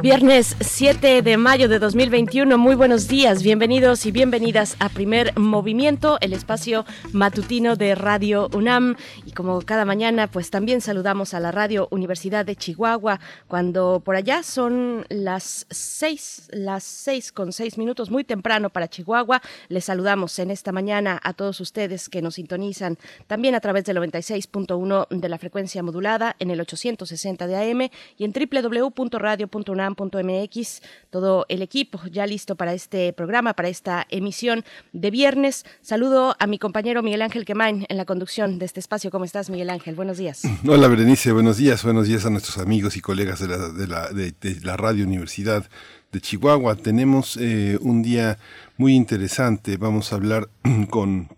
Viernes 7 de mayo de 2021, muy buenos días, bienvenidos y bienvenidas a Primer Movimiento, el espacio matutino de Radio UNAM. Y como cada mañana, pues también saludamos a la Radio Universidad de Chihuahua, cuando por allá son las 6, las 6 con 6 minutos, muy temprano para Chihuahua. Les saludamos en esta mañana a todos ustedes que nos sintonizan también a través del 96.1 de la frecuencia modulada en el 860 de AM y en www.radio.unam mx todo el equipo ya listo para este programa, para esta emisión de viernes. Saludo a mi compañero Miguel Ángel Quemain en la conducción de este espacio. ¿Cómo estás, Miguel Ángel? Buenos días. Hola, Berenice. Buenos días. Buenos días a nuestros amigos y colegas de la, de la, de, la Radio Universidad de Chihuahua. Tenemos eh, un día muy interesante. Vamos a hablar con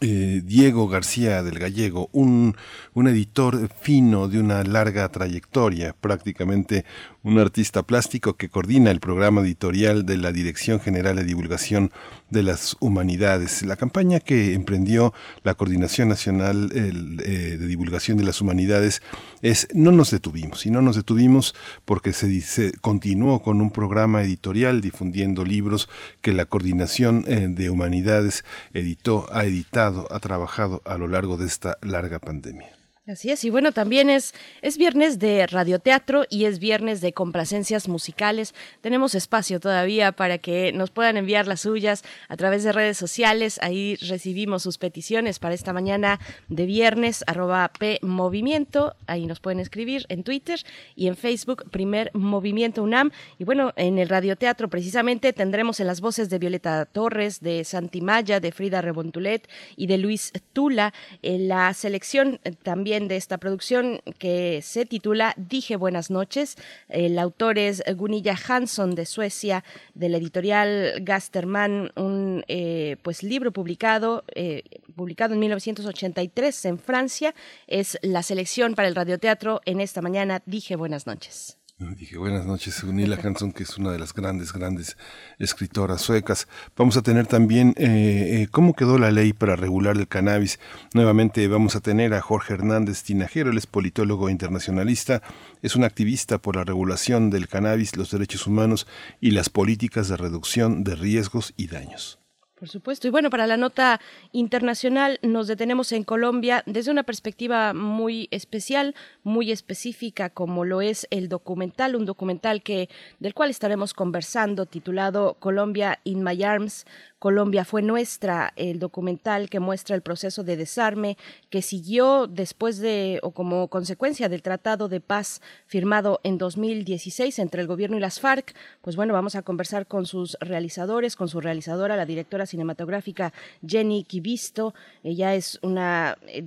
eh, Diego García del Gallego, un, un, editor fino de una larga trayectoria, prácticamente un artista plástico que coordina el programa editorial de la Dirección General de Divulgación de las Humanidades. La campaña que emprendió la Coordinación Nacional eh, de Divulgación de las Humanidades es No nos detuvimos, y no nos detuvimos porque se, dice, continuó con un programa editorial difundiendo libros que la Coordinación eh, de Humanidades editó, ha editado, ha trabajado a lo largo de esta larga pandemia. Así es, y bueno, también es, es viernes de radioteatro y es viernes de complacencias musicales. Tenemos espacio todavía para que nos puedan enviar las suyas a través de redes sociales. Ahí recibimos sus peticiones para esta mañana de viernes, arroba P Movimiento. Ahí nos pueden escribir en Twitter y en Facebook, Primer Movimiento UNAM. Y bueno, en el radioteatro precisamente tendremos en las voces de Violeta Torres, de Santi Maya, de Frida Rebontulet y de Luis Tula, la selección eh, de esta producción que se titula Dije Buenas noches. El autor es Gunilla Hansson de Suecia, de la editorial Gasterman, un eh, pues libro publicado, eh, publicado en 1983 en Francia. Es la selección para el radioteatro en esta mañana. Dije Buenas noches. Dije, buenas noches, Gunilla Hansson, que es una de las grandes, grandes escritoras suecas. Vamos a tener también eh, eh, cómo quedó la ley para regular el cannabis. Nuevamente vamos a tener a Jorge Hernández Tinajero, él es politólogo internacionalista, es un activista por la regulación del cannabis, los derechos humanos y las políticas de reducción de riesgos y daños. Por supuesto. Y bueno, para la nota internacional nos detenemos en Colombia desde una perspectiva muy especial, muy específica, como lo es el documental, un documental que del cual estaremos conversando, titulado Colombia in My Arms, Colombia fue nuestra, el documental que muestra el proceso de desarme que siguió después de o como consecuencia del Tratado de Paz firmado en 2016 entre el gobierno y las FARC. Pues bueno, vamos a conversar con sus realizadores, con su realizadora, la directora cinematográfica Jenny Kivisto. Ella es una eh,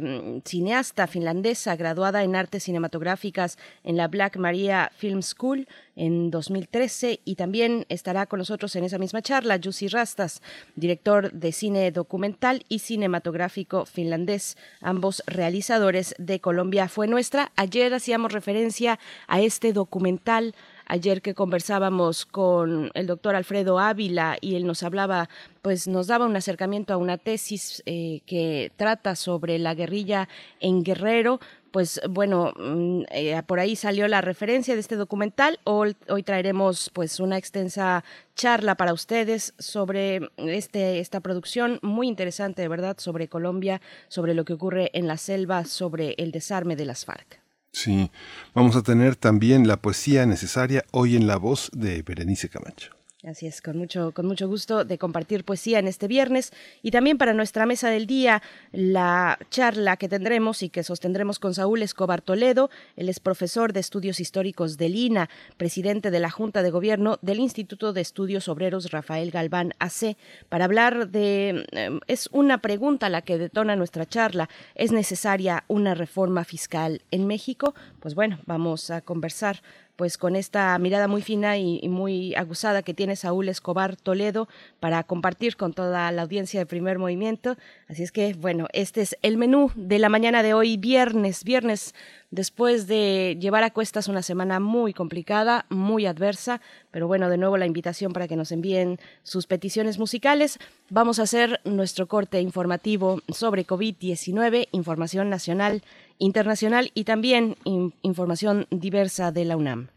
em, cineasta finlandesa graduada en artes cinematográficas en la Black Maria Film School en 2013 y también estará con nosotros en esa misma charla Jussi Rastas, director de cine documental y cinematográfico finlandés, ambos realizadores de Colombia fue nuestra. Ayer hacíamos referencia a este documental ayer que conversábamos con el doctor Alfredo Ávila y él nos hablaba, pues nos daba un acercamiento a una tesis eh, que trata sobre la guerrilla en Guerrero, pues bueno, mm, eh, por ahí salió la referencia de este documental. Hoy, hoy, traeremos pues una extensa charla para ustedes sobre este, esta producción muy interesante, de verdad, sobre Colombia, sobre lo que ocurre en la selva, sobre el desarme de las FARC. Sí, vamos a tener también la poesía necesaria hoy en la voz de Berenice Camacho. Así es, con mucho, con mucho gusto de compartir poesía en este viernes y también para nuestra mesa del día, la charla que tendremos y que sostendremos con Saúl Escobar Toledo. Él es profesor de estudios históricos del INA, presidente de la Junta de Gobierno del Instituto de Estudios Obreros Rafael Galván AC, para hablar de, eh, es una pregunta la que detona nuestra charla, ¿es necesaria una reforma fiscal en México? Pues bueno, vamos a conversar pues con esta mirada muy fina y, muy aguzada que tiene Saúl Escobar Toledo para compartir con toda la audiencia de primer movimiento. Así es que, bueno, este es el menú de la mañana de hoy, viernes, viernes después de llevar a cuestas una semana muy complicada, muy adversa, pero bueno, de nuevo la invitación para que nos envíen sus peticiones musicales. Vamos a hacer nuestro corte informativo sobre COVID-19, información nacional, internacional y también información diversa de la UNAM.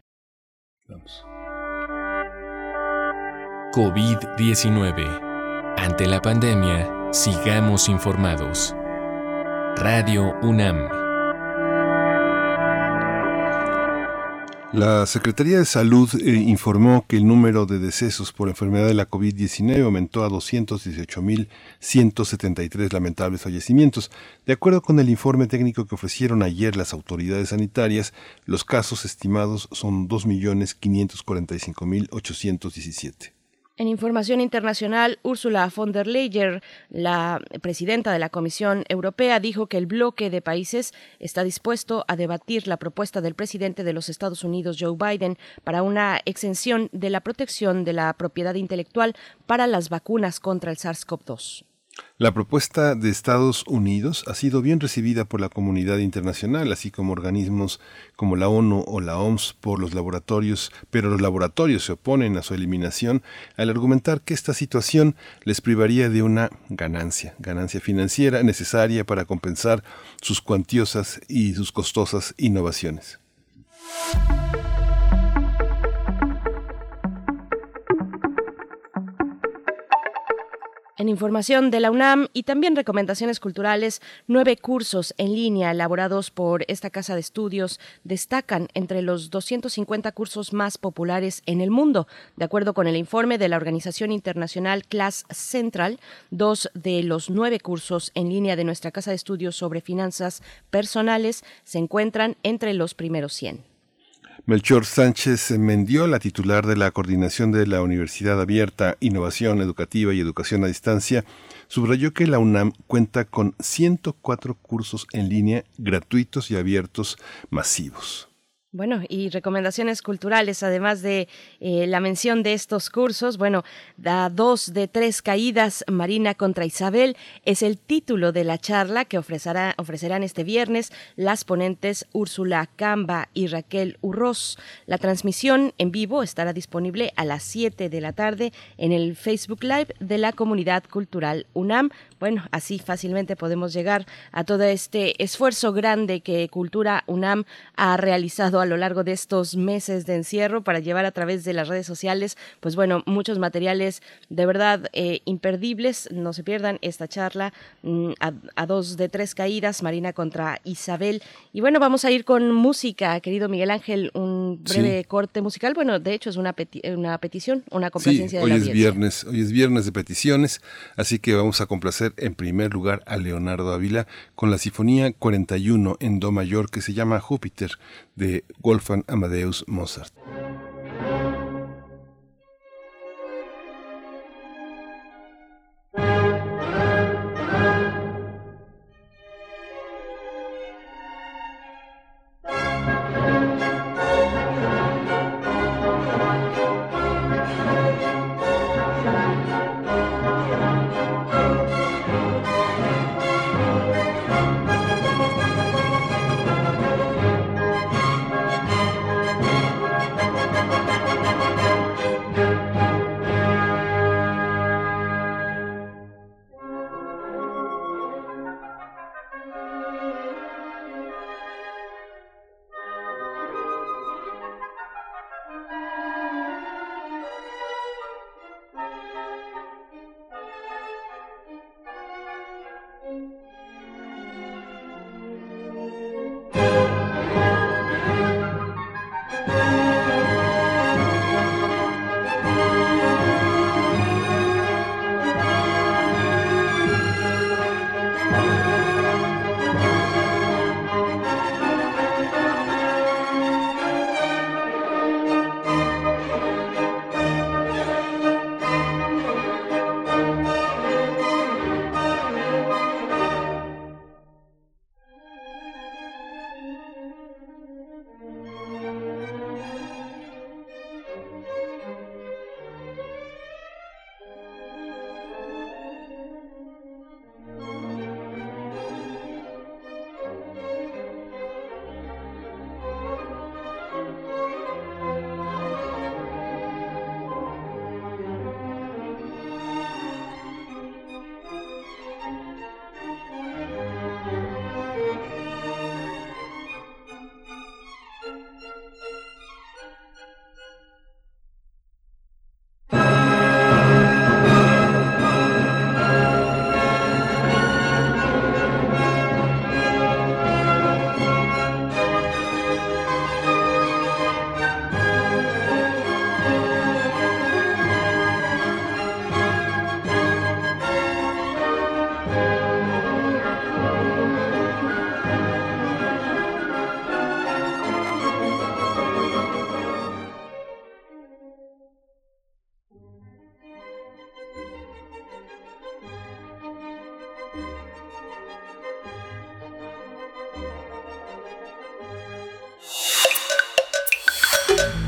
Vamos. COVID-19. Ante la pandemia, sigamos informados. Radio UNAM. La Secretaría de Salud eh, informó que el número de decesos por enfermedad de la COVID-19 aumentó a 218.173 lamentables fallecimientos. De acuerdo con el informe técnico que ofrecieron ayer las autoridades sanitarias, los casos estimados son 2.545.817. En información internacional, Ursula von der Leyen, la presidenta de la Comisión Europea, dijo que el bloque de países está dispuesto a debatir la propuesta del presidente de los Estados Unidos, Joe Biden, para una exención de la protección de la propiedad intelectual para las vacunas contra el SARS-CoV-2. La propuesta de Estados Unidos ha sido bien recibida por la comunidad internacional, así como organismos como la ONU o la OMS por los laboratorios, pero los laboratorios se oponen a su eliminación al argumentar que esta situación les privaría de una ganancia, ganancia financiera necesaria para compensar sus cuantiosas y sus costosas innovaciones. En información de la UNAM y también recomendaciones culturales, nueve cursos en línea elaborados por esta casa de estudios destacan entre los 250 cursos más populares en el mundo. De acuerdo con el informe de la organización internacional Class Central, dos de los nueve cursos en línea de nuestra casa de estudios sobre finanzas personales se encuentran entre los primeros 100. Melchor Sánchez Mendiola, titular de la Coordinación de la Universidad Abierta, Innovación Educativa y Educación a Distancia, subrayó que la UNAM cuenta con 104 cursos en línea gratuitos y abiertos masivos. Bueno, y recomendaciones culturales, además de eh, la mención de estos cursos, bueno, da dos de tres caídas, Marina contra Isabel, es el título de la charla que ofrecerá, ofrecerán este viernes las ponentes Úrsula Camba y Raquel Urroz. La transmisión en vivo estará disponible a las 7 de la tarde en el Facebook Live de la Comunidad Cultural UNAM. Bueno, así fácilmente podemos llegar a todo este esfuerzo grande que Cultura UNAM ha realizado a lo largo de estos meses de encierro para llevar a través de las redes sociales, pues bueno, muchos materiales de verdad eh, imperdibles. No se pierdan esta charla mm, a, dos de tres caídas, Marina contra Isabel. Y bueno, vamos a ir con música, querido Miguel Ángel, un breve corte musical. Bueno, de hecho es una, una petición, una complacencia sí, hoy es viernes, hoy es viernes de peticiones, así que vamos a complacer en primer lugar a Leonardo Ávila con la Sinfonía 41 en Do mayor que se llama Júpiter de Wolfgang Amadeus Mozart.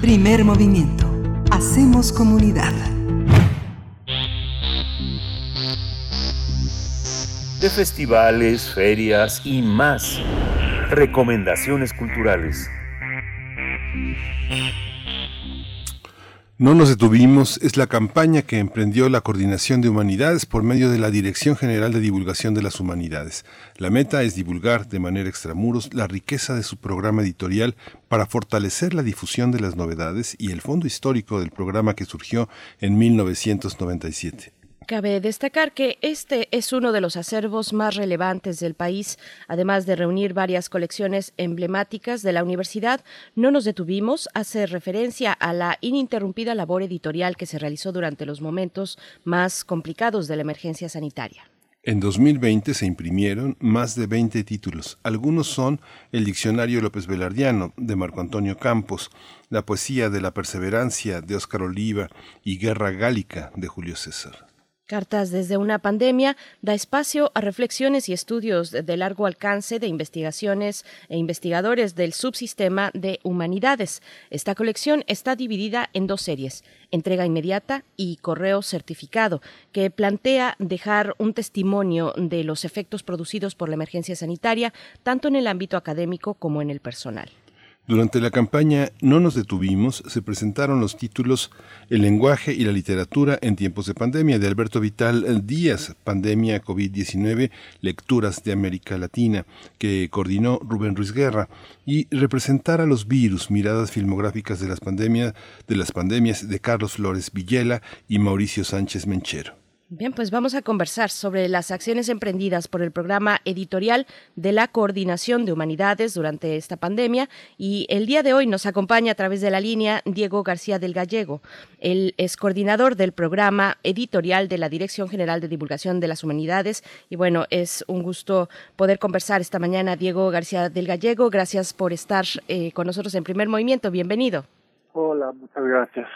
Primer movimiento. Hacemos comunidad. De festivales, ferias y más. Recomendaciones culturales. No nos detuvimos es la campaña que emprendió la Coordinación de Humanidades por medio de la Dirección General de Divulgación de las Humanidades. La meta es divulgar de manera extramuros la riqueza de su programa editorial para fortalecer la difusión de las novedades y el fondo histórico del programa que surgió en 1997. Cabe destacar que este es uno de los acervos más relevantes del país, además de reunir varias colecciones emblemáticas de la universidad. No nos detuvimos, hace referencia a la ininterrumpida labor editorial que se realizó durante los momentos más complicados de la emergencia sanitaria. En 2020 se imprimieron más de 20 títulos. Algunos son el Diccionario López Velardiano de Marco Antonio Campos, la poesía de la perseverancia de Óscar Oliva y Guerra Gálica de Julio César. Cartas desde una pandemia da espacio a reflexiones y estudios de largo alcance de investigaciones e investigadores del subsistema de humanidades. Esta colección está dividida en dos series, entrega inmediata y correo certificado, que plantea dejar un testimonio de los efectos producidos por la emergencia sanitaria, tanto en el ámbito académico como en el personal. Durante la campaña No nos detuvimos se presentaron los títulos El lenguaje y la literatura en tiempos de pandemia de Alberto Vital Díaz, Pandemia COVID-19, Lecturas de América Latina, que coordinó Rubén Ruiz Guerra, y Representar a los virus, miradas filmográficas de las pandemias de las pandemias de Carlos Flores Villela y Mauricio Sánchez Menchero. Bien, pues vamos a conversar sobre las acciones emprendidas por el programa editorial de la Coordinación de Humanidades durante esta pandemia y el día de hoy nos acompaña a través de la línea Diego García del Gallego. Él es coordinador del programa editorial de la Dirección General de Divulgación de las Humanidades y bueno, es un gusto poder conversar esta mañana Diego García del Gallego. Gracias por estar eh, con nosotros en primer movimiento. Bienvenido. Hola, muchas gracias.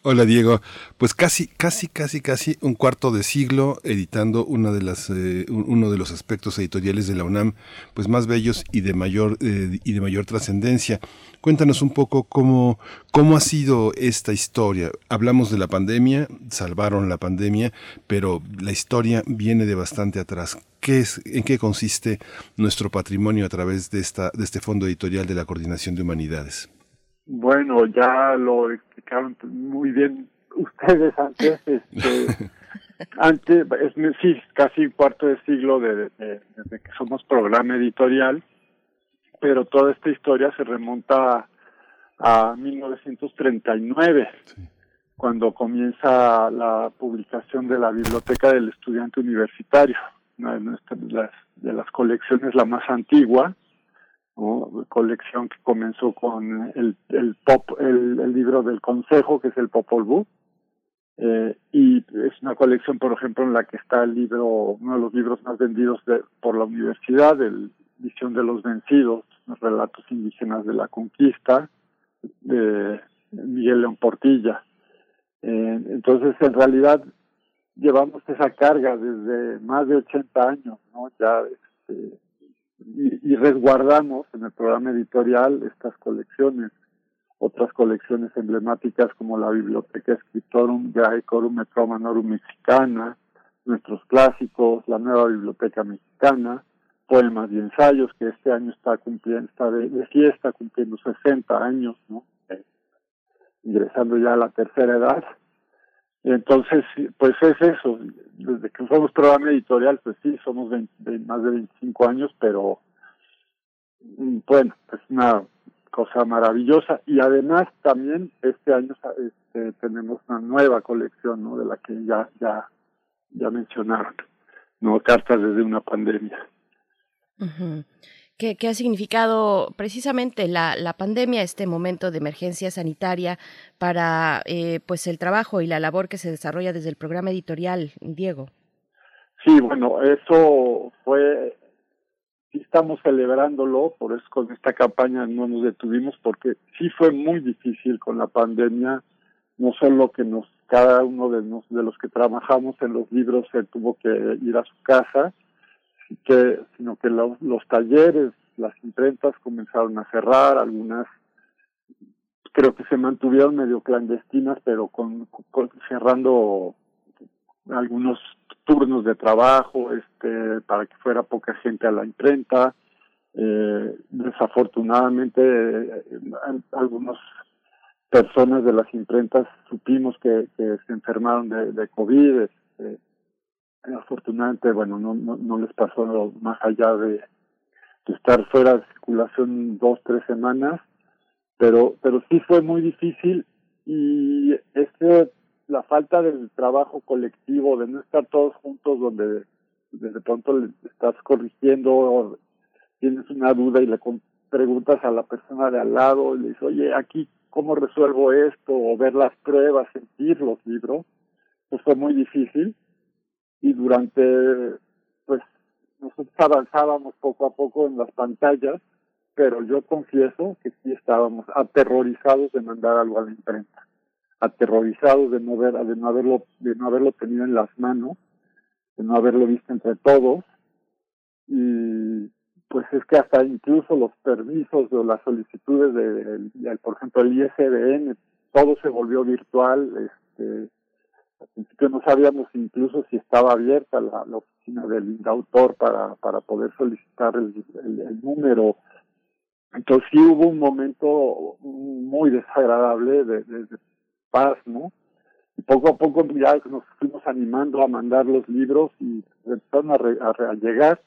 Hola Diego, pues casi, casi, casi, casi un cuarto de siglo editando una de las, eh, uno de los aspectos editoriales de la UNAM, pues más bellos y de mayor eh, y de mayor trascendencia. Cuéntanos un poco cómo, cómo ha sido esta historia. Hablamos de la pandemia, salvaron la pandemia, pero la historia viene de bastante atrás. ¿Qué es, ¿En qué consiste nuestro patrimonio a través de esta, de este fondo editorial de la Coordinación de Humanidades? Bueno, ya lo explicaron muy bien ustedes antes. Este, antes, es, sí, casi cuarto de siglo desde de, que somos programa editorial, pero toda esta historia se remonta a, 1939, cuando comienza la publicación de la Biblioteca del Estudiante Universitario, una de, las, de las colecciones la más antigua, colección que comenzó con el, el pop el, libro del consejo que es el Popol Vuh eh, y es una colección por ejemplo en la que está el libro uno de los libros más vendidos de, por la universidad el Visión de los vencidos los relatos indígenas de la conquista de Miguel León Portilla. Eh, entonces en realidad llevamos esa carga desde más de 80 años no ya este, y, resguardamos en el programa editorial estas colecciones, otras colecciones emblemáticas como la Biblioteca Scriptorum Graecorum et Romanorum Mexicana, nuestros clásicos, la nueva Biblioteca Mexicana, poemas y ensayos que este año está cumpliendo, está de, fiesta, cumpliendo 60 años, ¿no? Eh, ingresando ya a la tercera edad. Entonces, pues es eso, desde que somos programa editorial, pues sí, somos más de 25 años, pero mm, bueno, es una cosa maravillosa y además también este año este, tenemos una nueva colección, ¿no? De la que ya ya ya mencionaron, no cartas desde una pandemia. ¿Qué, ha significado precisamente la, la, pandemia, este momento de emergencia sanitaria para eh, pues el trabajo y la labor que se desarrolla desde el programa editorial, Diego? Sí, bueno, eso fue, sí estamos celebrándolo, por eso con esta campaña no nos detuvimos, porque sí fue muy difícil con la pandemia, no solo que nos, cada uno de, de los que trabajamos en los libros se tuvo que ir a su casa, que, sino que los talleres, las imprentas comenzaron a cerrar, algunas creo que se mantuvieron medio clandestinas, pero con, cerrando algunos turnos de trabajo, este, para que fuera poca gente a la imprenta. Eh, desafortunadamente, eh, algunas personas de las imprentas supimos que, se enfermaron de, de COVID. Afortunadamente, bueno, no, no, no les pasó más allá de, de estar fuera de circulación dos, tres semanas pero pero sí fue muy difícil y este la falta del trabajo colectivo de no estar todos juntos donde de pronto le estás corrigiendo o tienes una duda y le preguntas a la persona de al lado y le dices oye aquí cómo resuelvo esto o ver las pruebas sentir los libros pues fue muy difícil y durante pues nosotros avanzábamos poco a poco en las pantallas pero yo confieso que sí estábamos aterrorizados de mandar algo a la imprenta, aterrorizados de no ver, de no haberlo, de no haberlo tenido en las manos, de no haberlo visto entre todos, y pues es que hasta incluso los permisos o las solicitudes de, por ejemplo el ISBN, todo se volvió virtual, este al principio no sabíamos incluso si estaba abierta la, oficina del autor para, para poder solicitar el, el número entonces sí hubo un momento muy desagradable de, paz, ¿no? Y poco a poco ya nos fuimos animando a mandar los libros y empezaron a, llegar,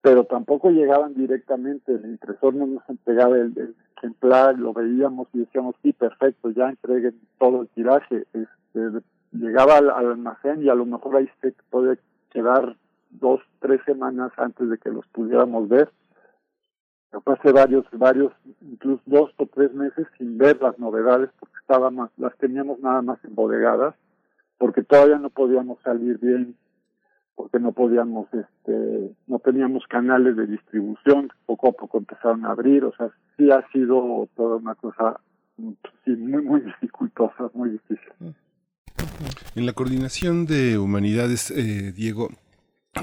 pero tampoco llegaban directamente. El impresor no nos entregaba el, ejemplar, lo veíamos y decíamos, sí, perfecto, ya entreguen todo el tiraje. Este, llegaba al, almacén y a lo mejor ahí se puede quedar dos, tres semanas antes de que los pudiéramos ver pasé varios, varios, incluso dos o tres meses sin ver las novedades porque estábamos, las teníamos nada más embodegadas, porque todavía no podíamos salir bien, porque no podíamos, este, no teníamos canales de distribución, poco a poco empezaron a abrir, o sea, sí ha sido toda una cosa sí, muy, muy dificultosa, muy difícil. En la coordinación de humanidades, eh, Diego,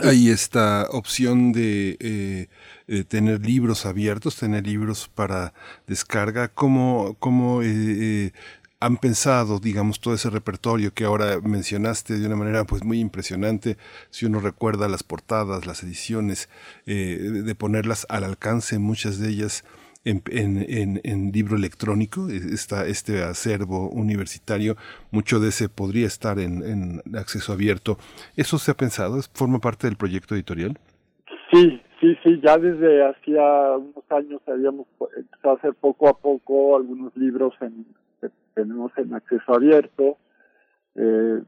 hay esta opción de eh, eh, tener libros abiertos, tener libros para descarga. ¿Cómo, cómo eh, han pensado, digamos, todo ese repertorio que ahora mencionaste de una manera pues muy impresionante, si uno recuerda las portadas, las ediciones, de ponerlas al alcance, muchas de ellas en, en, en, libro electrónico, está este acervo universitario, mucho de ese podría estar en, acceso abierto. ¿Eso se ha pensado? ¿Forma parte del proyecto editorial? Sí, sí, sí, ya desde hacía unos años habíamos empezado a hacer poco a poco algunos libros en, que tenemos en acceso abierto. Eh,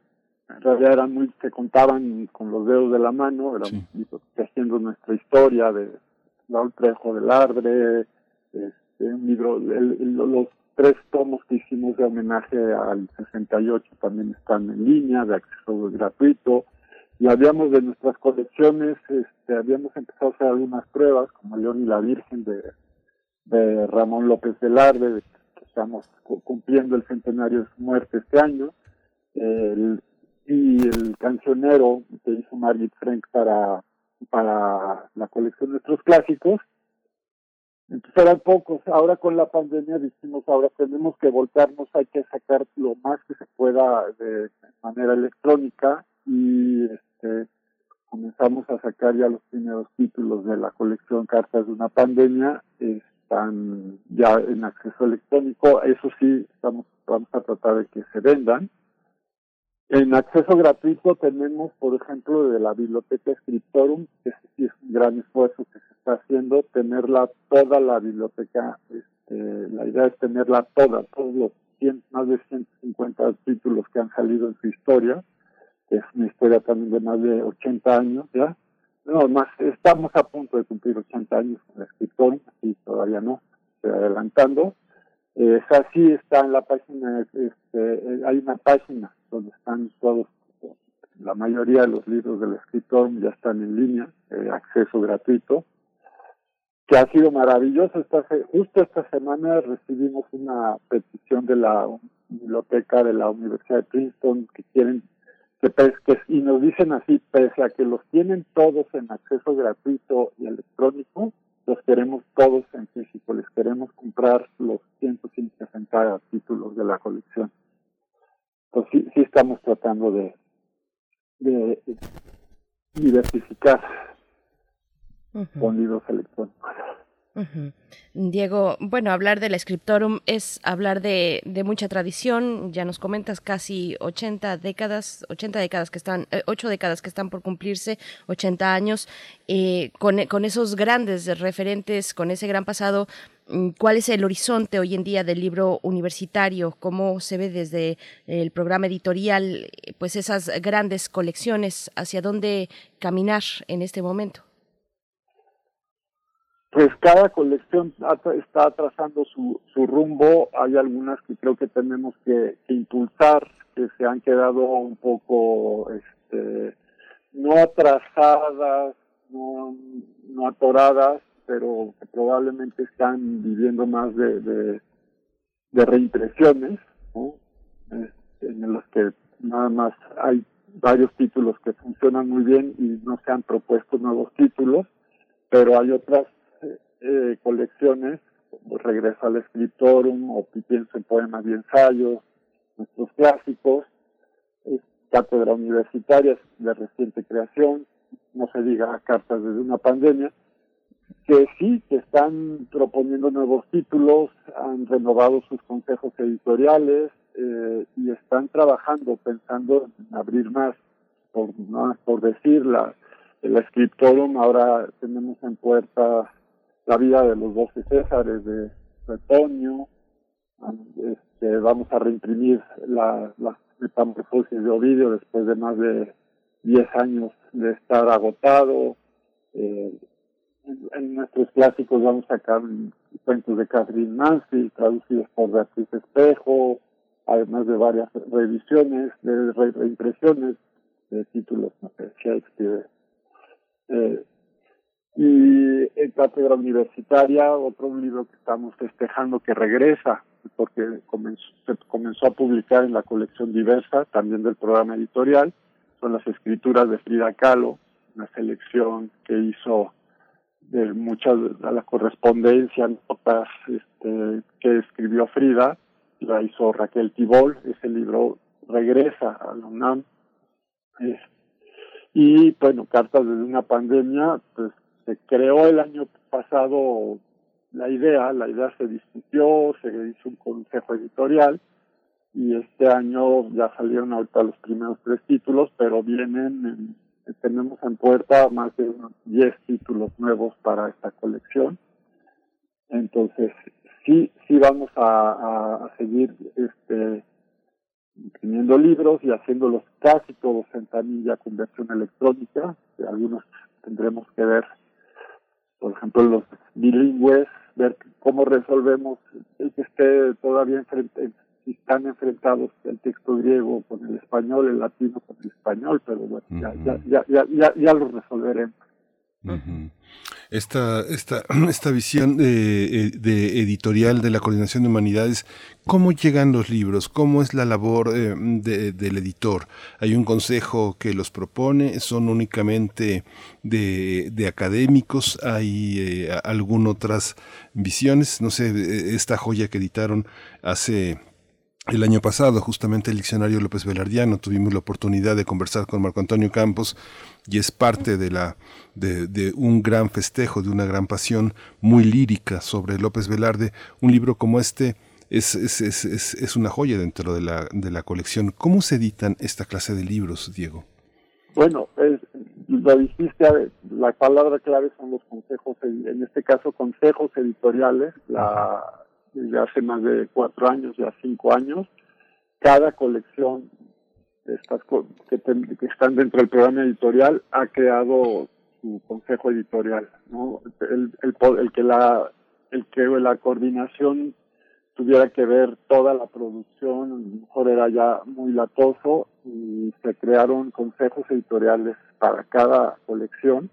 en realidad eran muy, se contaban con los dedos de la mano, eran libros haciendo nuestra historia de Raúl Trejo del Arbre, este, un libro, los tres tomos que hicimos de homenaje al 68 también están en línea, de acceso gratuito. Y habíamos de nuestras colecciones, este, habíamos empezado a hacer algunas pruebas, como León y la Virgen de, de Ramón López Velarde, que estamos cumpliendo el centenario de su muerte este año, y el cancionero que hizo Margit Frank para, para la colección de nuestros clásicos, entonces eran pocos. Ahora con la pandemia dijimos, ahora tenemos que volcarnos, hay que sacar lo más que se pueda de manera electrónica y este, comenzamos a sacar ya los primeros títulos de la colección Cartas de una pandemia. Están ya en acceso electrónico. Eso sí, estamos vamos a tratar de que se vendan. En acceso gratuito tenemos, por ejemplo, de la biblioteca Scriptorum, que es un gran esfuerzo que se está haciendo, tenerla toda la biblioteca. Este, la idea es tenerla toda, todos los más de 150 títulos que han salido en su historia. Es una historia también de más de 80 años, ¿ya? No, más, estamos a punto de cumplir 80 años con la Scriptorum, y todavía no, estoy adelantando. Eh, así está en la página, este, hay una página donde están todos, la mayoría de los libros del escritor ya están en línea, eh, acceso gratuito, que ha sido maravilloso. Esta, justo esta semana recibimos una petición de la biblioteca de la Universidad de Princeton que quieren que, y nos dicen así, pese a que los tienen todos en acceso gratuito y electrónico, los queremos todos en físico, les queremos comprar los 150 títulos de la colección. Entonces sí, sí estamos tratando de, de diversificar con libros electrónicos. Diego, bueno, hablar del Scriptorum es hablar de, mucha tradición, ya nos comentas casi 80 décadas, 80 décadas que están, eh, 8 décadas que están por cumplirse, 80 años, eh, con, con, esos grandes referentes, con ese gran pasado, ¿cuál es el horizonte hoy en día del libro universitario? ¿Cómo se ve desde el programa editorial, pues esas grandes colecciones, hacia dónde caminar en este momento? pues cada colección está trazando su, su rumbo. Hay algunas que creo que tenemos que, impulsar, que se han quedado un poco este, no atrasadas, no, no atoradas, pero probablemente están viviendo más de, de, reimpresiones, este, en los que nada más hay varios títulos que funcionan muy bien y no se han propuesto nuevos títulos, pero hay otras eh, colecciones, como Regresa al Escritorum o Pienso en Poemas y Ensayos, nuestros clásicos, cátedra universitaria de reciente creación, no se diga cartas desde una pandemia, que sí, que están proponiendo nuevos títulos, han renovado sus consejos editoriales eh, y están trabajando, pensando en abrir más, por, más por decirla. El Escritorum ahora tenemos en puerta la vida de los doce Césares de Suetonio, este, vamos a reimprimir la, la metamorfosis de Ovidio después de más de diez años de estar agotado. Eh, en, nuestros clásicos vamos a sacar cuentos de Catherine Mansfield, traducidos por Beatriz Espejo, además de varias revisiones, de reimpresiones de títulos, sé, Shakespeare, eh, y en Cátedra Universitaria, otro libro que estamos festejando que regresa, porque comenzó, se comenzó a publicar en la colección diversa, también del programa editorial, son las escrituras de Frida Kahlo, una selección que hizo de muchas de la correspondencia, notas este, que escribió Frida, la hizo Raquel Tibol, ese libro regresa a la UNAM. y bueno, Cartas desde una pandemia, pues se creó el año pasado la idea, la idea se discutió, se hizo un consejo editorial y este año ya salieron ahorita los primeros tres títulos, pero vienen, tenemos en puerta más de unos 10 títulos nuevos para esta colección. Entonces, sí, sí vamos a, seguir este, imprimiendo libros y haciéndolos casi todos en tamilla con versión electrónica, algunos tendremos que ver por ejemplo, los bilingües, ver cómo resolvemos el que esté todavía enfrente, están enfrentados el texto griego con el español, el latino con el español, pero bueno, ya, ya, ya, ya, ya, lo resolveremos. Esta, esta, esta visión de, de, editorial de la coordinación de humanidades, cómo llegan los libros, cómo es la labor eh, del editor. Hay un consejo que los propone, son únicamente de, de académicos, hay eh, algunas otras visiones, no sé, esta joya que editaron hace el año pasado, justamente el diccionario López Velardiano, tuvimos la oportunidad de conversar con Marco Antonio Campos y es parte de, la, de, un gran festejo, de una gran pasión muy lírica sobre López Velarde. Un libro como este es, es, es, es, una joya dentro de la, de la colección. ¿Cómo se editan esta clase de libros, Diego? Bueno, lo dijiste, la palabra clave son los consejos, en este caso consejos editoriales, la, desde hace más de cuatro años, ya cinco años. Cada colección que, que están dentro del programa editorial ha creado su consejo editorial, ¿no? El que la el que la coordinación tuviera que ver toda la producción, a lo mejor era ya muy latoso y se crearon consejos editoriales para cada colección,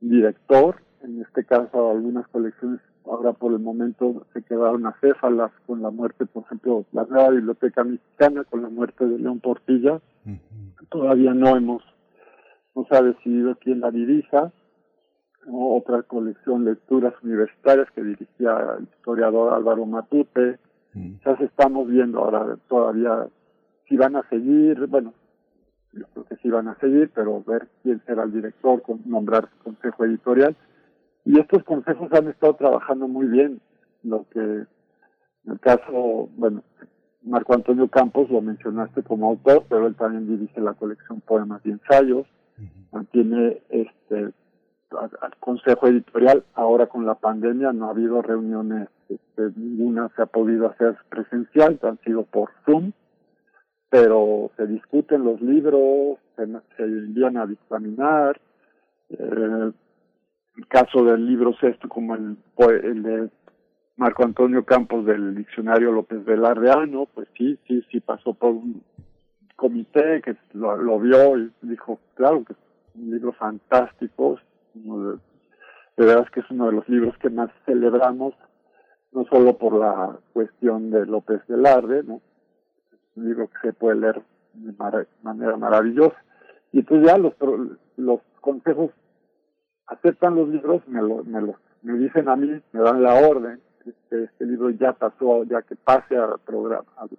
director, en este caso algunas colecciones ahora por el momento se quedaron acéfalas con la muerte, por ejemplo, la nueva biblioteca mexicana con la muerte de León Portilla. Todavía no hemos, no se ha decidido quién la dirija. otra colección Lecturas Universitarias que dirigía el historiador Álvaro Matute. Ya se estamos viendo ahora todavía si van a seguir, bueno, yo creo que sí van a seguir, pero ver quién será el director, nombrar consejo editorial. Y estos consejos han estado trabajando muy bien, lo que en el caso, bueno, Marco Antonio Campos lo mencionaste como autor, pero él también dirige la colección Poemas y Ensayos, mantiene este al consejo editorial, ahora con la pandemia no ha habido reuniones, este, ninguna se ha podido hacer presencial, han sido por Zoom, pero se discuten los libros, se, envían a dictaminar. Eh, el caso del libro sexto, como el, el de Marco Antonio Campos del diccionario López Velardeano, pues sí, sí, sí pasó por un comité que lo, vio y dijo, claro que es un libro fantástico, de, de verdad que es uno de los libros que más celebramos, no solo por la cuestión de López Velarde, ¿no? un libro que se puede leer de manera maravillosa. Y entonces ya los, los consejos aceptan los libros, me, lo, me, lo, me dicen a mí, me dan la orden, que este libro ya pasó, ya que pase al programa, al,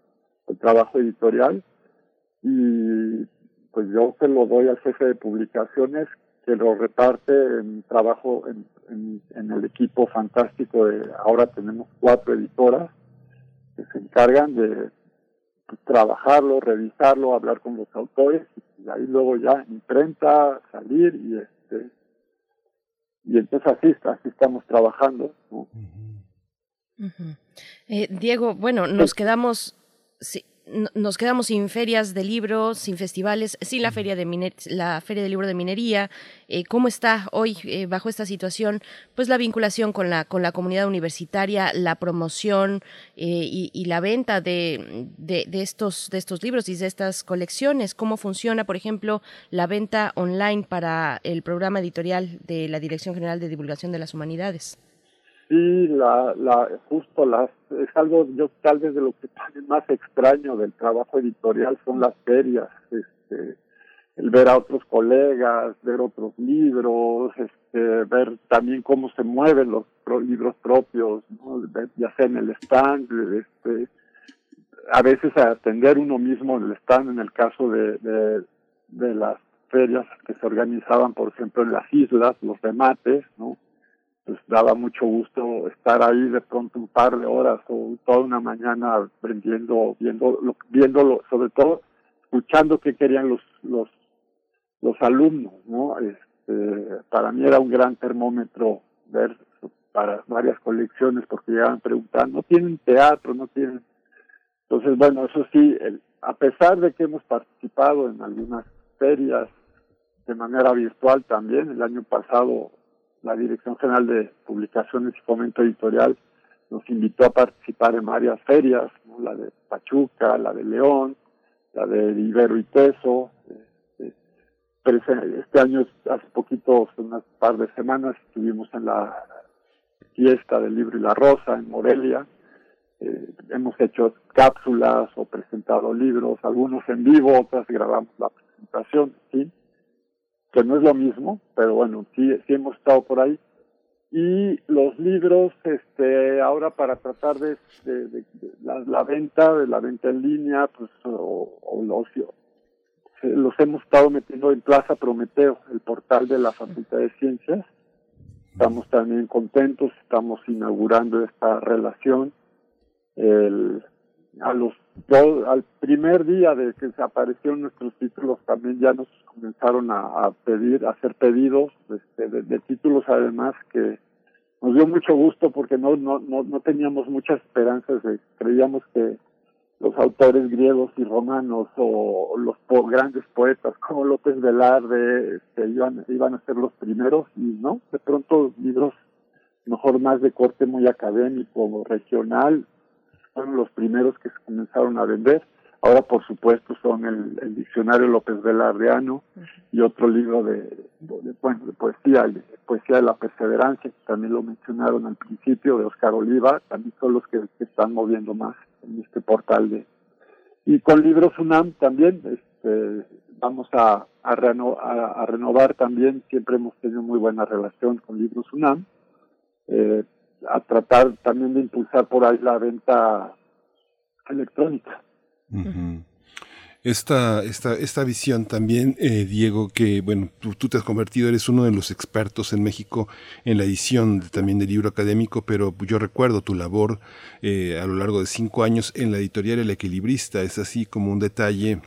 trabajo editorial, y pues yo se lo doy al jefe de publicaciones que lo reparte en trabajo en, en, el equipo fantástico de ahora tenemos cuatro editoras que se encargan de trabajarlo, revisarlo, hablar con los autores y ahí luego ya imprenta, salir y este y entonces así, así estamos trabajando. eh, Diego, bueno, nos quedamos nos quedamos sin ferias de libros, sin festivales, sin la feria de la feria del libro de minería. Eh, ¿Cómo está hoy eh, bajo esta situación, pues la vinculación con la con la comunidad universitaria, la promoción eh, y, la venta de, de, estos de estos libros y de estas colecciones? ¿Cómo funciona, por ejemplo, la venta online para el programa editorial de la Dirección General de Divulgación de las Humanidades? Sí, la, la, justo las, es algo, yo tal vez de lo que más extraño del trabajo editorial son las ferias, este, el ver a otros colegas, ver otros libros, este, ver también cómo se mueven los libros propios, ya sea en el stand, este, a veces atender uno mismo en el stand, en el caso de, de, de las ferias que se organizaban, por ejemplo, en las islas, los remates, ¿no? Pues daba mucho gusto estar ahí de pronto un par de horas o toda una mañana aprendiendo, viendo, viéndolo, sobre todo escuchando qué querían los los los alumnos, ¿no? Este, para mí era un gran termómetro ver para varias colecciones porque llegaban preguntando, no tienen teatro, no tienen. Entonces, bueno, eso sí, el, a pesar de que hemos participado en algunas ferias de manera virtual también, el año pasado la Dirección General de Publicaciones y Fomento Editorial nos invitó a participar en varias ferias, la de Pachuca, la de León, la de Ibero y Teso. Este, este año, hace poquito, unas par de semanas, estuvimos en la fiesta del libro y la rosa en Morelia. Eh, hemos hecho cápsulas o presentado libros, algunos en vivo, otras grabamos la presentación, ¿sí? Que no es lo mismo, pero bueno, sí, sí hemos estado por ahí. Y los libros, este, ahora para tratar de, la, venta, de la venta en línea, pues, o, o los, los hemos estado metiendo en Plaza Prometeo, el portal de la Facultad de Ciencias. Estamos también contentos, estamos inaugurando esta relación. El, a los al primer día de que se aparecieron nuestros títulos también ya nos comenzaron a, pedir, a hacer pedidos este, de, títulos además que nos dio mucho gusto porque no, no, no, no teníamos muchas esperanzas, creíamos que los autores griegos y romanos o los grandes poetas como López Velarde este, iban, iban a ser los primeros y no, de pronto libros mejor más de corte muy académico, regional, fueron los primeros que se comenzaron a vender. Ahora, por supuesto, son el, diccionario López Velardeano y otro libro de, bueno, de poesía, de poesía de la perseverancia, que también lo mencionaron al principio, de Oscar Oliva, también son los que, están moviendo más en este portal de... Y con libros UNAM también, este, vamos a a, renovar también, siempre hemos tenido muy buena relación con Libros UNAM, eh, a tratar también de impulsar por ahí la venta electrónica. Esta, esta, esta visión también, eh, Diego, que bueno, tú, te has convertido, eres uno de los expertos en México en la edición también del libro académico, pero yo recuerdo tu labor eh, a lo largo de cinco años en la editorial El Equilibrista, es así como un detalle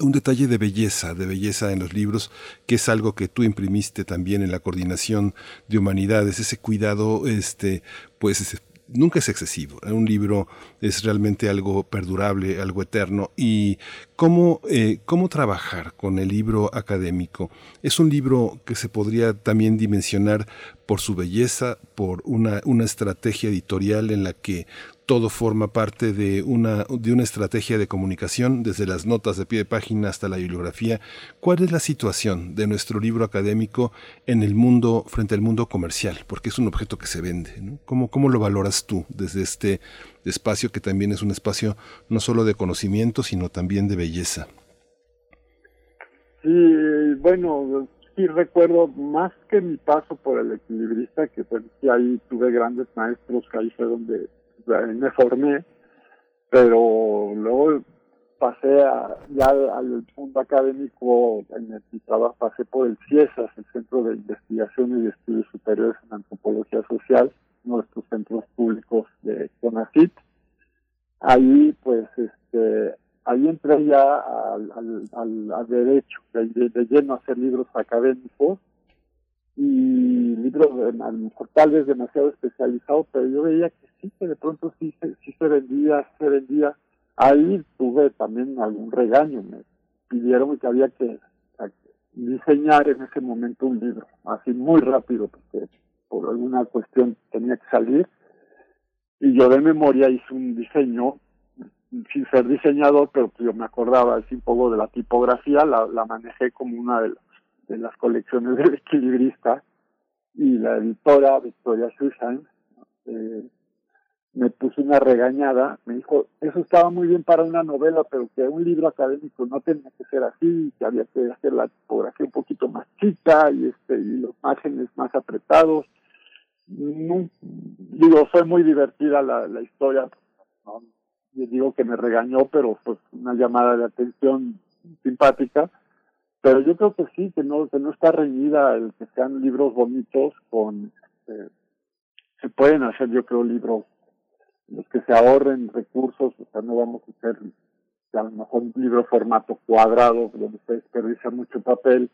un detalle de belleza, de belleza en los libros, que es algo que tú imprimiste también en la coordinación de humanidades, ese cuidado, este, pues, nunca es excesivo. Un libro es realmente algo perdurable, algo eterno. ¿Y cómo, eh, cómo trabajar con el libro académico? Es un libro que se podría también dimensionar por su belleza, por una, una estrategia editorial en la que todo forma parte de una, de una estrategia de comunicación, desde las notas de pie de página hasta la bibliografía. ¿Cuál es la situación de nuestro libro académico en el mundo, frente al mundo comercial? Porque es un objeto que se vende. ¿Cómo, ¿Cómo lo valoras tú desde este espacio que también es un espacio no solo de conocimiento, sino también de belleza? Sí, bueno, sí recuerdo más que mi paso por el equilibrista, que pues, ahí tuve grandes maestros, que ahí fue donde me formé, pero luego pasé ya al mundo académico, en el trabajo pasé por el CIESAS, el Centro de Investigación y Estudios Superiores en Antropología Social, estos centros públicos de CONACIT. Ahí, pues, este, ahí entré ya al, derecho, de, de, lleno a hacer libros académicos y libros a lo mejor tal demasiado especializados, pero yo veía que sí, que de pronto sí, sí se vendía, se vendía. Ahí tuve también algún regaño, me pidieron que había que diseñar en ese momento un libro, así muy rápido, porque por alguna cuestión tenía que salir. Y yo de memoria hice un diseño, sin ser diseñador, pero yo me acordaba así un poco de la tipografía, la, la manejé como una de las de las colecciones del equilibrista y la editora Victoria Susan eh, me puso una regañada, me dijo, eso estaba muy bien para una novela, pero que un libro académico no tenía que ser así, que había que hacer la tipografía un poquito más chica y este y los márgenes más apretados. digo, fue muy divertida la, la historia, no, digo que me regañó, pero pues una llamada de atención simpática pero yo creo que sí, que no, que no está reñida el que sean libros bonitos con, este, se pueden hacer yo creo libros los que se ahorren recursos, o sea, no vamos a hacer a lo mejor un libro formato cuadrado donde se desperdicia mucho papel,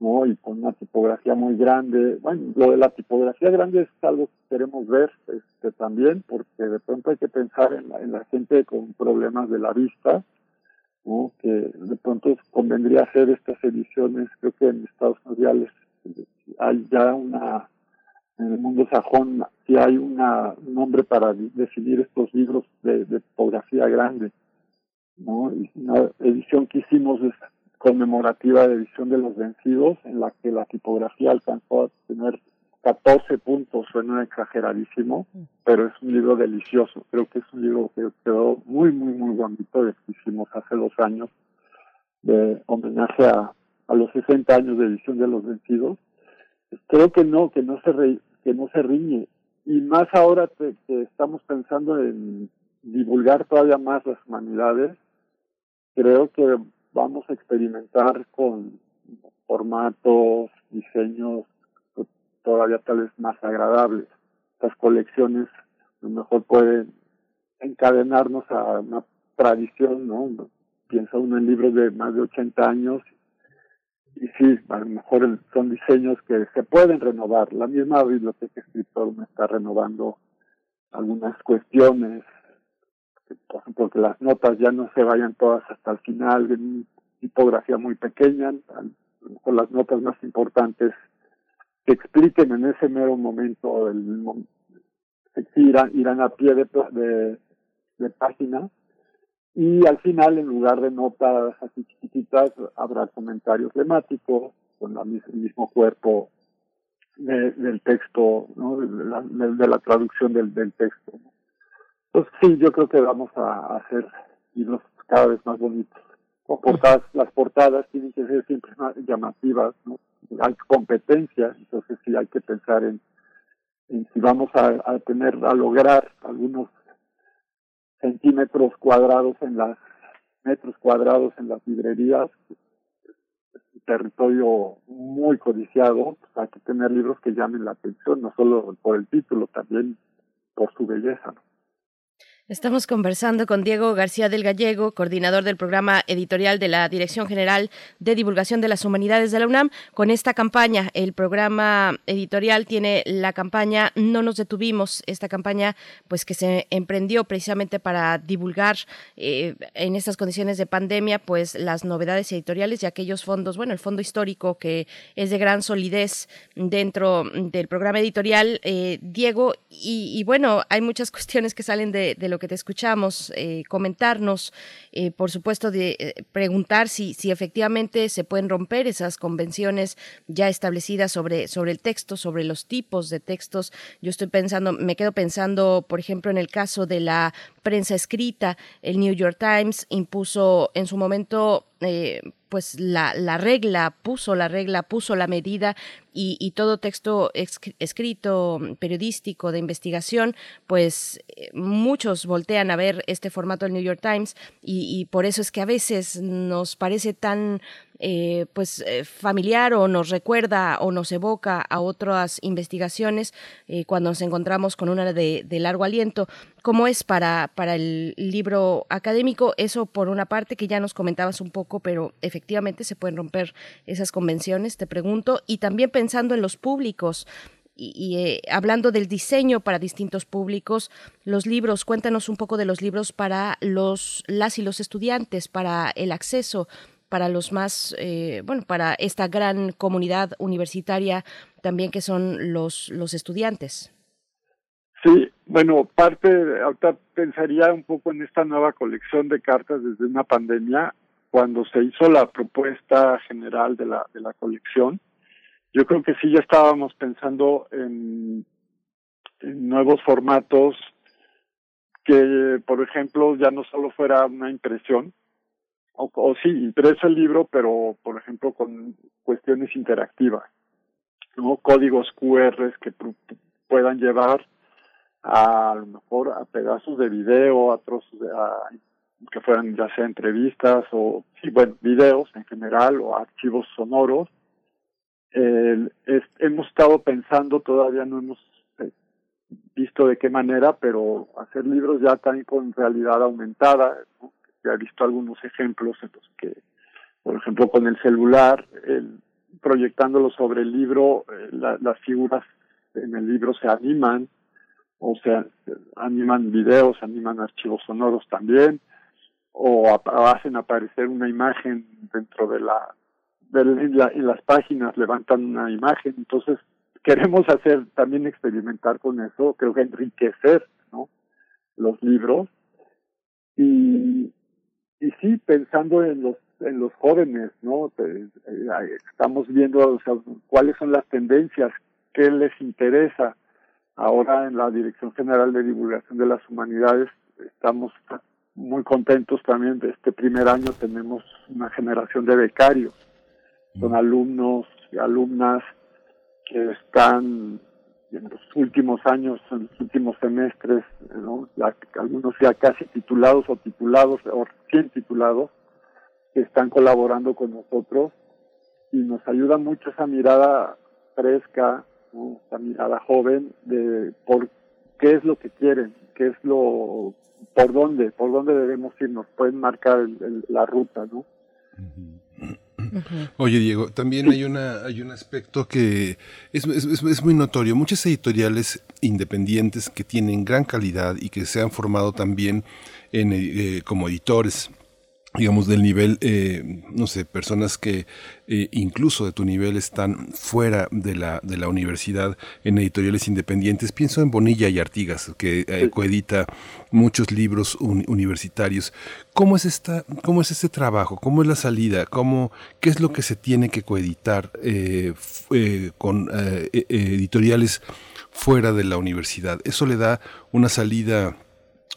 ¿no? Y con una tipografía muy grande. Bueno, lo de la tipografía grande es algo que queremos ver este, también, porque de pronto hay que pensar en la, en la gente con problemas de la vista, que de pronto convendría hacer estas ediciones, creo que en Estados Unidos hay ya una, en el mundo sajón, si hay una, un nombre para definir estos libros de, de tipografía grande, ¿no? Y una edición que hicimos es conmemorativa de edición de los vencidos, en la que la tipografía alcanzó a tener 14 puntos, suena exageradísimo, pero es un libro delicioso. Creo que es un libro que quedó muy, muy, muy bonito, que hicimos hace dos años, de homenaje a, a los 60 años de edición de Los Vencidos. Creo que no, que no se, que no se riñe. Y más ahora que, que estamos pensando en divulgar todavía más las humanidades, creo que vamos a experimentar con formatos, diseños todavía tal vez más agradables. Estas colecciones a lo mejor pueden encadenarnos a una tradición, ¿no? Piensa uno en libros de más de 80 años y sí, a lo mejor son diseños que se pueden renovar. La misma biblioteca escritor me está renovando algunas cuestiones, por ejemplo, que las notas ya no se vayan todas hasta el final, en tipografía muy pequeña, a lo mejor las notas más importantes que expliquen en ese mero momento el irán, irán a pie de, de, página y al final en lugar de notas así chiquititas habrá comentarios temáticos con el mismo cuerpo del texto ¿no? de, la, traducción del, del texto entonces sí yo creo que vamos a hacer libros cada vez más bonitos o portadas, las portadas tienen que ser siempre más llamativas, ¿no? Hay competencia, entonces sí hay que pensar en, en si vamos a, a tener, a lograr algunos centímetros cuadrados en las metros cuadrados en las librerías, un territorio muy codiciado, pues hay que tener libros que llamen la atención, no solo por el título, también por su belleza. ¿no? Estamos conversando con Diego García del Gallego, coordinador del programa editorial de la Dirección General de Divulgación de las Humanidades de la UNAM, con esta campaña. El programa editorial tiene la campaña No nos detuvimos, esta campaña pues que se emprendió precisamente para divulgar eh, en estas condiciones de pandemia pues las novedades editoriales y aquellos fondos, bueno, el fondo histórico que es de gran solidez dentro del programa editorial. Eh, Diego, y, bueno, hay muchas cuestiones que salen de, de lo que te escuchamos, eh, comentarnos, eh, por supuesto, de eh, preguntar si, si efectivamente se pueden romper esas convenciones ya establecidas sobre, sobre el texto, sobre los tipos de textos. Yo estoy pensando, me quedo pensando, por ejemplo, en el caso de la prensa escrita. El New York Times impuso en su momento pues la, la, regla, puso la regla, puso la medida y, todo texto escrito, periodístico, de investigación, pues eh, muchos voltean a ver este formato del New York Times y, por eso es que a veces nos parece tan eh, pues eh, familiar o nos recuerda o nos evoca a otras investigaciones cuando nos encontramos con una de, de, largo aliento. ¿Cómo es para, para el libro académico? Eso por una parte que ya nos comentabas un poco, pero efectivamente se pueden romper esas convenciones, te pregunto, y también pensando en los públicos y, eh, hablando del diseño para distintos públicos, los libros, cuéntanos un poco de los libros para los las y los estudiantes, para el acceso, para los más, eh, bueno, para esta gran comunidad universitaria también que son los, los estudiantes. Sí, bueno, parte, ahorita pensaría un poco en esta nueva colección de cartas desde una pandemia, cuando se hizo la propuesta general de la, de la colección, yo creo que sí ya estábamos pensando en, nuevos formatos que, por ejemplo, ya no solo fuera una impresión, o, sí, impresa el libro, pero, por ejemplo, con cuestiones interactivas, ¿no? Códigos QR que puedan llevar a, lo mejor a pedazos de video, a trozos de, a, que fueran ya sea entrevistas o, sí, bueno, videos en general o archivos sonoros, hemos estado pensando, todavía no hemos eh, visto de qué manera, pero hacer libros ya también con realidad aumentada. Ya he visto algunos ejemplos en los que, por ejemplo, con el celular, el, proyectándolo sobre el libro, eh, las figuras en el libro se animan, o sea, animan videos, animan archivos sonoros también, o hacen aparecer una imagen dentro de la en, las páginas levantan una imagen, entonces queremos hacer también experimentar con eso, creo que enriquecer ¿no? los libros y, y sí pensando en los en los jóvenes, ¿no? Eh, estamos viendo cuáles son las tendencias, qué les interesa. Ahora en la Dirección General de Divulgación de las Humanidades estamos muy contentos también de este primer año tenemos una generación de becarios son alumnos y alumnas que están en los últimos años, en los últimos semestres, ¿no? algunos ya casi titulados o titulados o recién titulados, que están colaborando con nosotros y nos ayuda mucho esa mirada fresca, esa mirada joven de por qué es lo que quieren, qué es lo, por dónde, por dónde debemos irnos, pueden marcar la ruta, ¿no? Oye, Diego, también hay, una, hay un aspecto que es, es, muy notorio. Muchas editoriales independientes que tienen gran calidad y que se han formado también en, eh, como editores digamos, del nivel, eh, no sé, personas que eh, incluso de tu nivel están fuera de la, de la universidad en editoriales independientes. Pienso en Bonilla y Artigas, que eh, coedita muchos libros universitarios. ¿Cómo es, esta, ¿Cómo es este trabajo? ¿Cómo es la salida? ¿Cómo, ¿Qué es lo que se tiene que coeditar con editoriales fuera de la universidad? ¿Eso le da una salida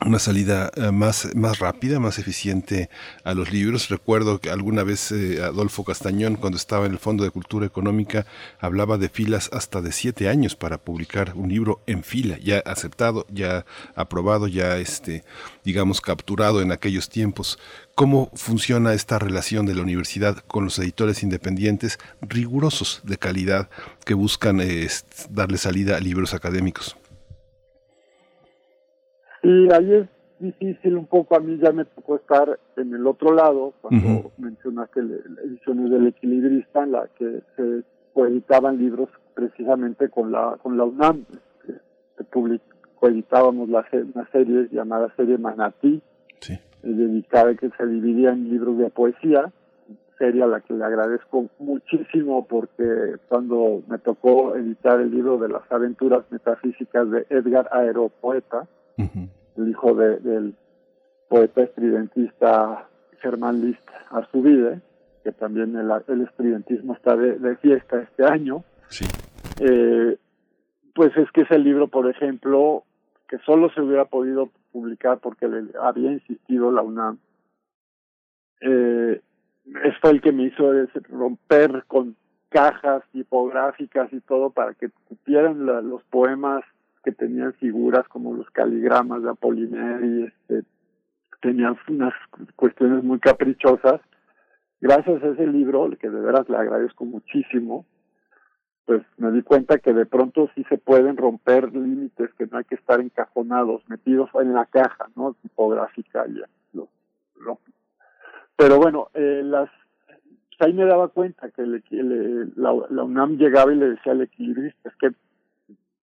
una salida eh, más, más rápida, más eficiente a los libros. Recuerdo que alguna vez eh, Adolfo Castañón, cuando estaba en el Fondo de Cultura Económica, hablaba de filas hasta de siete años para publicar un libro en fila, ya aceptado, ya aprobado, ya este, digamos, capturado en aquellos tiempos. ¿Cómo funciona esta relación de la universidad con los editores independientes rigurosos de calidad que buscan eh, darle salida a libros académicos? Y ahí es difícil un poco, a mí ya me tocó estar en el otro lado, cuando mencionaste la ediciones del equilibrista, en la que se coeditaban libros precisamente con la con la UNAM, se coeditábamos la, una serie llamada serie Manatí, sí. Eh, dedicada que se dividía en libros de poesía, serie a la que le agradezco muchísimo porque cuando me tocó editar el libro de las aventuras metafísicas de Edgar Aeropoeta, el hijo del poeta estridentista Germán List Arzubide, que también el, el estridentismo está de, fiesta este año. Eh, pues es que ese libro, por ejemplo, que solo se hubiera podido publicar porque le había insistido la UNAM, eh, fue el que me hizo romper con cajas tipográficas y todo para que supieran los poemas que tenían figuras como los caligramas de Apollinaire y este, tenían unas cuestiones muy caprichosas. Gracias a ese libro, que de veras le agradezco muchísimo, pues me di cuenta que de pronto sí se pueden romper límites, que no hay que estar encajonados, metidos en la caja, ¿no? Tipográfica y lo, Pero bueno, eh, las pues ahí me daba cuenta que la, la, UNAM llegaba y le decía al equilibrista, es que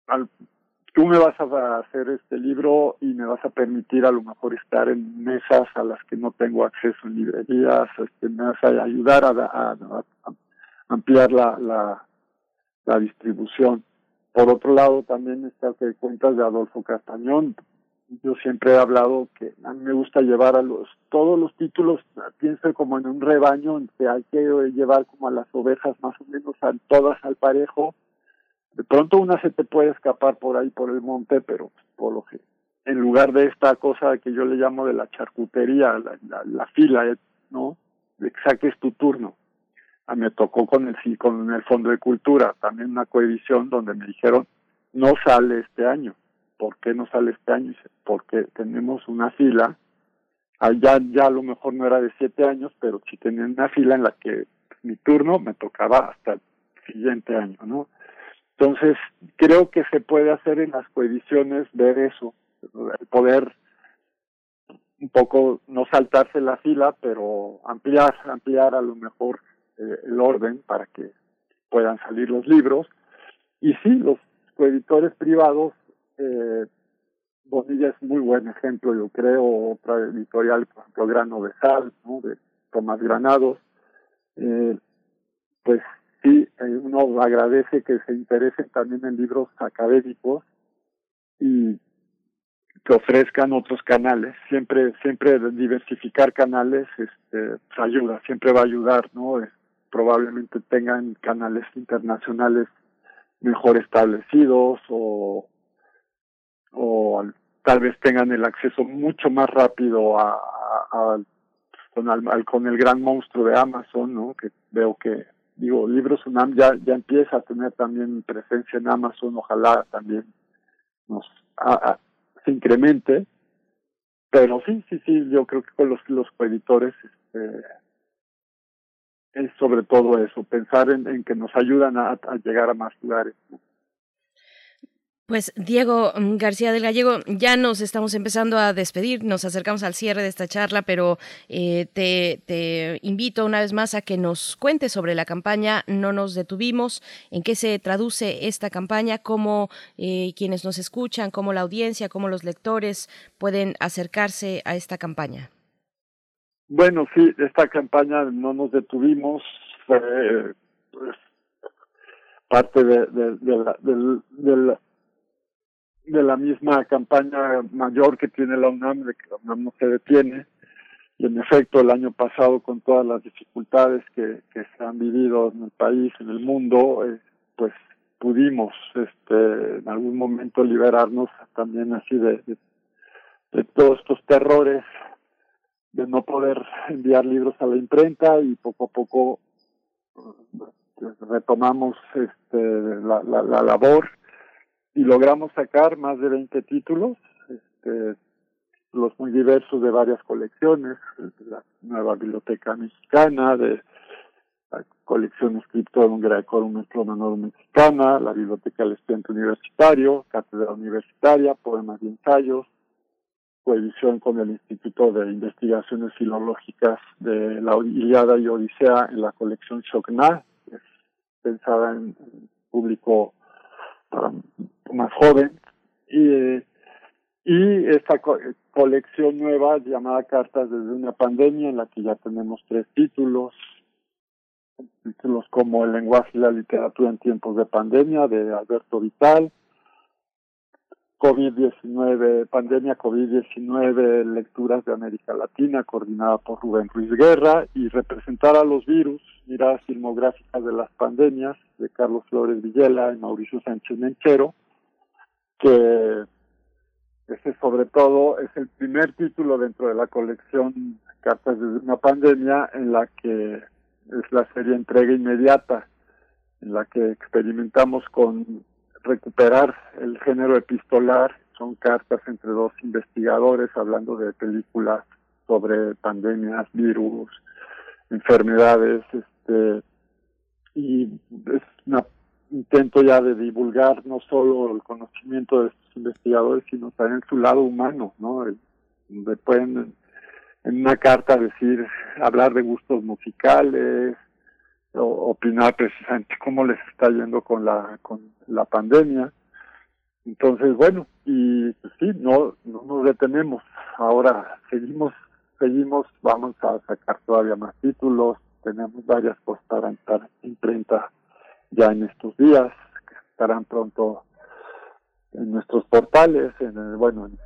al, tú me vas a hacer este libro y me vas a permitir a lo mejor estar en mesas a las que no tengo acceso en librerías, este, me vas a ayudar a, ampliar la, la, distribución. Por otro lado, también está que cuentas de Adolfo Castañón. Yo siempre he hablado que a mí me gusta llevar a los, todos los títulos, pienso como en un rebaño, en que hay que llevar como a las ovejas más o menos a todas al parejo, de pronto una se te puede escapar por ahí por el monte, pero por lo que en lugar de esta cosa que yo le llamo de la charcutería, la, la, fila, eh, ¿no? De que saques tu turno. A mí me tocó con el con el Fondo de Cultura, también una coedición donde me dijeron, no sale este año. ¿Por qué no sale este año? Porque tenemos una fila, allá ya a lo mejor no era de siete años, pero sí tenía una fila en la que mi turno me tocaba hasta el siguiente año, ¿no? Entonces, creo que se puede hacer en las coediciones ver eso, el poder un poco no saltarse la fila, pero ampliar, ampliar a lo mejor eh, el orden para que puedan salir los libros. Y sí, los coeditores privados, eh, Bonilla es muy buen ejemplo, yo creo, otra editorial, por ejemplo, Grano de Sal, ¿no? de Tomás Granados, eh, pues sí, eh, uno agradece que se interesen también en libros académicos y que ofrezcan otros canales. Siempre, siempre diversificar canales este, ayuda, siempre va a ayudar, ¿no? probablemente tengan canales internacionales mejor establecidos o, o tal vez tengan el acceso mucho más rápido a, con, al, con el gran monstruo de Amazon, ¿no? Que veo que digo, Libros UNAM ya, ya empieza a tener también presencia en Amazon, ojalá también nos se incremente, pero sí, sí, sí, yo creo que con los, los coeditores este, es sobre todo eso, pensar en, en que nos ayudan a, a llegar a más lugares. Pues Diego mm, García del Gallego, ya nos estamos empezando a despedir, nos acercamos al cierre de esta charla, pero eh, te, invito una vez más a que nos cuentes sobre la campaña No nos detuvimos, en qué se traduce esta campaña, cómo eh, quienes nos escuchan, cómo la audiencia, cómo los lectores pueden acercarse a esta campaña. Bueno, sí, esta campaña No nos detuvimos fue pues, parte de, la misma campaña mayor que tiene la UNAM, de que la UNAM no se detiene. Y en efecto, el año pasado, con todas las dificultades que, que se han vivido en el país, en el mundo, eh, pues pudimos este, en algún momento liberarnos también así de, de todos estos terrores de no poder enviar libros a la imprenta y poco a poco pues, retomamos este, la, la, la labor y logramos sacar más de 20 títulos, este, los muy diversos de varias colecciones, la nueva biblioteca mexicana, de la colección Scriptorum Graecorum Menor mexicana, la biblioteca del estudiante universitario, cátedra universitaria, poemas y ensayos, coedición con el Instituto de Investigaciones Filológicas de la Iliada y Odisea en la colección Shokna, pensada en, público más joven, y, y esta colección nueva llamada Cartas desde una pandemia, en la que ya tenemos tres títulos, títulos como El lenguaje y la literatura en tiempos de pandemia, de Alberto Vital, COVID-19, pandemia COVID-19, lecturas de América Latina, coordinada por Rubén Ruiz Guerra, y representar a los virus, miradas filmográficas de las pandemias, de Carlos Flores Villela y Mauricio Sánchez Menchero, que ese sobre todo es el primer título dentro de la colección Cartas de una pandemia en la que es la serie entrega inmediata, en la que experimentamos con recuperar el género epistolar. Son cartas entre dos investigadores hablando de películas sobre pandemias, virus, enfermedades, este, y es un intento ya de divulgar no solo el conocimiento de estos investigadores, sino también su lado humano, ¿no? donde pueden en una carta decir, hablar de gustos musicales, opinar precisamente cómo les está yendo con la con la pandemia. Entonces bueno y pues sí no no nos detenemos. Ahora seguimos seguimos vamos a sacar todavía más títulos. Tenemos varias cosas para estar imprenta ya en estos días que estarán pronto en nuestros portales en el, bueno en,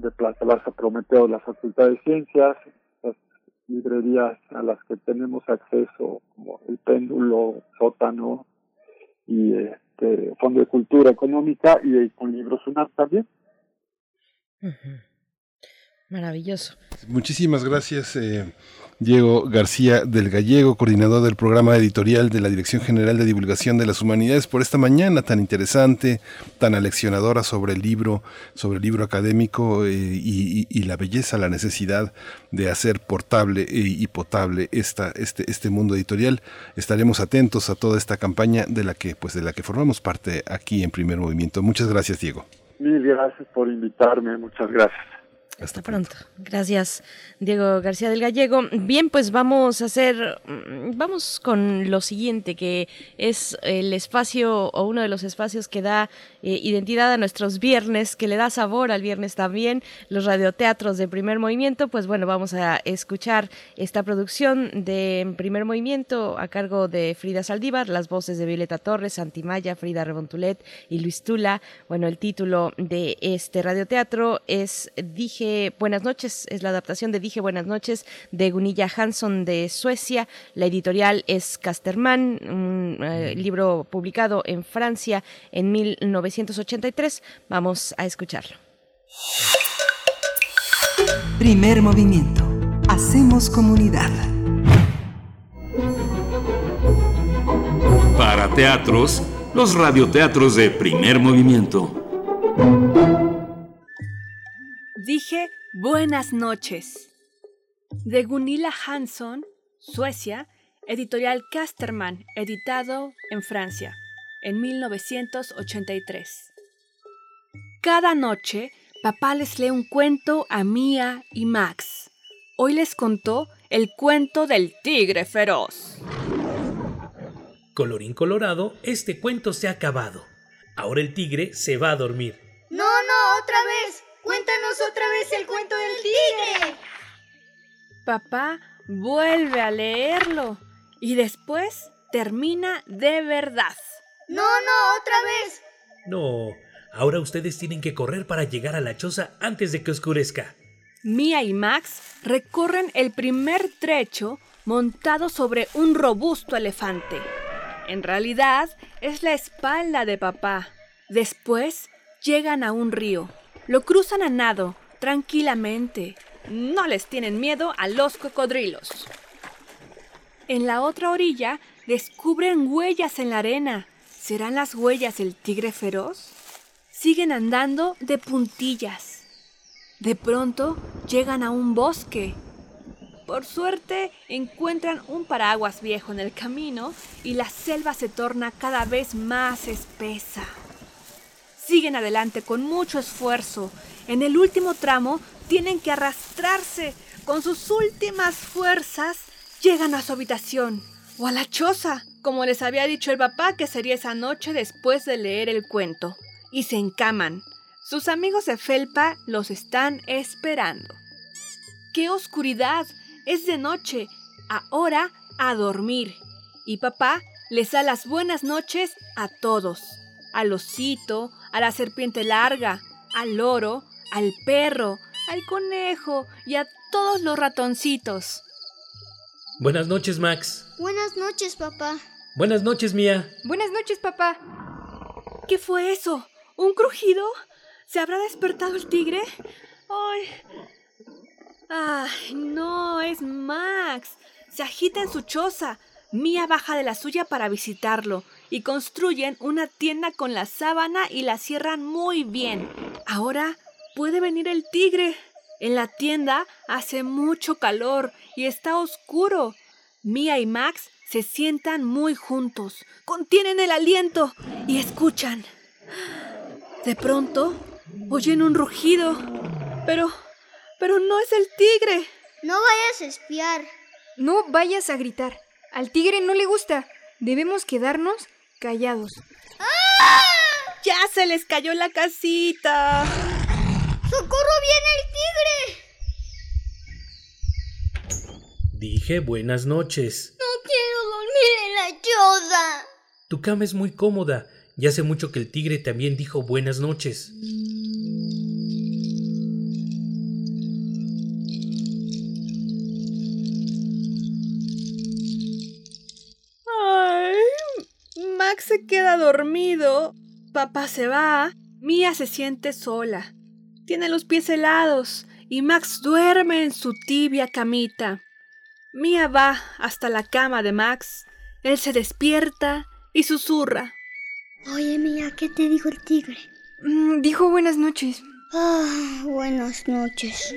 de Plaza Prometeo la Facultad de Ciencias librerías a las que tenemos acceso, como el péndulo, sótano y este Fondo de Cultura Económica y con libros UNAM también. Maravilloso. Muchísimas gracias. Eh, Diego García del Gallego, coordinador del programa editorial de la Dirección General de Divulgación de las Humanidades, por esta mañana tan interesante, tan aleccionadora sobre el libro, sobre el libro académico eh, y, la belleza, la necesidad de hacer portable y potable esta, este, este mundo editorial. Estaremos atentos a toda esta campaña de la que, pues, de la que formamos parte aquí en Primer Movimiento. Muchas gracias, Diego. Mil gracias por invitarme, muchas gracias. Hasta, pronto. Gracias, Diego García del Gallego. Bien, pues vamos a hacer, mm, vamos con lo siguiente, que es el espacio o uno de los espacios que da eh, identidad a nuestros viernes, que le da sabor al viernes también, los radioteatros de primer movimiento. Pues bueno, vamos a escuchar esta producción de primer movimiento a cargo de Frida Saldívar, las voces de Violeta Torres, Santimaya, Frida Rebontulet y Luis Tula. Bueno, el título de este radioteatro es Dije Buenas noches, es la adaptación de Dije Buenas noches de Gunilla Hansson de Suecia. La editorial es Casterman, un eh, libro publicado en Francia en 1983. Vamos a escucharlo. Primer movimiento. Hacemos comunidad. Para teatros, los radioteatros de primer movimiento. Dije buenas noches. De Gunilla Hansson, Suecia, editorial Casterman, editado en Francia, en 1983. Cada noche, papá les lee un cuento a Mía y Max. Hoy les contó el cuento del tigre feroz. Colorín colorado, este cuento se ha acabado. Ahora el tigre se va a dormir. No, no, otra vez. Cuéntanos otra vez el cuento del tigre. Papá vuelve a leerlo y después termina de verdad. No, no, otra vez. No, ahora ustedes tienen que correr para llegar a la choza antes de que oscurezca. Mia y Max recorren el primer trecho montado sobre un robusto elefante. En realidad es la espalda de papá. Después llegan a un río. Lo cruzan a nado, tranquilamente. No les tienen miedo a los cocodrilos. En la otra orilla descubren huellas en la arena. ¿Serán las huellas del tigre feroz? Siguen andando de puntillas. De pronto llegan a un bosque. Por suerte encuentran un paraguas viejo en el camino y la selva se torna cada vez más espesa. Siguen adelante con mucho esfuerzo. En el último tramo tienen que arrastrarse. Con sus últimas fuerzas llegan a su habitación o a la choza, como les había dicho el papá que sería esa noche después de leer el cuento, y se encaman. Sus amigos de Felpa los están esperando. ¡Qué oscuridad! Es de noche. Ahora a dormir. Y papá les da las buenas noches a todos. Al osito, a la serpiente larga, al loro, al perro, al conejo y a todos los ratoncitos. Buenas noches, Max. Buenas noches, papá. Buenas noches, Mía. Buenas noches, papá. ¿Qué fue eso? ¿Un crujido? ¿Se habrá despertado el tigre? ¡Ay! ¡Ay, no! Es Max. Se agita en su choza. Mía baja de la suya para visitarlo y construyen una tienda con la sábana y la cierran muy bien. Ahora puede venir el tigre. En la tienda hace mucho calor y está oscuro. Mía y Max se sientan muy juntos, contienen el aliento y escuchan. De pronto oyen un rugido, pero pero no es el tigre. No vayas a espiar. No vayas a gritar. Al tigre no le gusta. Debemos quedarnos callados. ¡Ah! Ya se les cayó la casita. ¡Socorro viene el tigre! Dije buenas noches. No quiero dormir en la choza. Tu cama es muy cómoda. Y hace mucho que el tigre también dijo buenas noches. Queda dormido, papá se va, Mía se siente sola. Tiene los pies helados y Max duerme en su tibia camita. Mía va hasta la cama de Max. Él se despierta y susurra. Oye, Mía, ¿qué te dijo el tigre? Mm, dijo buenas noches. Ah, buenas noches.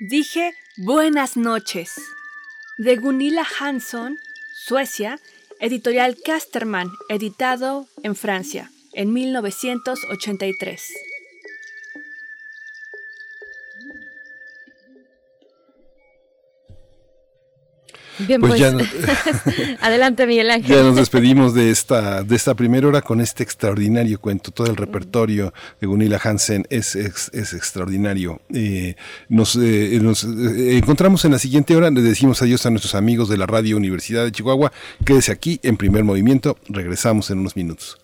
Dije buenas noches. De Gunilla Hansson Suecia, editorial Casterman, editado en Francia, en 1983. Bien, pues, adelante Miguel Ángel. Ya nos despedimos de esta, de esta primera hora con este extraordinario cuento. Todo el repertorio de Gunilla Hansen es, es, extraordinario. Eh, nos, eh, nos eh, encontramos en la siguiente hora. Le decimos adiós a nuestros amigos de la Radio Universidad de Chihuahua. Quédese aquí en primer movimiento. Regresamos en unos minutos.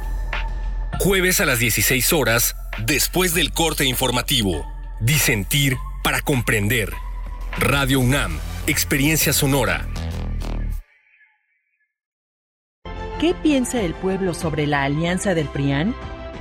Jueves a las 16 horas, después del corte informativo. Disentir para comprender. Radio UNAM, Experiencia Sonora. ¿Qué piensa el pueblo sobre la alianza del PRIAN?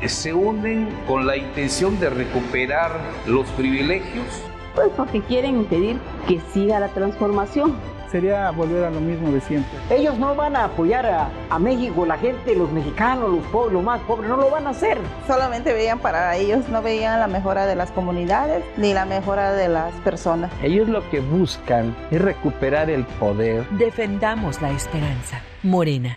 Se unen con la intención de recuperar los privilegios. Pues porque quieren impedir que siga la transformación sería volver a lo mismo de siempre. Ellos no van a apoyar a, México, la gente, los mexicanos, los pobres, los más pobres, no lo van a hacer. Solamente veían para ellos, no veían la mejora de las comunidades ni la mejora de las personas. Ellos lo que buscan es recuperar el poder. Defendamos la esperanza. Morena.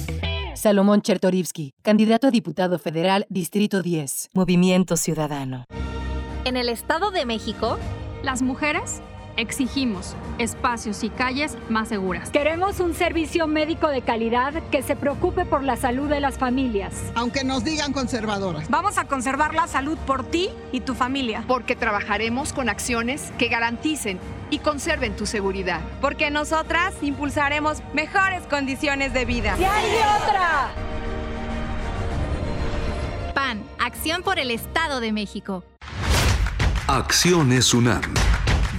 Salomón Chertorivsky, candidato a diputado federal, Distrito 10, Movimiento Ciudadano. En el Estado de México, las mujeres exigimos espacios y calles más seguras. Queremos un servicio médico de calidad que se preocupe por la salud de las familias. Aunque nos digan conservadoras. Vamos a conservar la salud por ti y tu familia. Porque trabajaremos con acciones que garanticen y conserven tu seguridad. Porque nosotras impulsaremos mejores condiciones de vida. ¡Ya hay otra! PAN, Acción por el Estado de México. Acciones UNAM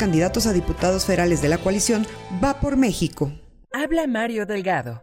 candidatos a diputados federales de la coalición Va por México. Habla Mario Delgado.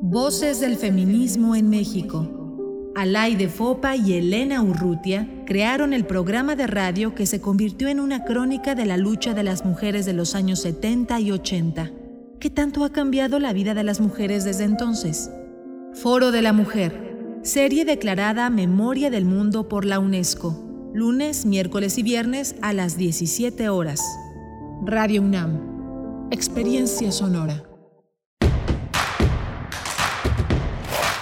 Voces del feminismo en México. de Fopa y Elena Urrutia crearon el programa de radio que se convirtió en una crónica de la lucha de las mujeres de los años 70 y 80. ¿Qué tanto ha cambiado la vida de las mujeres desde entonces? Foro de la Mujer, serie declarada Memoria del Mundo por la UNESCO, lunes, miércoles y viernes a las 17 horas. Radio UNAM, experiencia sonora.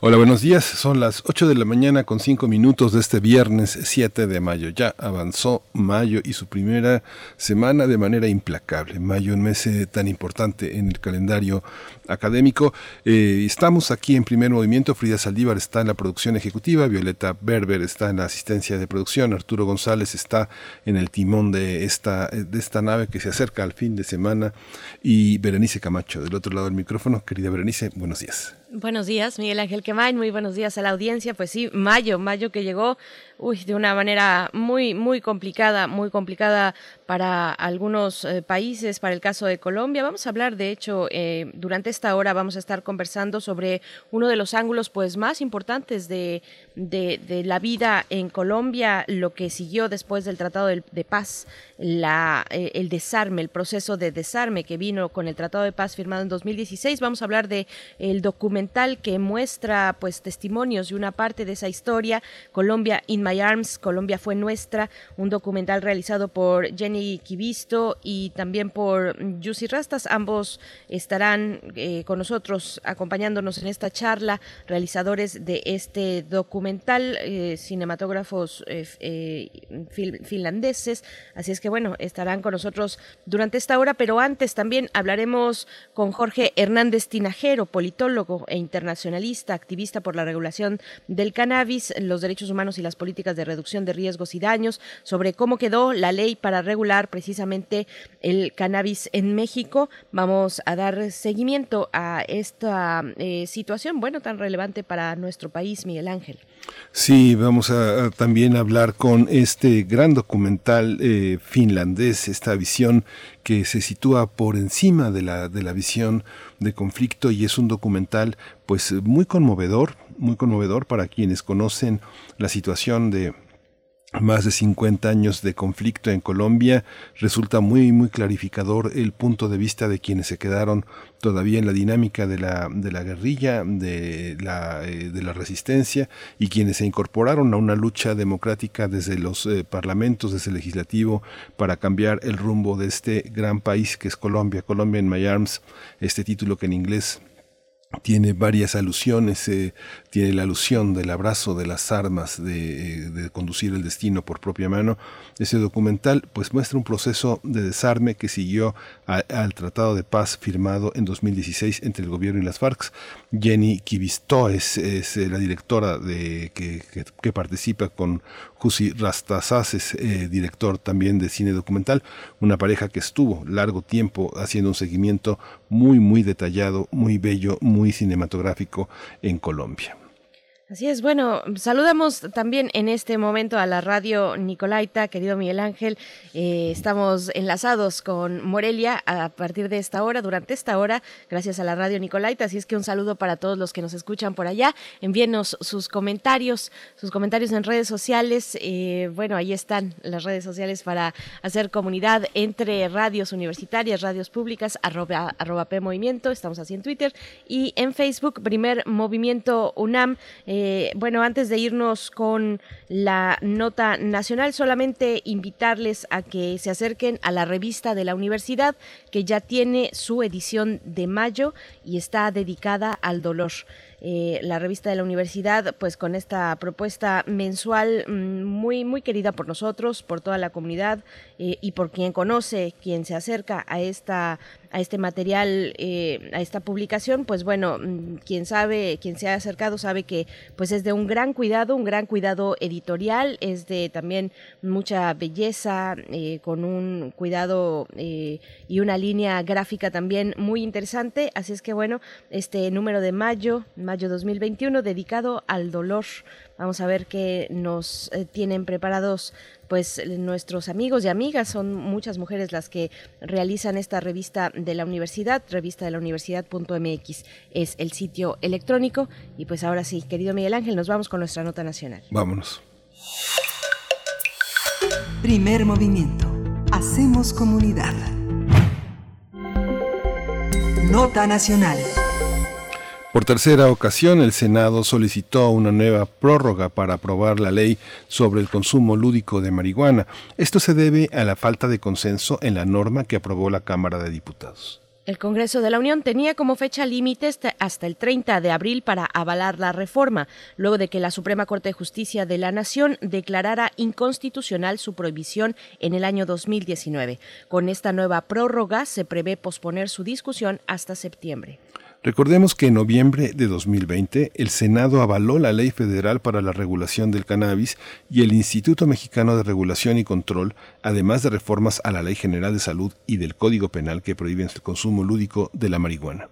Hola, buenos días. Son las 8 de la mañana con 5 minutos de este viernes 7 de mayo. Ya avanzó mayo y su primera semana de manera implacable. Mayo, un mes eh, tan importante en el calendario académico. Eh, estamos aquí en primer movimiento. Frida Saldívar está en la producción ejecutiva, Violeta Berber está en la asistencia de producción, Arturo González está en el timón de esta, de esta nave que se acerca al fin de semana y Berenice Camacho del otro lado del micrófono. Querida Berenice, buenos días. Buenos días, Miguel Ángel Quemain. Muy buenos días a la audiencia. Pues sí, mayo, mayo que llegó uy, de una manera muy, muy complicada, muy complicada para algunos eh, países, para el caso de Colombia. Vamos a hablar, de hecho, eh, durante esta hora vamos a estar conversando sobre uno de los ángulos pues más importantes de, de, la vida en Colombia, lo que siguió después del Tratado de, Paz, la, eh, el desarme, el proceso de desarme que vino con el Tratado de Paz firmado en 2016. Vamos a hablar de el documental que muestra pues testimonios de una parte de esa historia, Colombia My Arms, Colombia fue nuestra, un documental realizado por Jenny Kivisto y también por Yussi Rastas. Ambos estarán eh, con nosotros acompañándonos en esta charla, realizadores de este documental, eh, cinematógrafos eh, finlandeses. Así es que bueno, estarán con nosotros durante esta hora, pero antes también hablaremos con Jorge Hernández Tinajero, politólogo e internacionalista, activista por la regulación del cannabis, los derechos humanos y las políticas de reducción de riesgos y daños, sobre cómo quedó la ley para regular precisamente el cannabis en México. Vamos a dar seguimiento a esta eh, situación, bueno, tan relevante para nuestro país, Miguel Ángel. Sí, vamos a, también hablar con este gran documental eh, finlandés, esta visión que se sitúa por encima de la, de la visión de conflicto y es un documental pues muy conmovedor, muy conmovedor para quienes conocen la situación de más de 50 años de conflicto en Colombia, resulta muy, muy clarificador el punto de vista de quienes se quedaron todavía en la dinámica de la, de la guerrilla, de la, eh, de la resistencia y quienes se incorporaron a una lucha democrática desde los eh, parlamentos, desde el legislativo, para cambiar el rumbo de este gran país que es Colombia, Colombia en My Arms, este título que en inglés tiene varias alusiones, eh, tiene la alusión del abrazo de las armas, de, de, conducir el destino por propia mano. Ese documental pues muestra un proceso de desarme que siguió al Tratado de Paz firmado en 2016 entre el gobierno y las FARC. Jenny Kivistó es, es la directora de, que, participa con Jusi Rastazas es eh, director también de cine documental, una pareja que estuvo largo tiempo haciendo un seguimiento muy, muy detallado, muy bello, muy cinematográfico en Colombia. Así es, bueno, saludamos también en este momento a la radio Nicolaita, querido Miguel Ángel. Eh, estamos enlazados con Morelia a partir de esta hora, durante esta hora, gracias a la radio Nicolaita. Así es que un saludo para todos los que nos escuchan por allá. Envíenos sus comentarios, sus comentarios en redes sociales. Eh, bueno, ahí están las redes sociales para hacer comunidad entre radios universitarias, radios públicas, arroba, arroba P Movimiento. Estamos así en Twitter y en Facebook, Primer Movimiento UNAM. Eh, bueno, antes de irnos con la nota nacional, solamente invitarles a que se acerquen a la revista de la universidad, que ya tiene su edición de mayo y está dedicada al dolor. Eh, la revista de la universidad, pues con esta propuesta mensual mm, muy, muy querida por nosotros, por toda la comunidad eh, y por quien conoce, quien se acerca a esta a este material, eh, a esta publicación, pues bueno, mm, quien sabe, quien se ha acercado sabe que pues es de un gran cuidado, un gran cuidado editorial, es de también mucha belleza, con un cuidado y una línea gráfica también muy interesante, así es que bueno, este número de mayo, mayo 2021 dedicado al dolor. Vamos a ver qué nos eh, tienen preparados pues nuestros amigos y amigas, son muchas mujeres las que realizan esta revista de la universidad, revista de la universidad.mx es el sitio electrónico y pues ahora sí, querido Miguel Ángel, nos vamos con nuestra nota nacional. Vámonos. Primer movimiento. Hacemos comunidad. Nota nacional. Por tercera ocasión, el Senado solicitó una nueva prórroga para aprobar la ley sobre el consumo lúdico de marihuana. Esto se debe a la falta de consenso en la norma que aprobó la Cámara de Diputados. El Congreso de la Unión tenía como fecha límite hasta el 30 de abril para avalar la reforma, luego de que la Suprema Corte de Justicia de la Nación declarara inconstitucional su prohibición en el año 2019. Con esta nueva prórroga se prevé posponer su discusión hasta septiembre. Recordemos que en noviembre de 2020 el Senado avaló la Ley Federal para la Regulación del Cannabis y el Instituto Mexicano de Regulación y Control, además de reformas a la Ley General de Salud y del Código Penal que prohíben el consumo lúdico de la marihuana.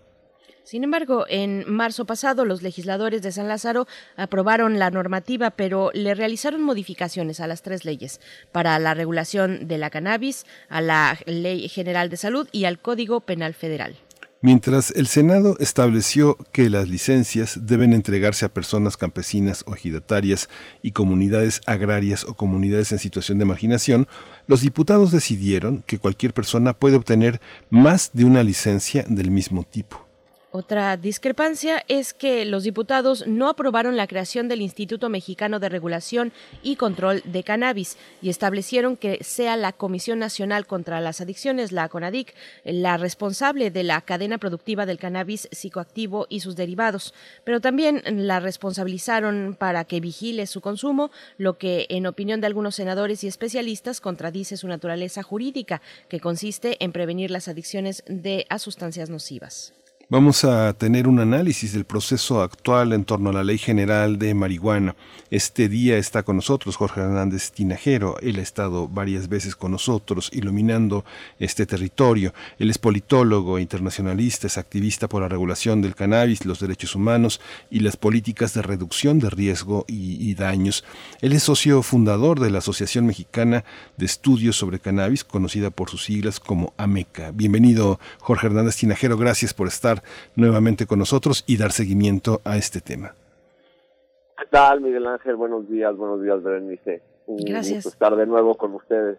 Sin embargo, en marzo pasado los legisladores de San Lázaro aprobaron la normativa, pero le realizaron modificaciones a las tres leyes para la regulación de la cannabis, a la Ley General de Salud y al Código Penal Federal. Mientras el Senado estableció que las licencias deben entregarse a personas campesinas o ejidatarias y comunidades agrarias o comunidades en situación de marginación, los diputados decidieron que cualquier persona puede obtener más de una licencia del mismo tipo. Otra discrepancia es que los diputados no aprobaron la creación del Instituto Mexicano de Regulación y Control de Cannabis y establecieron que sea la Comisión Nacional contra las Adicciones, la CONADIC, la responsable de la cadena productiva del cannabis psicoactivo y sus derivados, pero también la responsabilizaron para que vigile su consumo, lo que, en opinión de algunos senadores y especialistas, contradice su naturaleza jurídica, que consiste en prevenir las adicciones de, a sustancias nocivas. Vamos a tener un análisis del proceso actual en torno a la Ley General de Marihuana. Este día está con nosotros Jorge Hernández Tinajero. Él ha estado varias veces con nosotros iluminando este territorio. Él es politólogo, internacionalista, es activista por la regulación del cannabis, los derechos humanos y las políticas de reducción de riesgo y, y daños. Él es socio fundador de la Asociación Mexicana de Estudios sobre Cannabis, conocida por sus siglas como AMECA. Bienvenido, Jorge Hernández Tinajero. Gracias por estar nuevamente con nosotros y dar seguimiento a este tema. ¿Qué tal, Miguel Ángel? Buenos días, buenos días, Berenice. Un Gracias. gusto estar de nuevo con ustedes.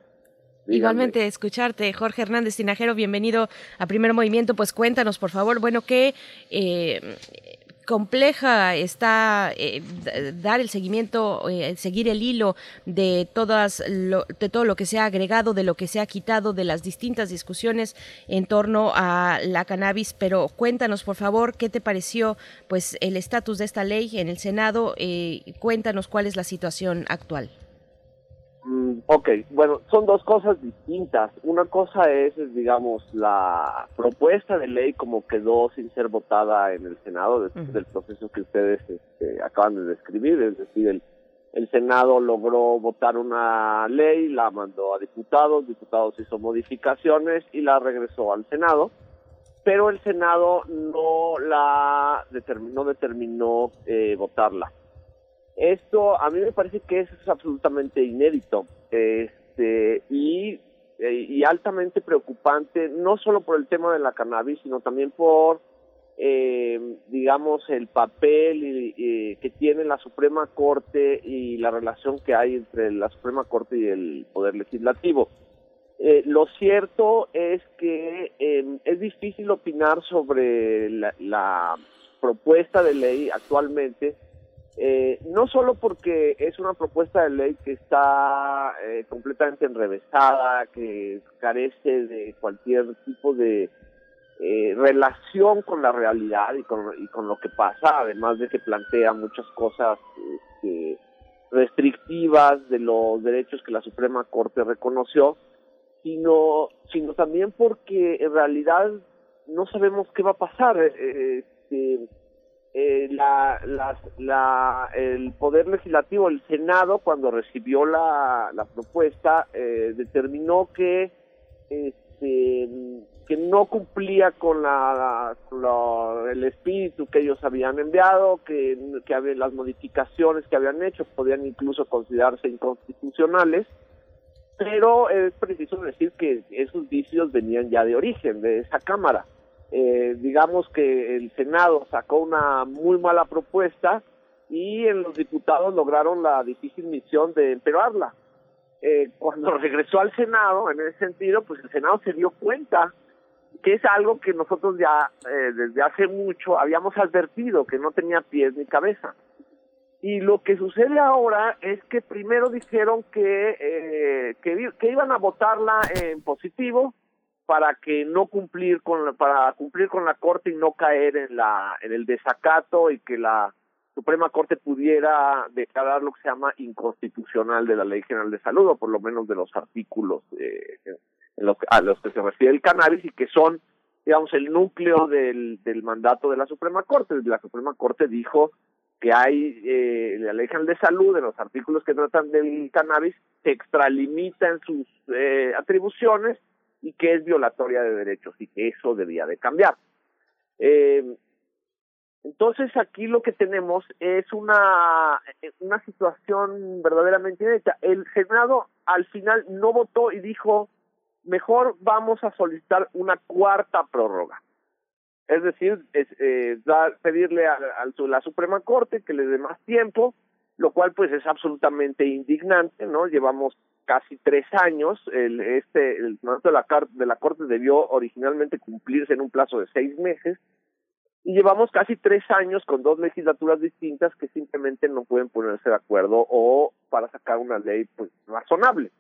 Díganme. Igualmente escucharte, Jorge Hernández Tinajero, bienvenido a Primer Movimiento. Pues cuéntanos, por favor, bueno, qué eh, compleja está eh, dar el seguimiento, eh, seguir el hilo de todas lo- de todo lo que se ha agregado, de lo que se ha quitado, de las distintas discusiones en torno a la cannabis. Pero cuéntanos, por favor, qué te pareció, pues, el estatus de esta ley en el Senado. Eh, cuéntanos cuál es la situación actual. Mm, ok, bueno, son dos cosas distintas. Una cosa es, es, digamos, la propuesta de ley como quedó sin ser votada en el Senado después del proceso que ustedes este, acaban de describir, es decir, el, el Senado logró votar una ley, la mandó a diputados, diputados hizo modificaciones y la regresó al Senado, pero el Senado no la determinó, no determinó eh, votarla. Esto a mí me parece que es absolutamente inédito este, y, altamente preocupante, no solo por el tema de la cannabis, sino también por, eh, digamos, el papel y- que tiene la Suprema Corte y la relación que hay entre la Suprema Corte y el Poder Legislativo. Eh, lo cierto es que eh, es difícil opinar sobre la propuesta de ley actualmente, eh, no solo porque es una propuesta de ley que está eh, completamente enrevesada, que carece de cualquier tipo de eh, relación con la realidad y con, y con lo que pasa, además de que plantea muchas cosas este, restrictivas de los derechos que la Suprema Corte reconoció, sino, sino también porque en realidad no sabemos qué va a pasar. eh, este, eh, la, las- la- el Poder Legislativo, el Senado, cuando recibió la, la propuesta, eh, determinó que este, que no cumplía con, la, el espíritu que ellos habían enviado, que, que las modificaciones que habían hecho podían incluso considerarse inconstitucionales, pero es preciso decir que esos vicios venían ya de origen, de esa Cámara. Eh, digamos que el Senado sacó una muy mala propuesta y en los diputados lograron la difícil misión de empeorarla. Eh, cuando regresó al Senado, en ese sentido, pues el Senado se dio cuenta que es algo que nosotros ya eh, desde hace mucho habíamos advertido que no tenía pies ni cabeza. Y lo que sucede ahora es que primero dijeron que, eh, que, que iban a votarla en positivo para que no cumplir con la, para cumplir con la corte y no caer en la en el desacato y que la Suprema Corte pudiera declarar lo que se llama inconstitucional de la Ley General de Salud o por lo menos de los artículos eh, en los, a los que se refiere el cannabis y que son digamos el núcleo del, del mandato de la Suprema Corte. La Suprema Corte dijo que hay eh, la Ley General de Salud en los artículos que tratan del cannabis se extralimita en sus eh, atribuciones y que es violatoria de derechos y que eso debía de cambiar. Eh, entonces aquí lo que tenemos es una, una situación verdaderamente inédita. El Senado al final no votó y dijo, mejor vamos a solicitar una cuarta prórroga. Es decir, eh, dar, pedirle a, a la Suprema Corte que le dé más tiempo, lo cual pues es absolutamente indignante, ¿no? Llevamos casi tres años, el, este, el mandato de la, de la Corte debió originalmente cumplirse en un plazo de seis meses, y llevamos casi tres años con dos legislaturas distintas que simplemente no pueden ponerse de acuerdo o para sacar una ley pues razonable.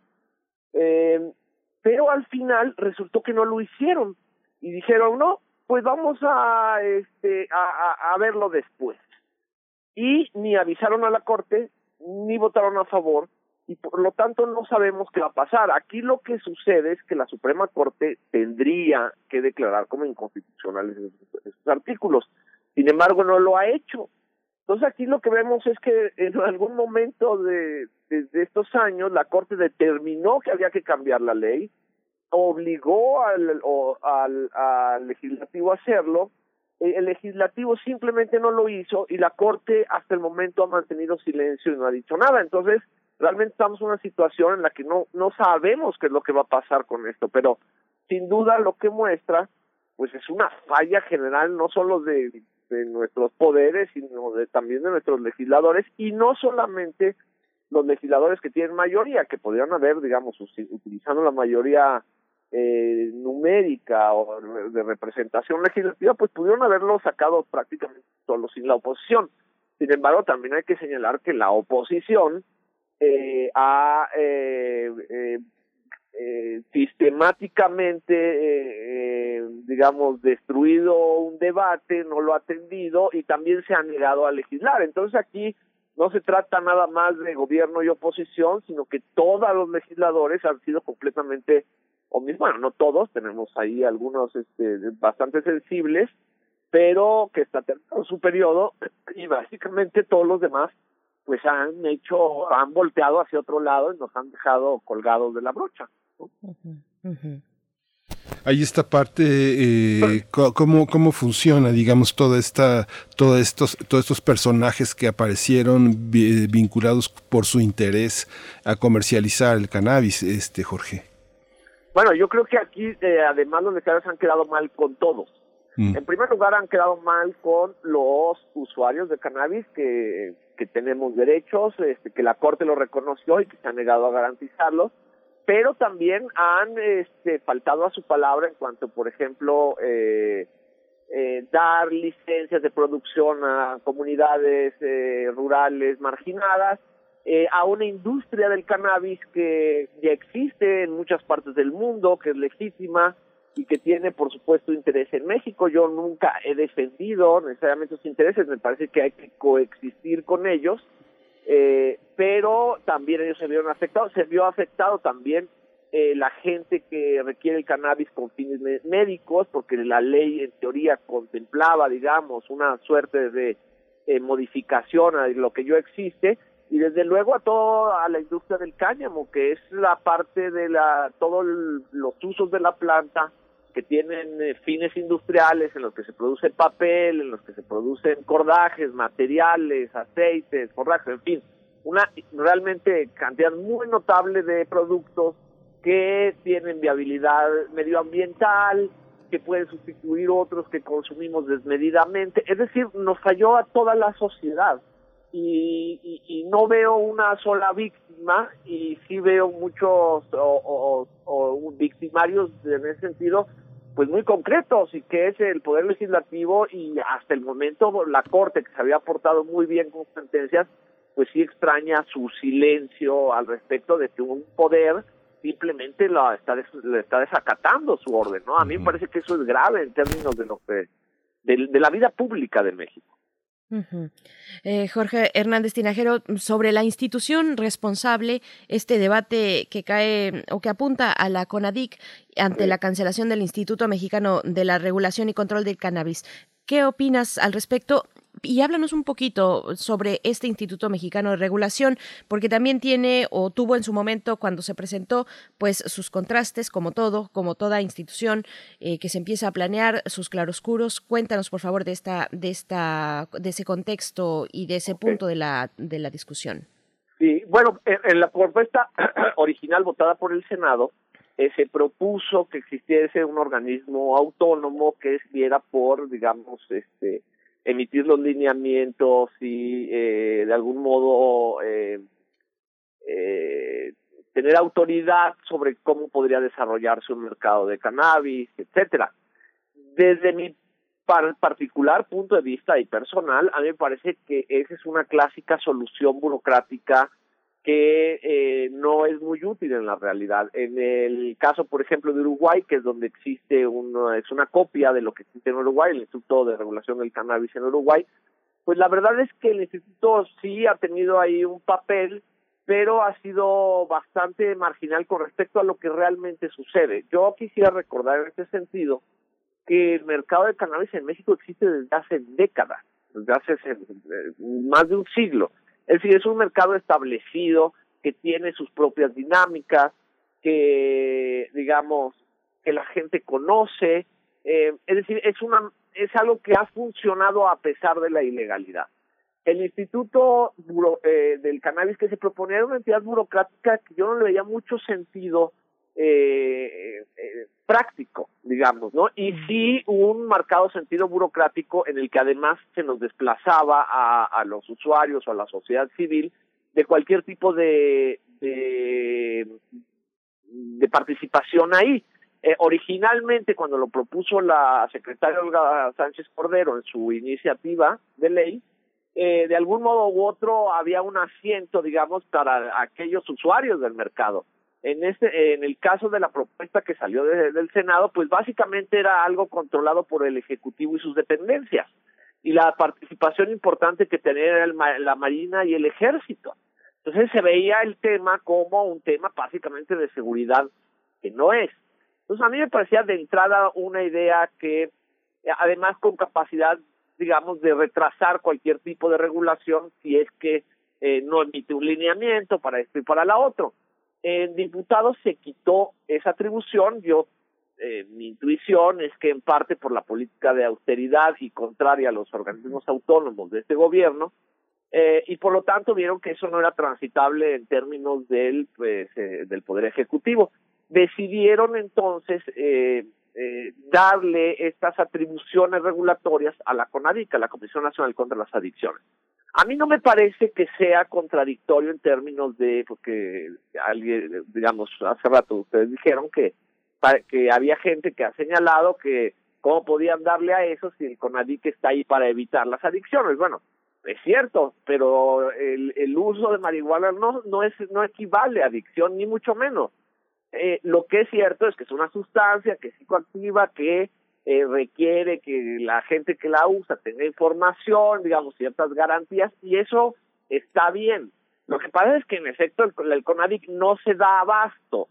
Eh, pero al final resultó que no lo hicieron y dijeron no, pues vamos a este a verlo después y ni avisaron a la corte ni votaron a favor y por lo tanto no sabemos qué va a pasar. Aquí lo que sucede es que la Suprema Corte tendría que declarar como inconstitucionales esos, artículos. Sin embargo, no lo ha hecho. Entonces aquí lo que vemos es que en algún momento de, estos años la Corte determinó que había que cambiar la ley, obligó al, al, al legislativo a hacerlo, el legislativo simplemente no lo hizo y la Corte hasta el momento ha mantenido silencio y no ha dicho nada. Entonces, realmente estamos en una situación en la que no, no sabemos qué es lo que va a pasar con esto, pero sin duda lo que muestra, pues es una falla general, no solo de, de nuestros poderes, sino de, también de nuestros legisladores, y no solamente los legisladores que tienen mayoría, que podrían haber, digamos, utilizando la mayoría eh, numérica o de representación legislativa, pues pudieron haberlo sacado prácticamente solo sin la oposición. Sin embargo, también hay que señalar que la oposición eh, ha eh, eh, eh, sistemáticamente, eh, digamos, destruido un debate, no lo ha atendido y también se ha negado a legislar. Entonces aquí no se trata nada más de gobierno y oposición, sino que todos los legisladores han sido completamente, o mismo, bueno, no todos, tenemos ahí algunos este, bastante sensibles, pero que está terminando su periodo y básicamente todos los demás pues han hecho, han volteado hacia otro lado y nos han dejado colgados de la brocha. Hay esta parte, eh, cómo, cómo funciona, digamos, toda esta, todos estos, todos estos personajes que aparecieron vinculados por su interés a comercializar el cannabis, este Jorge. Bueno, yo creo que aquí, eh, además, los legisladores han quedado mal con todos. Mm. En primer lugar, han quedado mal con los usuarios de cannabis que que tenemos derechos, este, que la Corte lo reconoció y que se ha negado a garantizarlos, pero también han este, faltado a su palabra en cuanto, por ejemplo, eh, eh, dar licencias de producción a comunidades eh, rurales marginadas, eh, a una industria del cannabis que ya existe en muchas partes del mundo, que es legítima, y que tiene, por supuesto, interés en México. Yo nunca he defendido necesariamente sus intereses, me parece que hay que coexistir con ellos, eh, pero también ellos se vieron afectados, se vio afectado también eh, la gente que requiere el cannabis con fines médicos, porque la ley en teoría contemplaba, digamos, una suerte de eh, modificación a lo que yo existe, y desde luego a toda la industria del cáñamo, que es la parte de la todos los usos de la planta que tienen eh, fines industriales en los que se produce papel, en los que se producen cordajes, materiales, aceites, forrajes, en fin, una realmente cantidad muy notable de productos que tienen viabilidad medioambiental, que pueden sustituir otros que consumimos desmedidamente, es decir, nos falló a toda la sociedad. Y, y, no veo una sola víctima y sí veo muchos o victimarios en ese sentido pues muy concretos y que es el poder legislativo y hasta el momento la corte que se había portado muy bien con sentencias pues sí extraña su silencio al respecto de que un poder simplemente lo está le está desacatando su orden no a mí me parece que eso es grave en términos de lo que de la vida pública de México eh, Jorge Hernández Tinajero, sobre la institución responsable, este debate que cae o que apunta a la CONADIC ante la cancelación del Instituto Mexicano de la Regulación y Control del Cannabis. ¿Qué opinas al respecto? Y háblanos un poquito sobre este Instituto Mexicano de Regulación, porque también tiene o tuvo en su momento cuando se presentó, pues sus contrastes, como todo, como toda institución eh, que se empieza a planear, sus claroscuros. Cuéntanos, por favor, de esta, de esta, de ese contexto y de ese punto de la, de la discusión. Sí, bueno, en, la propuesta original votada por el Senado, eh, se propuso que existiese un organismo autónomo que viera por, digamos, este, emitir los lineamientos y eh, de algún modo eh, eh, tener autoridad sobre cómo podría desarrollarse un mercado de cannabis, etcétera. Desde mi particular punto de vista y personal, a mí me parece que esa es una clásica solución burocrática que eh, no es muy útil en la realidad. En el caso, por ejemplo, de Uruguay, que es donde existe una, es una copia de lo que existe en Uruguay, el Instituto de Regulación del Cannabis en Uruguay, pues la verdad es que el instituto sí ha tenido ahí un papel, pero ha sido bastante marginal con respecto a lo que realmente sucede. Yo quisiera recordar en este sentido que el mercado de cannabis en México existe desde hace décadas, desde hace eh, más de un siglo es decir, es un mercado establecido que tiene sus propias dinámicas, que digamos que la gente conoce, eh, es decir, es una es algo que ha funcionado a pesar de la ilegalidad. El Instituto eh, del Cannabis que se proponía una entidad burocrática que yo no le veía mucho sentido eh, eh, práctico, digamos, ¿no? Y sí un marcado sentido burocrático en el que además se nos desplazaba a, a los usuarios o a la sociedad civil de cualquier tipo de, de, de participación ahí. Eh, originalmente, cuando lo propuso la secretaria Olga Sánchez Cordero en su iniciativa de ley, eh, de algún modo u otro había un asiento, digamos, para aquellos usuarios del mercado en este en el caso de la propuesta que salió del Senado pues básicamente era algo controlado por el ejecutivo y sus dependencias. Y la participación importante que tenía la marina y el ejército. Entonces se veía el tema como un tema básicamente de seguridad que no es. Entonces a mí me parecía de entrada una idea que además con capacidad digamos de retrasar cualquier tipo de regulación si es que eh, no emite un lineamiento para esto y para la otro en diputados se quitó esa atribución. Yo, eh, mi intuición es que en parte por la política de austeridad y contraria a los organismos autónomos de este gobierno, eh, y por lo tanto vieron que eso no era transitable en términos del, pues, eh, del Poder Ejecutivo. Decidieron entonces eh, eh, darle estas atribuciones regulatorias a la CONADIC, a la Comisión Nacional contra las Adicciones. A mí no me parece que sea contradictorio en términos de, porque alguien, digamos, hace rato ustedes dijeron que, que había gente que ha señalado que cómo podían darle a eso si el CONADIC está ahí para evitar las adicciones. Bueno, es cierto, pero el, el uso de marihuana no, no, es, no equivale a adicción, ni mucho menos. Eh, lo que es cierto es que es una sustancia que es psicoactiva, que eh, requiere que la gente que la usa tenga información, digamos, ciertas garantías, y eso está bien. Lo que pasa es que en efecto el, el CONADIC no se da abasto.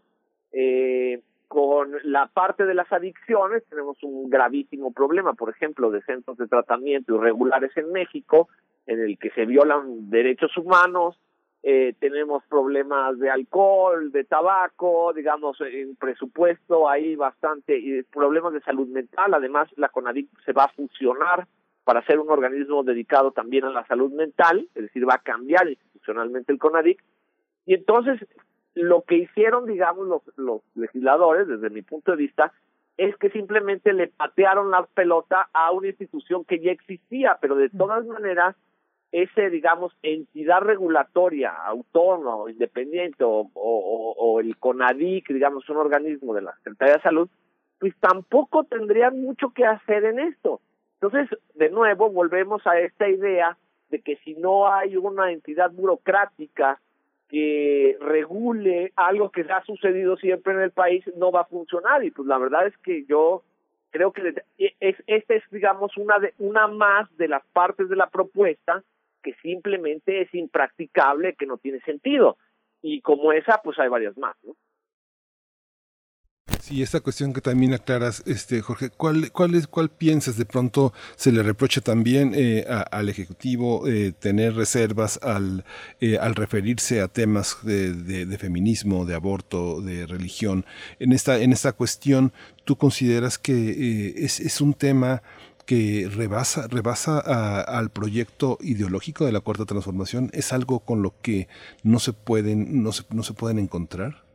Eh, con la parte de las adicciones tenemos un gravísimo problema, por ejemplo, de centros de tratamiento irregulares en México, en el que se violan derechos humanos, eh, tenemos problemas de alcohol, de tabaco, digamos, en presupuesto hay bastante y problemas de salud mental. Además, la CONADIC se va a fusionar para ser un organismo dedicado también a la salud mental, es decir, va a cambiar institucionalmente el CONADIC. Y entonces, lo que hicieron, digamos, los, los legisladores, desde mi punto de vista, es que simplemente le patearon la pelota a una institución que ya existía, pero de todas maneras ese, digamos, entidad regulatoria, autónoma, independiente, o, o, o, el CONADIC, digamos, un organismo de la Secretaría de Salud, pues tampoco tendrían mucho que hacer en esto. Entonces, de nuevo, volvemos a esta idea de que si no hay una entidad burocrática que regule algo que ha sucedido siempre en el país, no va a funcionar. Y pues la verdad es que yo creo que es, esta es, digamos, una, de, una más de las partes de la propuesta que simplemente es impracticable, que no tiene sentido. Y como esa, pues hay varias más, ¿no? Sí, esta cuestión que también aclaras, este Jorge, ¿cuál, cuál, cuál piensas de pronto se le reprocha también eh, al Ejecutivo eh, tener reservas al, eh, al referirse a temas de, de, de, feminismo, de aborto, de religión? En esta, en esta cuestión, ¿tú consideras que eh, es, es un tema que rebasa, rebasa a, al proyecto ideológico de la cuarta transformación? ¿Es algo con lo que no se pueden, no se, no se pueden encontrar?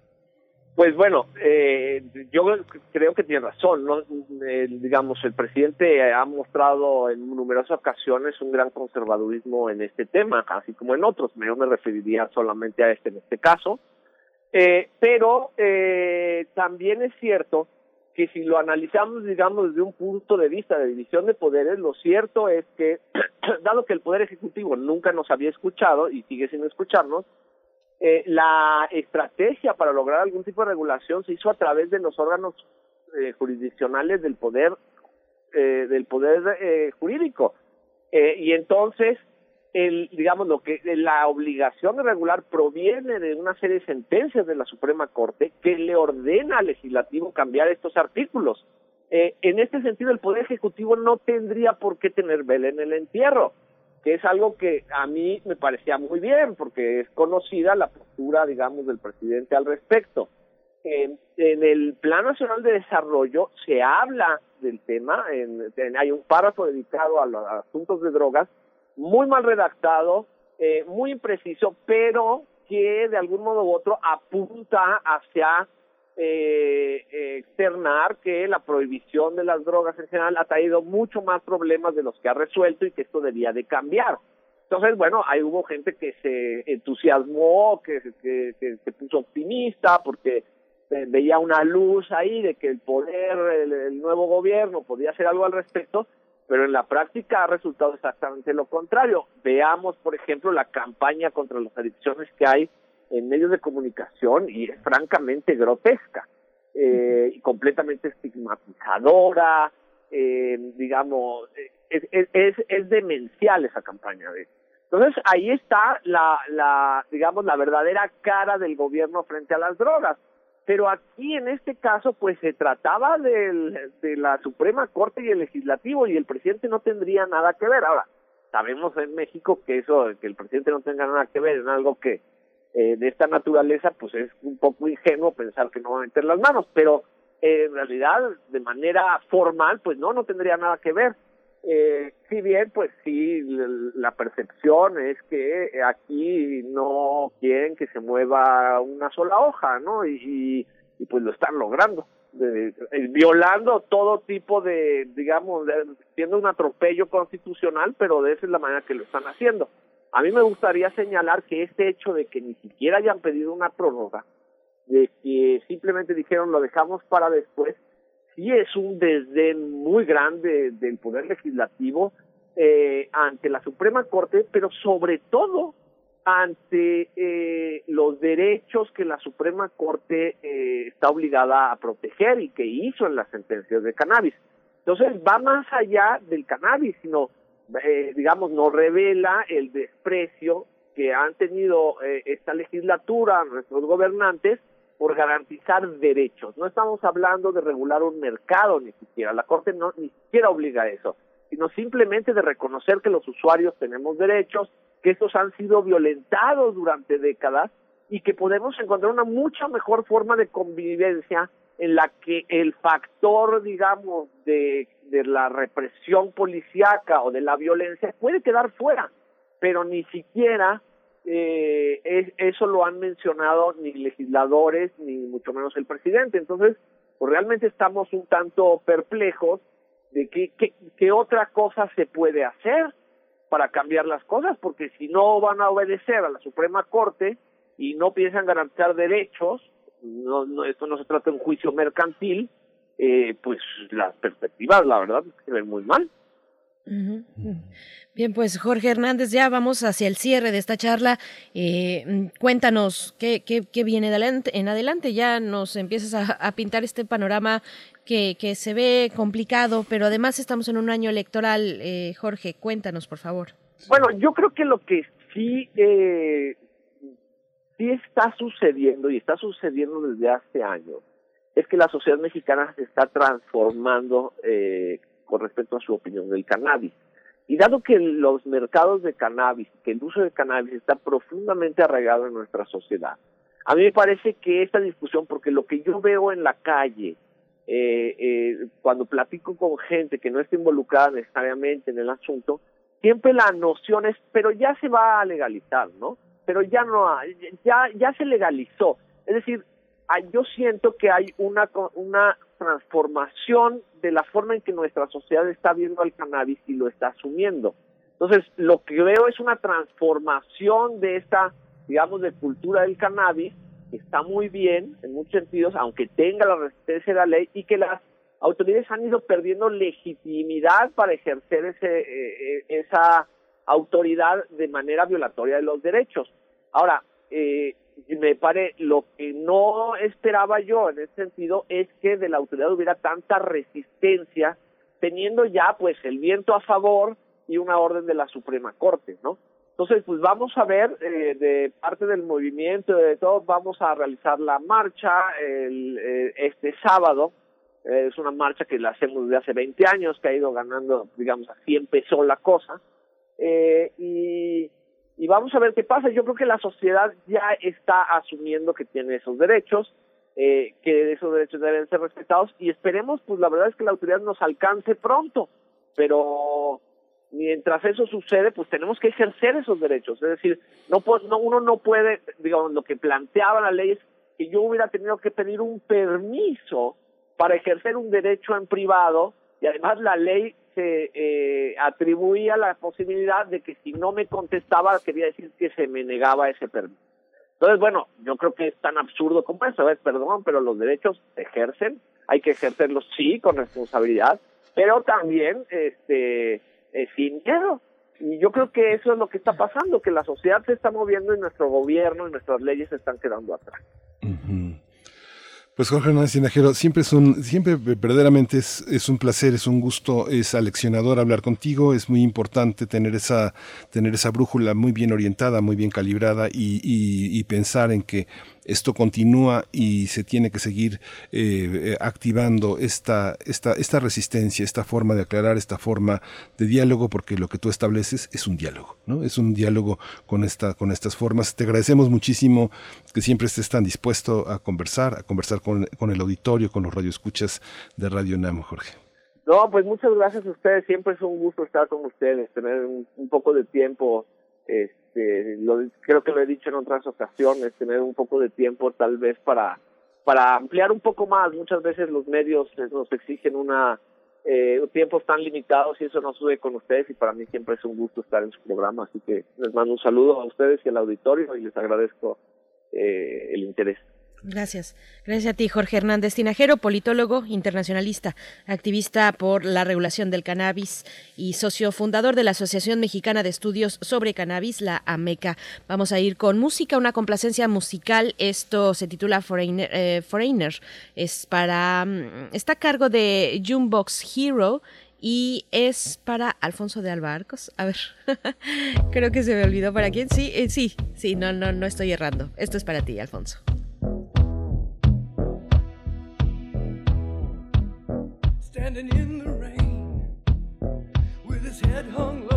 Pues bueno, eh, yo creo que tiene razón, ¿no? Digamos, el presidente ha mostrado en numerosas ocasiones un gran conservadurismo en este tema, así como en otros. Me referiría solamente a este en este caso. Eh, pero eh, también es cierto que si lo analizamos, digamos, desde un punto de vista de división de poderes, lo cierto es que, dado que el Poder Ejecutivo nunca nos había escuchado y sigue sin escucharnos, eh, la estrategia para lograr algún tipo de regulación se hizo a través de los órganos eh, jurisdiccionales del poder eh, del poder eh, jurídico. Eh, y entonces el digamos lo que la obligación regular proviene de una serie de sentencias de la Suprema Corte que le ordena al legislativo cambiar estos artículos eh, en este sentido el poder ejecutivo no tendría por qué tener vela en el entierro que es algo que a mí me parecía muy bien, porque es conocida la postura, digamos, del presidente al respecto. En, el Plan Nacional de Desarrollo se habla del tema, en, hay un párrafo dedicado a los asuntos de drogas, muy mal redactado, eh, muy impreciso, pero que de algún modo u otro apunta hacia eh, externar que la prohibición de las drogas en general ha traído mucho más problemas de los que ha resuelto y que esto debía de cambiar. Entonces, bueno, ahí hubo gente que se entusiasmó, que, se puso optimista porque veía una luz ahí de que el poder, el, nuevo gobierno podía hacer algo al respecto, pero en la práctica ha resultado exactamente lo contrario. Veamos, por ejemplo, la campaña contra las adicciones que hay en medios de comunicación y es francamente grotesca eh, y completamente estigmatizadora, eh, digamos, es, es, demencial esa campaña. De, entonces ahí está la, la, digamos, la verdadera cara del gobierno frente a las drogas. Pero aquí en este caso pues se trataba de la Suprema Corte y el Legislativo y el presidente no tendría nada que ver. Ahora, sabemos en México que eso, que el presidente no tenga nada que ver en algo que eh, de esta naturaleza, pues es un poco ingenuo pensar que no va a meter las manos, pero eh, en realidad, de manera formal, pues no, no tendría nada que ver. Eh, si bien, pues sí, la percepción es que aquí no quieren que se mueva una sola hoja, ¿no? Y, y pues lo están logrando, de, violando todo tipo de, digamos, de, siendo un atropello constitucional, pero de esa es la manera que lo están haciendo. A mí me gustaría señalar que este hecho de que ni siquiera hayan pedido una prórroga, de que simplemente dijeron lo dejamos para después, sí es un desdén muy grande del Poder Legislativo eh, ante la Suprema Corte, pero sobre todo ante eh, los derechos que la Suprema Corte eh, está obligada a proteger y que hizo en las sentencias de cannabis. Entonces va más allá del cannabis, sino eh, digamos, nos revela el desprecio que han tenido eh, esta legislatura, nuestros gobernantes, por garantizar derechos. No estamos hablando de regular un mercado ni siquiera, la Corte no ni siquiera obliga a eso, sino simplemente de reconocer que los usuarios tenemos derechos, que estos han sido violentados durante décadas y que podemos encontrar una mucha mejor forma de convivencia en la que el factor, digamos, de de la represión policíaca o de la violencia puede quedar fuera, pero ni siquiera eh, es, eso lo han mencionado ni legisladores ni mucho menos el presidente. Entonces, pues realmente estamos un tanto perplejos de qué, qué, qué otra cosa se puede hacer para cambiar las cosas, porque si no van a obedecer a la Suprema Corte y no piensan garantizar derechos, no, no, esto no se trata de un juicio mercantil, eh, pues las perspectivas, la verdad, se ven muy mal. Bien, pues Jorge Hernández, ya vamos hacia el cierre de esta charla. Eh, cuéntanos qué, qué, qué, viene adelante, en adelante. Ya nos empiezas a, a pintar este panorama que, que, se ve complicado, pero además estamos en un año electoral. Eh, Jorge, cuéntanos, por favor. Bueno, yo creo que lo que sí, eh, sí está sucediendo y está sucediendo desde hace años es que la sociedad mexicana se está transformando eh, con respecto a su opinión del cannabis. Y dado que los mercados de cannabis, que el uso de cannabis está profundamente arraigado en nuestra sociedad, a mí me parece que esta discusión, porque lo que yo veo en la calle, eh, eh, cuando platico con gente que no está involucrada necesariamente en el asunto, siempre la noción es, pero ya se va a legalizar, ¿no? Pero ya no, ya, ya se legalizó. Es decir, yo siento que hay una, una transformación de la forma en que nuestra sociedad está viendo al cannabis y lo está asumiendo. Entonces, lo que veo es una transformación de esta, digamos, de cultura del cannabis está muy bien en muchos sentidos, aunque tenga la resistencia de la ley y que las autoridades han ido perdiendo legitimidad para ejercer ese, eh, eh, esa autoridad de manera violatoria de los derechos. Ahora, eh, me pare, lo que no esperaba yo en ese sentido es que de la autoridad hubiera tanta resistencia, teniendo ya pues el viento a favor y una orden de la Suprema Corte, ¿no? Entonces, pues vamos a ver eh, de parte del movimiento, de todos, vamos a realizar la marcha el, eh, este sábado. Eh, es una marcha que la hacemos desde hace 20 años, que ha ido ganando, digamos, así empezó la cosa. y, y vamos a ver qué pasa. Yo creo que la sociedad ya está asumiendo que tiene esos derechos, que esos derechos deben ser respetados y esperemos, pues la verdad es que la autoridad nos alcance pronto, pero mientras eso sucede, pues tenemos que ejercer esos derechos. Es decir, no, no uno no puede, digamos, lo que planteaba la ley es que yo hubiera tenido que pedir un permiso para ejercer un derecho en privado y además la ley se eh, atribuía la posibilidad de que si no me contestaba quería decir que se me negaba ese permiso. Entonces, bueno, yo creo que es tan absurdo como eso, ¿ves? perdón, pero los derechos se ejercen, hay que ejercerlos sí con responsabilidad, pero también este eh, sin miedo. Y yo creo que eso es lo que está pasando, que la sociedad se está moviendo y nuestro gobierno y nuestras leyes se están quedando atrás. Pues Jorge Hernández Tinajero, siempre es un, siempre verdaderamente es, un placer, es un gusto, es aleccionador hablar contigo, es muy importante tener esa, tener esa brújula muy bien orientada, muy bien calibrada y pensar en que esto continúa y se tiene que seguir eh, eh, activando esta, esta, esta resistencia, esta forma de aclarar, esta forma de diálogo, porque lo que tú estableces es un diálogo, ¿no? Es un diálogo con, esta, con estas formas. Te agradecemos muchísimo que siempre estés tan dispuesto a conversar, a conversar con, con el auditorio, con los radioescuchas de Radio Namo, Jorge. No, pues muchas gracias a ustedes. Siempre es un gusto estar con ustedes, tener un, un poco de tiempo. Este, este, lo, creo que lo he dicho en otras ocasiones, tener un poco de tiempo tal vez para, para ampliar un poco más. Muchas veces los medios nos exigen una eh, tiempos tan limitados y eso no sube con ustedes y para mí siempre es un gusto estar en su programa. Así que les mando un saludo a ustedes y al auditorio y les agradezco eh, el interés. Gracias. Gracias a ti, Jorge Hernández Tinajero, politólogo internacionalista, activista por la regulación del cannabis y socio fundador de la Asociación Mexicana de Estudios sobre Cannabis, la AMECA. Vamos a ir con música, una complacencia musical. Esto se titula Foreigner. Eh, Foreigner. Es para. Mm, está a cargo de Jumbox Hero y es para Alfonso de Albarcos. A ver, creo que se me olvidó para quién. Sí, eh, sí, sí, no, no, no estoy errando. Esto es para ti, Alfonso. Standing in the rain with his head hung low.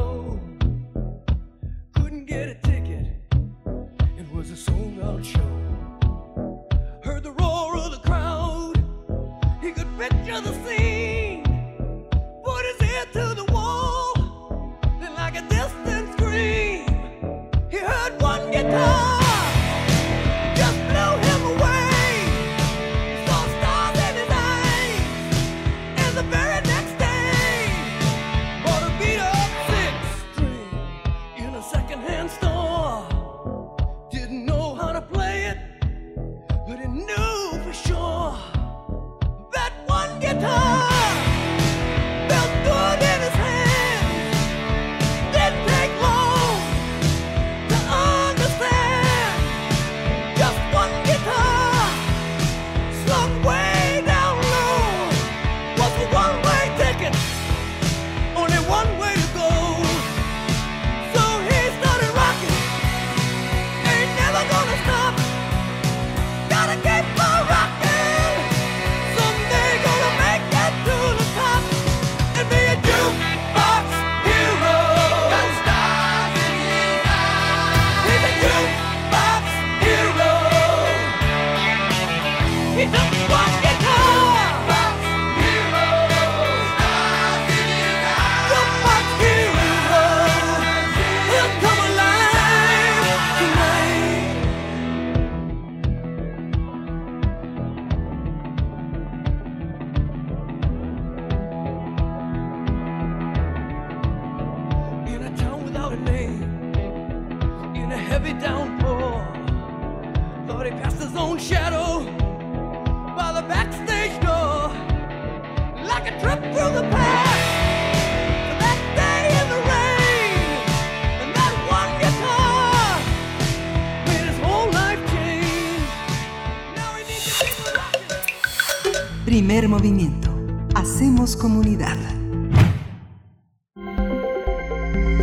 Movimiento. Hacemos comunidad.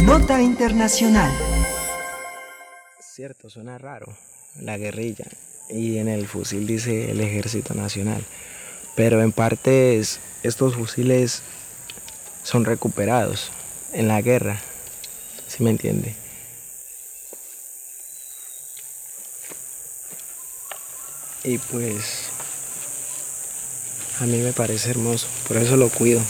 Nota internacional. Cierto, suena raro. La guerrilla. Y en el fusil dice el ejército nacional. Pero en parte es- estos fusiles son recuperados en la guerra. ¿Sí me entiende? Y pues a mí me parece hermoso, por eso lo cuido.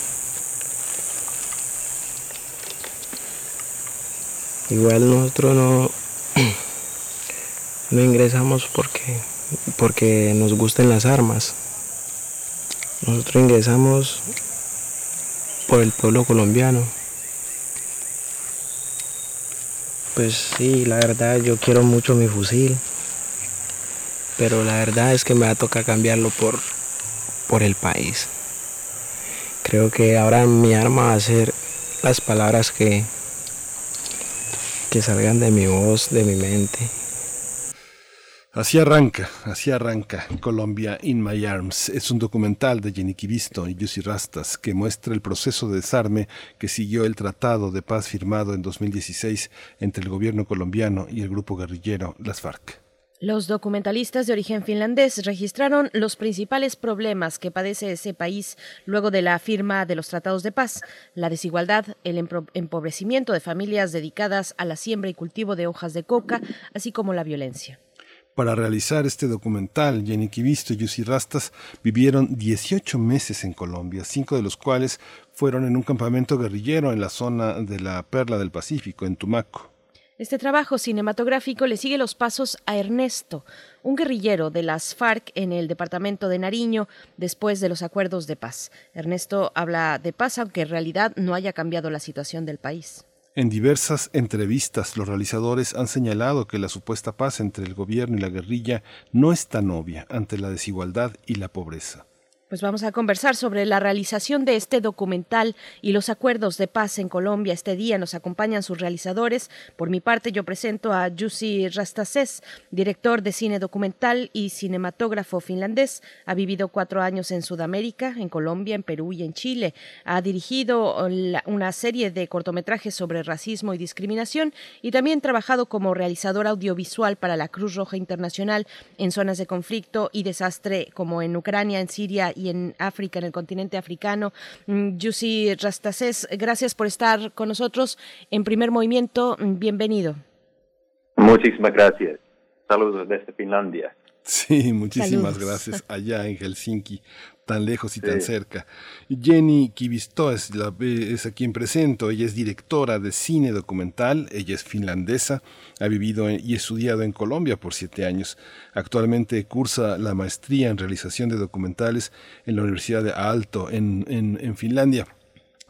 Igual nosotros no, no ingresamos porque, porque nos gusten las armas. Nosotros ingresamos por el pueblo colombiano. Pues sí, la verdad yo quiero mucho mi fusil, pero la verdad es que me va a tocar cambiarlo por, por el país. Creo que ahora mi arma va a ser las palabras que, que salgan de mi voz, de mi mente. Así arranca, así arranca Colombia in My Arms. Es un documental de Jenny Kivisto y Yussi Rastas que muestra el proceso de desarme que siguió el tratado de paz firmado en 2016 entre el gobierno colombiano y el grupo guerrillero Las FARC. Los documentalistas de origen finlandés registraron los principales problemas que padece ese país luego de la firma de los tratados de paz, la desigualdad, el empobrecimiento de familias dedicadas a la siembra y cultivo de hojas de coca, así como la violencia. Para realizar este documental, Jenny Kivisto y Yussi Rastas vivieron 18 meses en Colombia, cinco de los cuales fueron en un campamento guerrillero en la zona de la Perla del Pacífico, en Tumaco. Este trabajo cinematográfico le sigue los pasos a Ernesto, un guerrillero de las FARC en el departamento de Nariño después de los acuerdos de paz. Ernesto habla de paz aunque en realidad no haya cambiado la situación del país. En diversas entrevistas, los realizadores han señalado que la supuesta paz entre el gobierno y la guerrilla no es tan obvia ante la desigualdad y la pobreza. Pues vamos a conversar sobre la realización de este documental y los acuerdos de paz en Colombia. Este día nos acompañan sus realizadores. Por mi parte, yo presento a Jussi Rastases, director de cine documental y cinematógrafo finlandés. Ha vivido cuatro años en Sudamérica, en Colombia, en Perú y en Chile. Ha dirigido una serie de cortometrajes sobre racismo y discriminación y también trabajado como realizador audiovisual para la Cruz Roja Internacional en zonas de conflicto y desastre como en Ucrania, en Siria y en África, en el continente africano. Mm, Yussi Rastases, gracias por estar con nosotros en primer movimiento. Mm, Bienvenido. Muchísimas gracias. Saludos desde Finlandia. Sí, muchísimas Saludos. gracias allá en Helsinki, tan lejos y tan cerca. Jenny Kivisto es, la, es a quien presento. Ella es directora de cine documental. Ella es finlandesa. Ha vivido en- y estudiado en Colombia por siete años. Actualmente cursa la maestría en realización de documentales en la Universidad de Aalto en, en, en Finlandia.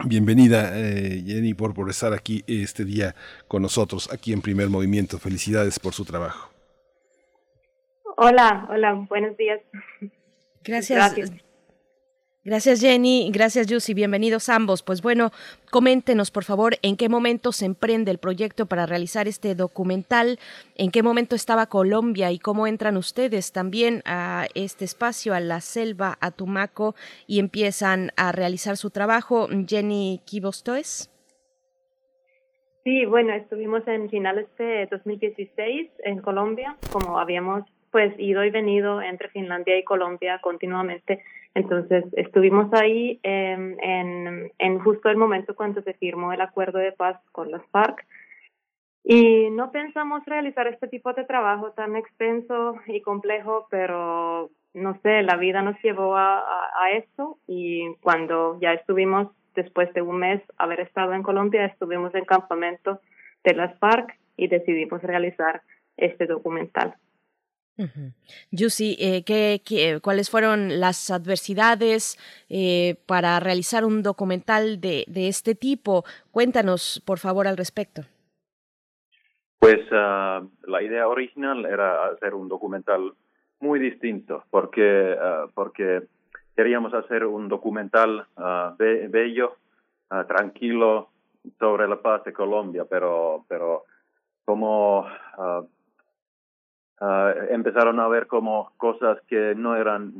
Bienvenida, eh, Jenny, por, por estar aquí este día con nosotros, aquí en Primer Movimiento. Felicidades por su trabajo. Hola, hola, buenos días. Gracias. Gracias. Gracias Jenny, gracias Yussi, bienvenidos ambos. Pues bueno, coméntenos por favor en qué momento se emprende el proyecto para realizar este documental, en qué momento estaba Colombia y cómo entran ustedes también a este espacio, a la selva, a Tumaco y empiezan a realizar su trabajo. Jenny Kibostoes. Sí, bueno, estuvimos en finales de 2016 en Colombia, como habíamos pues ido y venido entre Finlandia y Colombia continuamente. Entonces estuvimos ahí en, en, en justo el momento cuando se firmó el acuerdo de paz con las FARC. Y no pensamos realizar este tipo de trabajo tan extenso y complejo, pero no sé, la vida nos llevó a, a, esto y cuando ya estuvimos, después de un mes haber estado en Colombia, estuvimos en campamento de las FARC y decidimos realizar este documental. Yussi, eh, ¿qué, cuáles fueron las adversidades eh, para realizar un documental de, este tipo? Cuéntanos, por favor, al respecto. Pues ah, la idea original era hacer un documental muy distinto, porque, ah, porque queríamos hacer un documental ah, be- bello, tranquilo, sobre la paz de Colombia, pero, pero como ah, ah, empezaron a ver como cosas que no eran,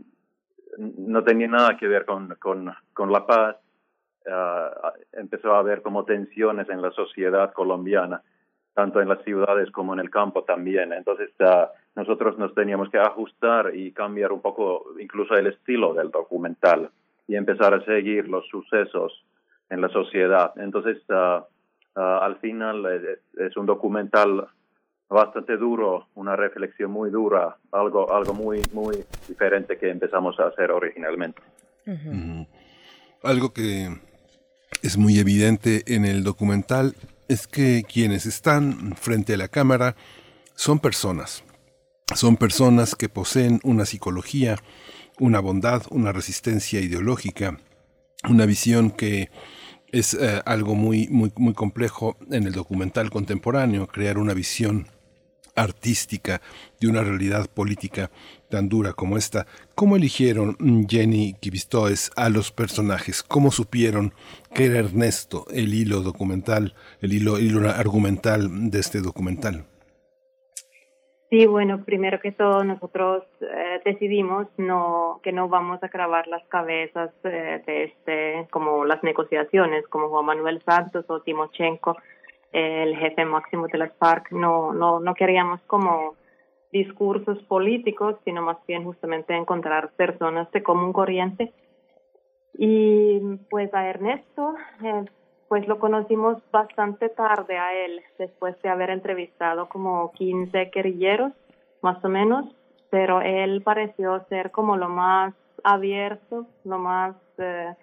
no tenían nada que ver con, con, con la paz, ah, empezó a haber como tensiones en la sociedad colombiana, tanto en las ciudades como en el campo también. Entonces, ah, nosotros nos teníamos que ajustar y cambiar un poco incluso el estilo del documental y empezar a seguir los sucesos en la sociedad. Entonces, al final es, es un documental bastante duro, una reflexión muy dura, algo, algo muy, muy diferente que empezamos a hacer originalmente. Algo que es muy evidente en el documental es que quienes están frente a la cámara son personas. Son personas que poseen una psicología, una bondad, una resistencia ideológica, una visión que es eh, algo muy, muy, muy complejo en el documental contemporáneo, crear una visión artística de una realidad política tan dura como esta. ¿Cómo eligieron mm, Jenny Kivistoes a los personajes? ¿Cómo supieron que era Ernesto el hilo documental, el hilo, argumental de este documental? Sí, bueno, primero que todo nosotros eh, decidimos no que no vamos a grabar las cabezas eh, de este como las negociaciones como Juan Manuel Santos o Timochenko, el jefe máximo de las FARC, no no no queríamos como discursos políticos, sino más bien justamente encontrar personas de común corriente. Y pues a Ernesto, eh, pues lo conocimos bastante tarde a él, después de haber entrevistado como 15 guerrilleros, más o menos, pero él pareció ser como lo más abierto, lo más eh,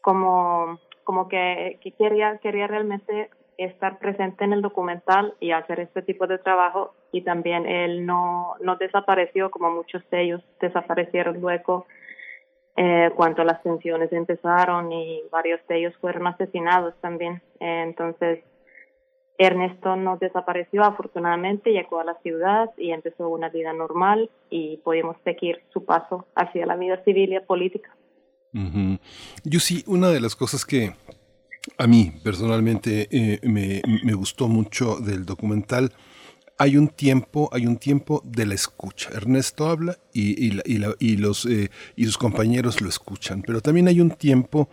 como como que, que quería quería realmente estar presente en el documental y hacer este tipo de trabajo y también él no no desapareció como muchos de ellos desaparecieron luego eh, cuando las tensiones empezaron y varios de ellos fueron asesinados también. Entonces, Ernesto no desapareció, afortunadamente llegó a la ciudad y empezó una vida normal y pudimos seguir su paso hacia la vida civil y política. Yo sí, una de las cosas que a mí personalmente eh, me, gustó mucho del documental, hay un tiempo, hay un tiempo de la escucha. Ernesto habla y, y, la- y la- y los, eh, y sus compañeros lo escuchan, pero también hay un tiempo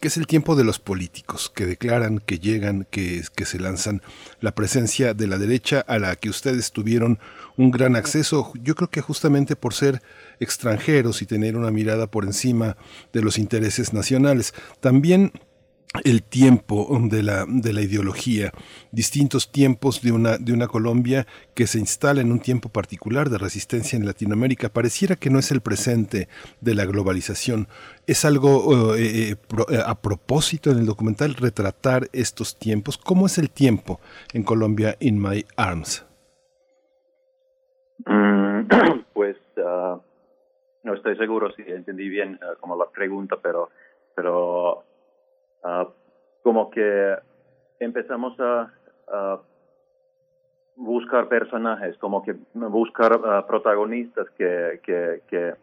que es el tiempo de los políticos, que declaran, que llegan, que, que se lanzan. La presencia de la derecha a la que ustedes tuvieron un gran acceso, yo creo que justamente por ser extranjeros y tener una mirada por encima de los intereses nacionales. También el tiempo de la, de la ideología, distintos tiempos de una, de una Colombia que se instala en un tiempo particular de resistencia en Latinoamérica. Pareciera que no es el presente de la globalización. Es algo eh, eh, pro- eh, a propósito en el documental retratar estos tiempos. ¿Cómo es el tiempo en Colombia in My Arms? Mm, pues ah, no estoy seguro si entendí bien ah, como la pregunta, pero, pero ah, como que empezamos a, buscar personajes, como que buscar ah, protagonistas que, que,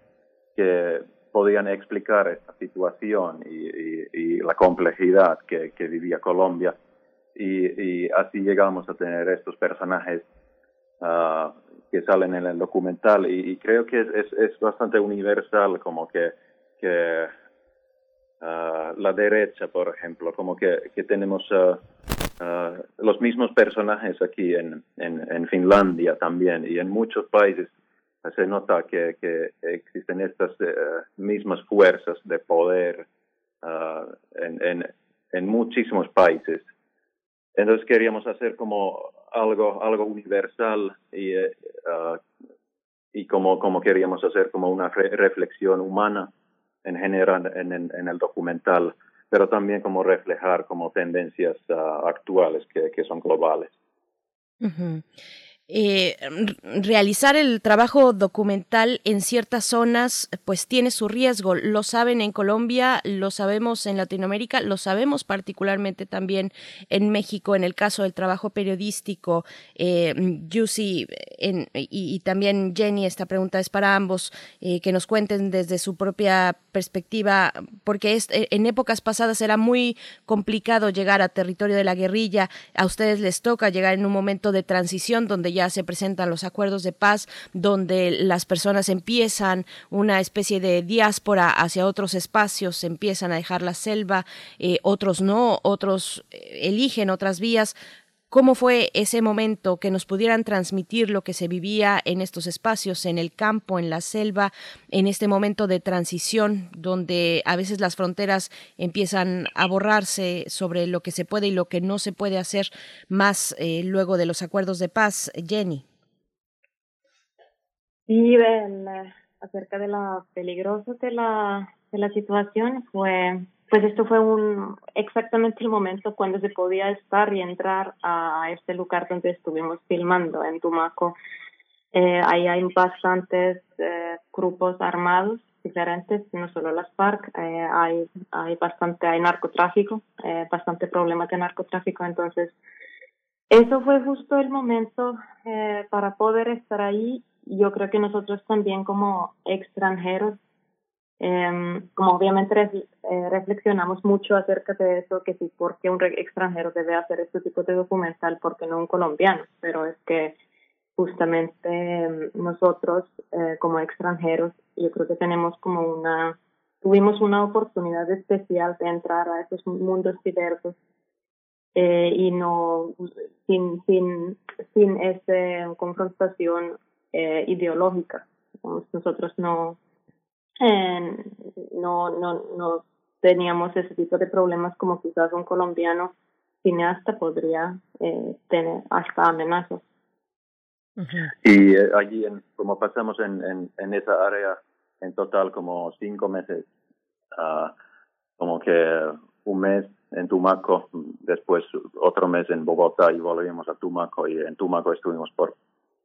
que, podían explicar esta situación y, la complejidad que, vivía Colombia. Y, así llegamos a tener estos personajes ah, que salen en el documental y, y creo que es, es, es bastante universal como que, que la derecha, por ejemplo, como que, que tenemos ah, ah, los mismos personajes aquí en, en, Finlandia también y en muchos países se nota que, que existen estas eh, mismas fuerzas de poder en, en, muchísimos países. Entonces queríamos hacer como algo, algo universal y, eh, y como, como queríamos hacer como una re- reflexión humana en general en, el documental, pero también como reflejar como tendencias ah, actuales que, son globales. Eh, realizar el trabajo documental en ciertas zonas pues tiene su riesgo. Lo saben en Colombia, lo sabemos en Latinoamérica, lo sabemos particularmente también en México en el caso del trabajo periodístico. Eh, Yusi y, también Jenny, esta pregunta es para ambos, eh, que nos cuenten desde su propia perspectiva, porque eh, en épocas pasadas era muy complicado llegar a territorio de la guerrilla. A ustedes les toca llegar en un momento de transición donde ya se presentan los acuerdos de paz, donde las personas empiezan una especie de diáspora hacia otros espacios, empiezan a dejar la selva, eh, otros no, otros eh, eligen otras vías. ¿Cómo fue ese momento que nos pudieran transmitir lo que se vivía en estos espacios, en el campo, en la selva, en este momento de transición donde a veces las fronteras empiezan a borrarse sobre lo que se puede y lo que no se puede hacer más eh, luego de los acuerdos de paz? Jenny. Sí, acerca de la peligrosa de la, de la situación fue pues esto fue un exactamente el momento cuando se podía estar y entrar a este lugar donde estuvimos filmando en Tumaco. Eh, ahí hay bastantes eh, grupos armados diferentes, no solo las FARC, eh, hay, hay bastante, hay narcotráfico, eh, bastante problemas de narcotráfico, entonces eso fue justo el momento eh, para poder estar ahí. Yo creo que nosotros también como extranjeros eh, como obviamente eh, reflexionamos mucho acerca de eso, que si por qué un extranjero debe hacer este tipo de documental, porque no un colombiano, pero es que justamente em, nosotros eh, como extranjeros, yo creo que tenemos como una, tuvimos una oportunidad especial de entrar a esos mundos diversos eh, y no sin sin sin esa confrontación eh, ideológica. Nosotros no no, no, no teníamos ese tipo de problemas como quizás un colombiano cineasta podría eh, tener hasta amenazas. Y eh, allí, en, como pasamos en, en, en, esa área, en total como cinco meses, uh, como que un mes en Tumaco, después otro mes en Bogotá y volvimos a Tumaco y en Tumaco estuvimos por,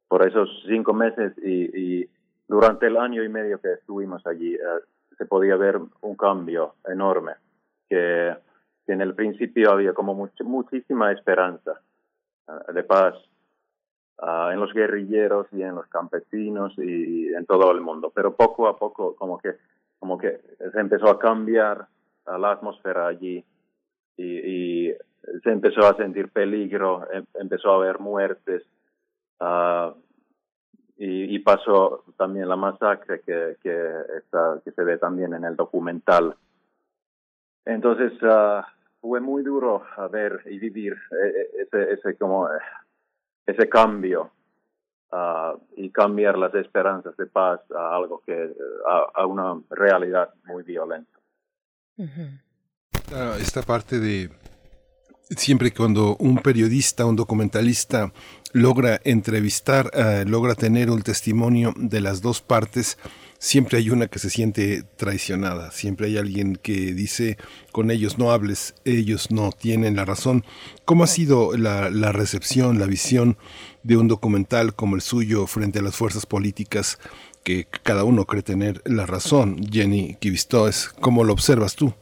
por esos cinco meses y, y durante el año y medio que estuvimos allí eh, se podía ver un cambio enorme, que, en el principio había como muchísima esperanza uh, de paz uh, en los guerrilleros y en los campesinos y en todo el mundo, pero poco a poco como que como que se empezó a cambiar uh, la atmósfera allí y, se empezó a sentir peligro, em empezó a haber muertes, uh, y, y pasó también la masacre que, que, está, que se ve también en el documental. Entonces uh, fue muy duro ver y vivir e, e, ese, ese, como, ese cambio uh, y cambiar las esperanzas de paz a algo que a, a una realidad muy violenta. Uh -huh. esta parte de siempre cuando un periodista, un documentalista logra entrevistar, uh, logra tener un testimonio de las dos partes, siempre hay una que se siente traicionada, siempre hay alguien que dice con ellos no hables, ellos no tienen la razón. ¿Cómo ha sido la, la recepción, la visión de un documental como el suyo frente a las fuerzas políticas que cada uno cree tener la razón? Jenny Kivistoes, ¿cómo lo observas tú?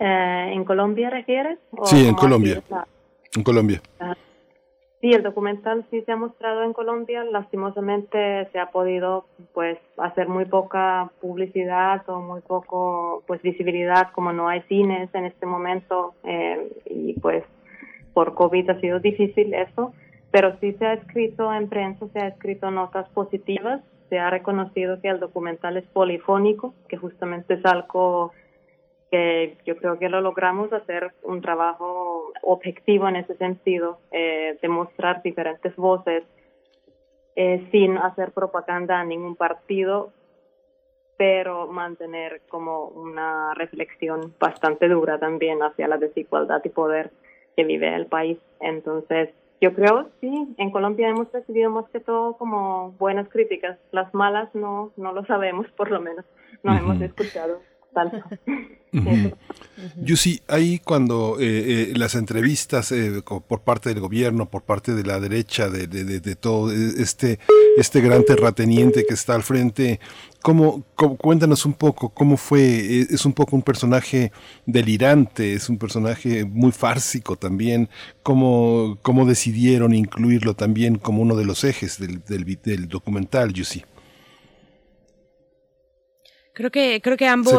Eh, ¿En Colombia refieres? Sí, en Colombia. En Colombia. Uh, sí, el documental sí se ha mostrado en Colombia. Lastimosamente se ha podido pues hacer muy poca publicidad o muy poco pues visibilidad como no hay cines en este momento eh, y pues por COVID ha sido difícil eso. Pero sí se ha escrito en prensa, se ha escrito notas positivas. Se ha reconocido que el documental es polifónico, que justamente es algo que yo creo que lo logramos hacer un trabajo objetivo en ese sentido, eh, demostrar diferentes voces eh, sin hacer propaganda a ningún partido, pero mantener como una reflexión bastante dura también hacia la desigualdad y poder que vive el país. Entonces, yo creo, sí, en Colombia hemos recibido más que todo como buenas críticas. Las malas no, no lo sabemos, por lo menos, no uh -huh. hemos escuchado tanto. Yusi, ahí cuando eh, eh, las entrevistas eh, por parte del gobierno, por parte de la derecha, de, de- de- de todo eh, este, este gran terrateniente que está al frente, ¿cómo, cómo- cuéntanos un poco cómo fue? Eh, Es un poco un personaje delirante, es un personaje muy fársico también. ¿Cómo, cómo decidieron incluirlo también como uno de los ejes del, del, del documental, Yusi? Creo que, creo que ambos,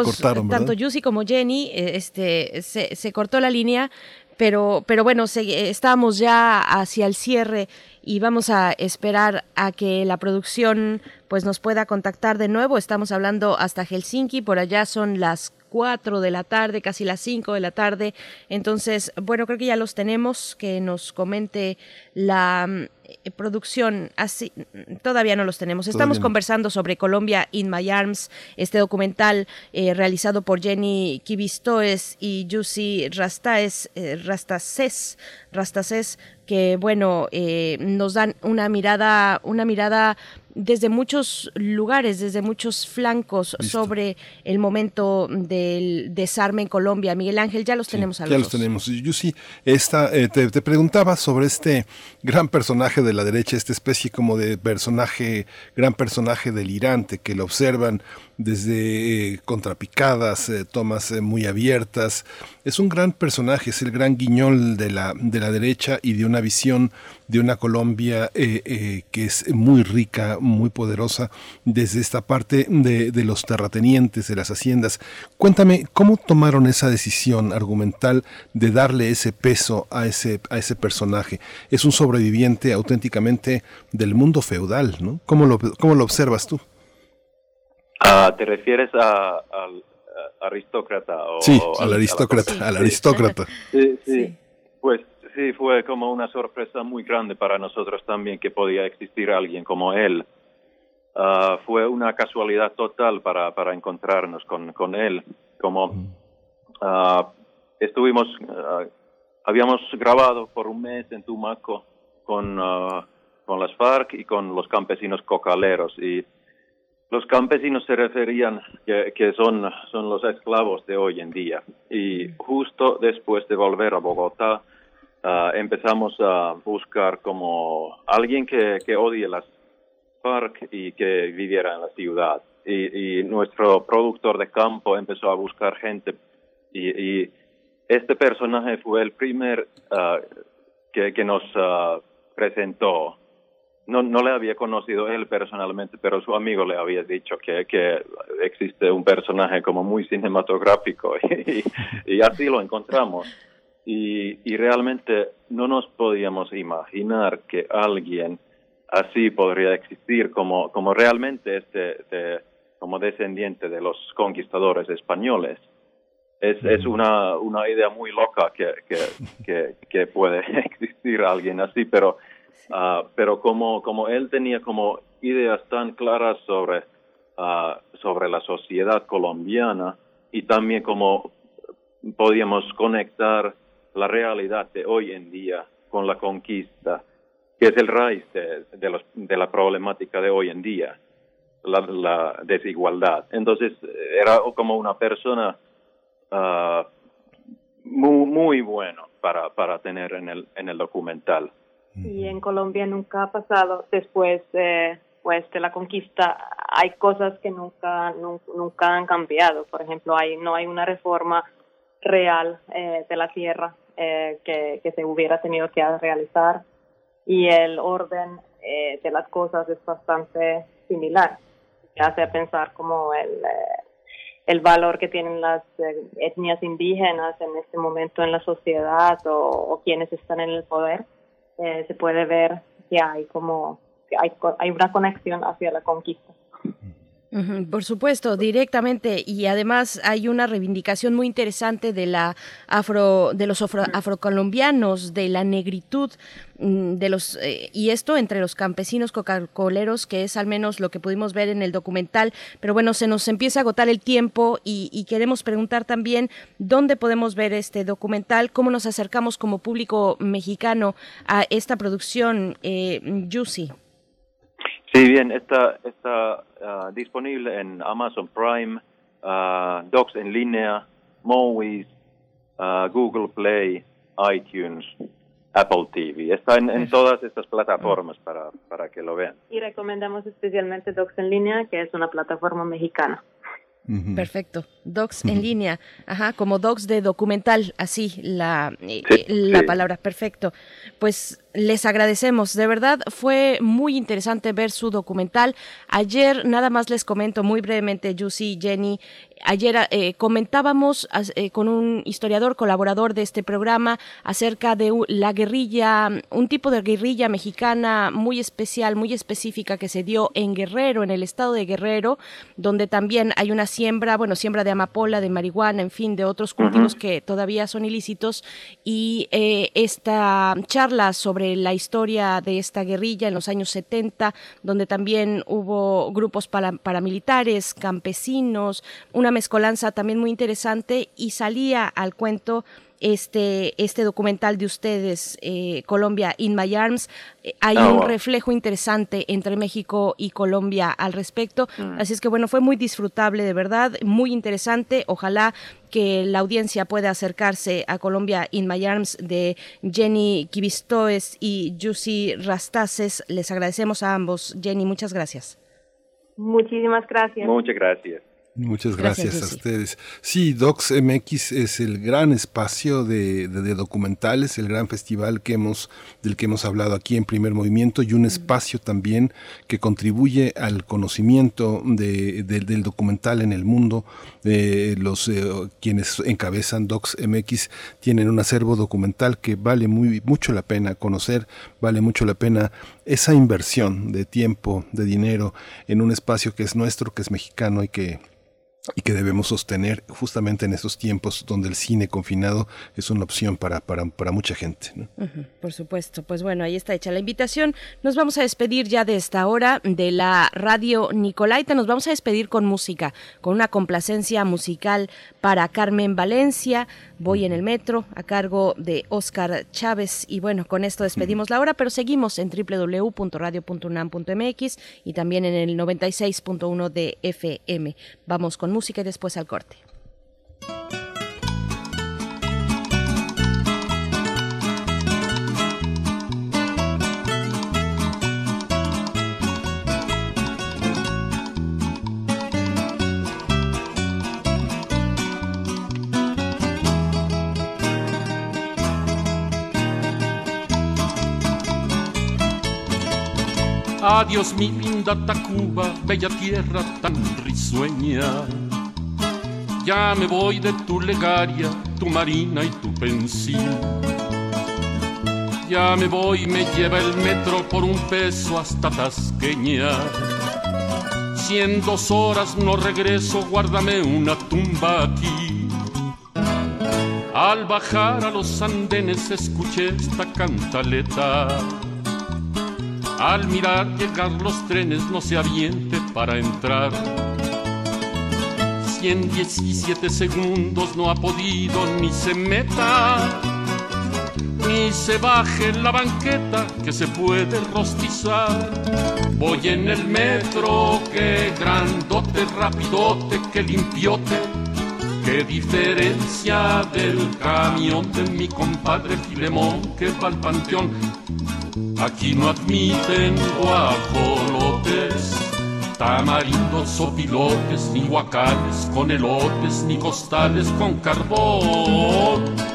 tanto Yusi como Jenny, eh, este, se, se cortó la línea, pero, pero bueno, se- eh, estábamos ya hacia el cierre y vamos a esperar a que la producción pues nos pueda contactar de nuevo. Estamos hablando hasta Helsinki, por allá son las 4 de la tarde, casi las 5 de la tarde. Entonces, bueno, creo que ya los tenemos, que nos comente la eh, producción. Así, todavía no los tenemos. Estamos no. conversando sobre Colombia in My Arms, este documental eh, realizado por Jenny Kivistoes y Yusi Rastaes, eh, Rastases, Rastases, que bueno, eh, nos dan una mirada, una mirada desde muchos lugares, desde muchos flancos sobre el momento del desarme en Colombia. Miguel Ángel, ya los tenemos a los Ya los tenemos. Yusi, esta, eh, te, te preguntaba sobre este gran personaje de la derecha, esta especie como de personaje, gran personaje delirante que lo observan desde eh, contrapicadas, eh, tomas eh, muy abiertas. Es un gran personaje, es el gran guiñol de la, de la derecha y de una visión de una Colombia que es muy rica, muy poderosa, desde esta parte de, de los terratenientes, de las haciendas. Cuéntame, ¿cómo tomaron esa decisión argumental de darle ese peso a ese, a ese personaje? Es un sobreviviente auténticamente del mundo feudal, ¿no? ¿Cómo lo, cómo lo observas tú? Ah, ¿Te refieres a- al aristócrata? O, Sí, o al aristócrata, al aristócrata. Sí, sí. Pues sí, fue como una sorpresa muy grande para nosotros también que podía existir alguien como él. Ah, fue una casualidad total para, para encontrarnos con, con él. Como ah, estuvimos, ah, habíamos grabado por un mes en Tumaco con, con las FARC y con los campesinos cocaleros. Y los campesinos se referían que, que son, son los esclavos de hoy en día. Y justo después de volver a Bogotá, ah, empezamos a buscar como alguien que, que odie las FARC y que viviera en la ciudad. Y, nuestro productor de campo empezó a buscar gente y, este personaje fue el primer ah, que, que nos ah, presentó. No, no le había conocido él personalmente, pero su amigo le había dicho que, que existe un personaje como muy cinematográfico y, y así lo encontramos. Y, y realmente no nos podíamos imaginar que alguien así podría existir como, como realmente este, de- como descendiente de los conquistadores españoles. Es, es una, una idea muy loca que, que, que, que puede existir alguien así, pero, ah, pero como, como él tenía como ideas tan claras sobre, ah, sobre la sociedad colombiana y también como podíamos conectar la realidad de hoy en día con la conquista, que es el raíz de, de, los- de la problemática de hoy en día, la, desigualdad. Entonces, era como una persona ah, muy, muy bueno para, para tener en el, en el documental. Y en Colombia nunca ha pasado después eh, pues de la conquista hay cosas que nunca nun- nunca han cambiado. Por ejemplo, hay no hay una reforma real eh, de la tierra eh, que, que se hubiera tenido que realizar y el orden eh, de las cosas es bastante similar. Que hace pensar como el eh, el valor que tienen las eh, etnias indígenas en este momento en la sociedad o, o quienes están en el poder, eh, se puede ver que hay como que hay, hay una conexión hacia la conquista. Por supuesto, directamente y además hay una reivindicación muy interesante de la afro, de los afro- afrocolombianos, de la negritud, mm, de los eh, y esto entre los campesinos coca-coleros, que es al menos lo que pudimos ver en el documental. Pero bueno, se nos empieza a agotar el tiempo y, y queremos preguntar también dónde podemos ver este documental, cómo nos acercamos como público mexicano a esta producción, eh, Yusi. Sí, bien, está, está ah, disponible en Amazon Prime, ah, Docs en línea, Movies, ah, Google Play, iTunes, Apple TV. Está en, en todas estas plataformas para, para que lo vean. Y recomendamos especialmente Docs en línea, que es una plataforma mexicana. Perfecto. Docs en línea, ajá, como docs de documental, así la, la sí. palabra, perfecto. Pues les agradecemos, de verdad fue muy interesante ver su documental. Ayer, nada más les comento muy brevemente, Yusi, Jenny, ayer eh, comentábamos eh, con un historiador colaborador de este programa acerca de la guerrilla, un tipo de guerrilla mexicana muy especial, muy específica que se dio en Guerrero, en el estado de Guerrero, donde también hay una siembra, bueno, siembra de amapola, de marihuana, en fin, de otros cultivos que todavía son ilícitos. Y eh, esta charla sobre la historia de esta guerrilla en los años 70, donde también hubo grupos para- paramilitares, campesinos, una mezcolanza también muy interesante y salía al cuento este, este documental de ustedes, eh, Colombia in My Arms. Eh, hay Ah, un wow. reflejo interesante entre México y Colombia al respecto. Mm. Así es que bueno, fue muy disfrutable de verdad, muy interesante. Ojalá que la audiencia pueda acercarse a Colombia in My Arms de Jenny Kivistoes y Yusi Rastaces. Les agradecemos a ambos. Jenny, muchas gracias. Muchísimas gracias. Muchas gracias. Muchas Gracias, gracias, a ustedes. Sí, Docs MX es el gran espacio de, de- de documentales, el gran festival que hemos, del que hemos hablado aquí en Primer Movimiento y un espacio también que contribuye al conocimiento de- de- del documental en el mundo. Eh, los eh, quienes encabezan Docs MX tienen un acervo documental que vale muy mucho la pena conocer, vale mucho la pena esa inversión de tiempo, de dinero en un espacio que es nuestro, que es mexicano y que y que debemos sostener justamente en estos tiempos donde el cine confinado es una opción para, para, para mucha gente. ¿no? Por supuesto, pues bueno, ahí está hecha la invitación. Nos vamos a despedir ya de esta hora de la radio Nicolaita. Nos vamos a despedir con música, con una complacencia musical para Carmen Valencia. Voy en el metro a cargo de Oscar Chávez. Y bueno, con esto despedimos la hora, pero seguimos en www.radio.unam.mx y también en el 96.1 de FM. Vamos con música y después al corte. Adiós mi linda Tacuba, bella tierra tan risueña. Ya me voy de tu legaria, tu marina y tu pensil. Ya me voy, me lleva el metro por un peso hasta Tasqueña. Si en dos horas no regreso, guárdame una tumba aquí. Al bajar a los andenes escuché esta cantaleta. Al mirar llegar los trenes no se aviente para entrar. Si en 17 segundos no ha podido ni se meta, ni se baje la banqueta que se puede rostizar. Voy en el metro, que grandote, rapidote, que limpiote. Qué diferencia del camión de mi compadre Filemón que va al panteón. Aquí no admiten guajolotes, tamarindos o pilotes, ni guacales con elotes, ni costales con carbón.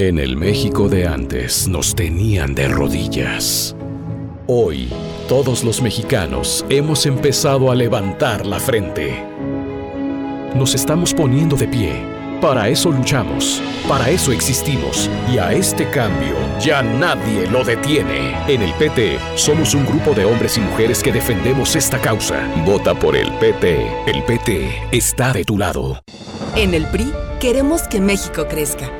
En el México de antes nos tenían de rodillas. Hoy, todos los mexicanos hemos empezado a levantar la frente. Nos estamos poniendo de pie. Para eso luchamos, para eso existimos y a este cambio ya nadie lo detiene. En el PT somos un grupo de hombres y mujeres que defendemos esta causa. Vota por el PT. El PT está de tu lado. En el PRI queremos que México crezca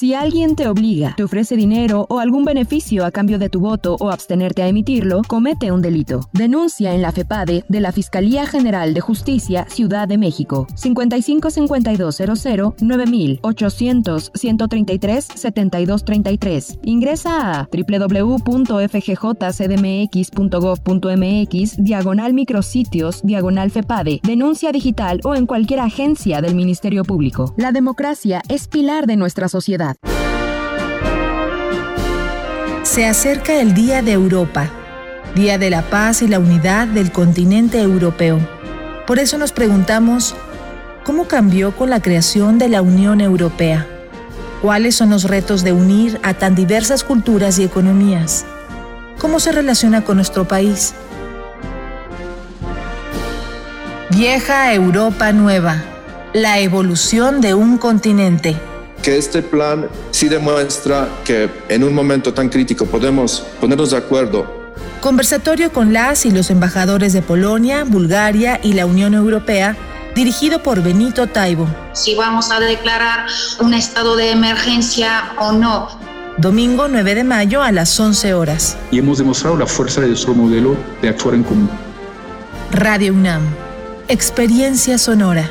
Si alguien te obliga, te ofrece dinero o algún beneficio a cambio de tu voto o abstenerte a emitirlo, comete un delito. Denuncia en la FEPADE de la Fiscalía General de Justicia, Ciudad de México. 555200 9800 133 7233. Ingresa a www.fjcdmx.gov.mx diagonal micrositios diagonal FEPADE. Denuncia digital o en cualquier agencia del Ministerio Público. La democracia es pilar de nuestra sociedad. Se acerca el Día de Europa, Día de la Paz y la Unidad del continente europeo. Por eso nos preguntamos, ¿cómo cambió con la creación de la Unión Europea? ¿Cuáles son los retos de unir a tan diversas culturas y economías? ¿Cómo se relaciona con nuestro país? Vieja Europa Nueva, la evolución de un continente que este plan sí demuestra que en un momento tan crítico podemos ponernos de acuerdo. Conversatorio con las y los embajadores de Polonia, Bulgaria y la Unión Europea, dirigido por Benito Taibo. Si vamos a declarar un estado de emergencia o no. Domingo 9 de mayo a las 11 horas. Y hemos demostrado la fuerza de nuestro modelo de actuar en común. Radio UNAM. Experiencia sonora.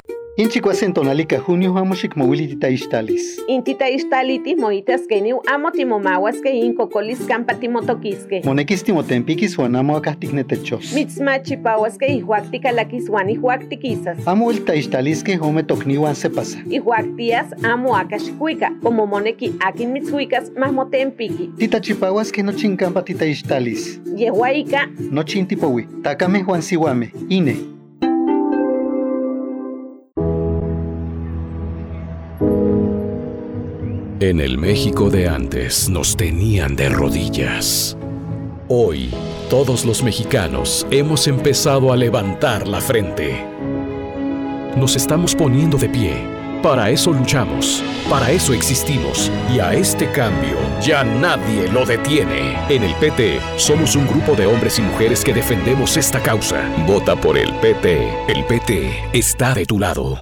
Inchikuasen tonalika junio hamushik movilitita ixtalis. Intita ixtaliti moitas keniu amo timomahuas que incocolis campa timotoquisque. Monekis timotempikis huan amo akahtiknetechos. Mitzmachipahuas que ihuactica laquishuan ihuactiquisas. Amo ilta ixtalisque home toknihuan se pasa. Ihuactias amo akashikuika, como moneki akin mitzhuicas más motempiki. Titachipahuas que no chincampa tita ixtalis. Yehuaika. No chintipowi. Takame Juan Siwame. Ine. En el México de antes nos tenían de rodillas. Hoy, todos los mexicanos hemos empezado a levantar la frente. Nos estamos poniendo de pie. Para eso luchamos, para eso existimos y a este cambio ya nadie lo detiene. En el PT somos un grupo de hombres y mujeres que defendemos esta causa. Vota por el PT. El PT está de tu lado.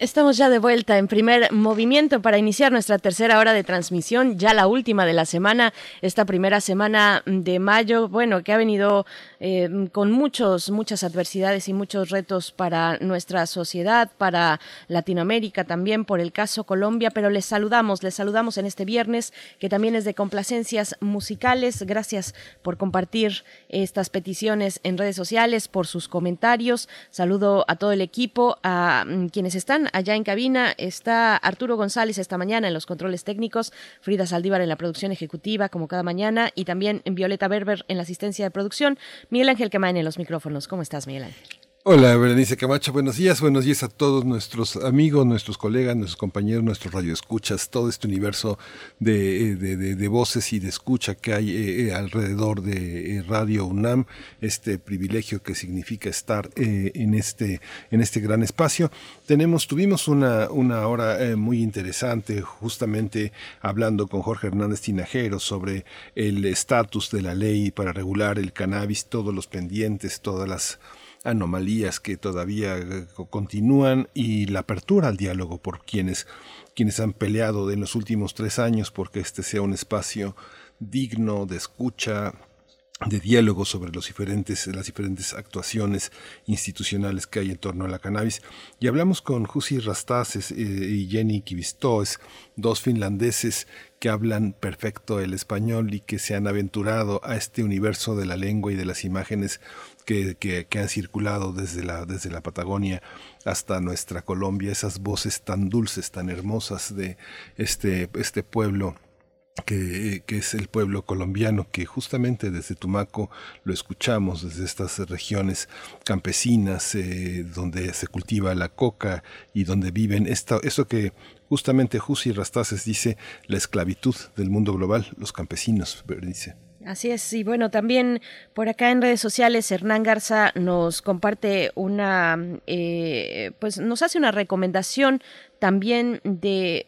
Estamos ya de vuelta en primer movimiento para iniciar nuestra tercera hora de transmisión, ya la última de la semana, esta primera semana de mayo, bueno, que ha venido eh, con muchos, muchas adversidades y muchos retos para nuestra sociedad, para Latinoamérica también, por el caso Colombia, pero les saludamos, les saludamos en este viernes, que también es de complacencias musicales. Gracias por compartir estas peticiones en redes sociales, por sus comentarios. Saludo a todo el equipo, a mm, quienes están allá en cabina está Arturo González esta mañana en los controles técnicos, Frida Saldívar en la producción ejecutiva, como cada mañana, y también Violeta Berber en la asistencia de producción. Miguel Ángel Quemain en los micrófonos. ¿Cómo estás, Miguel Ángel? Hola, Berenice Camacho, buenos días, buenos días a todos nuestros amigos, nuestros colegas, nuestros compañeros, nuestros radioescuchas, todo este universo de, de, voces y de escucha que hay eh, eh, alrededor de eh, Radio UNAM, este privilegio que significa estar en, este, en este gran espacio. Tenemos, tuvimos una, una hora muy interesante, justamente hablando con Jorge Hernández Tinajero sobre el estatus de la ley para regular el cannabis, todos los pendientes, todas las anomalías que todavía eh, continúan y la apertura al diálogo por quienes, quienes han peleado en los últimos tres años porque este sea un espacio digno de escucha, de diálogo sobre los diferentes, las diferentes actuaciones institucionales que hay en torno a la cannabis. Y hablamos con Jussi Rastases eh, y Jenny Kivistoes, dos finlandeses que hablan perfecto el español y que se han aventurado a este universo de la lengua y de las imágenes que, que, han circulado desde la, desde la Patagonia hasta nuestra Colombia, esas voces tan dulces, tan hermosas de este, este pueblo que, es el pueblo colombiano, que justamente desde Tumaco lo escuchamos, desde estas regiones campesinas eh, donde se cultiva la coca y donde viven esto, eso que justamente Jussi Rastases dice, la esclavitud del mundo global, los campesinos, dice. Así es, y bueno, también por acá en redes sociales Hernán Garza nos comparte una, eh, pues nos hace una recomendación también de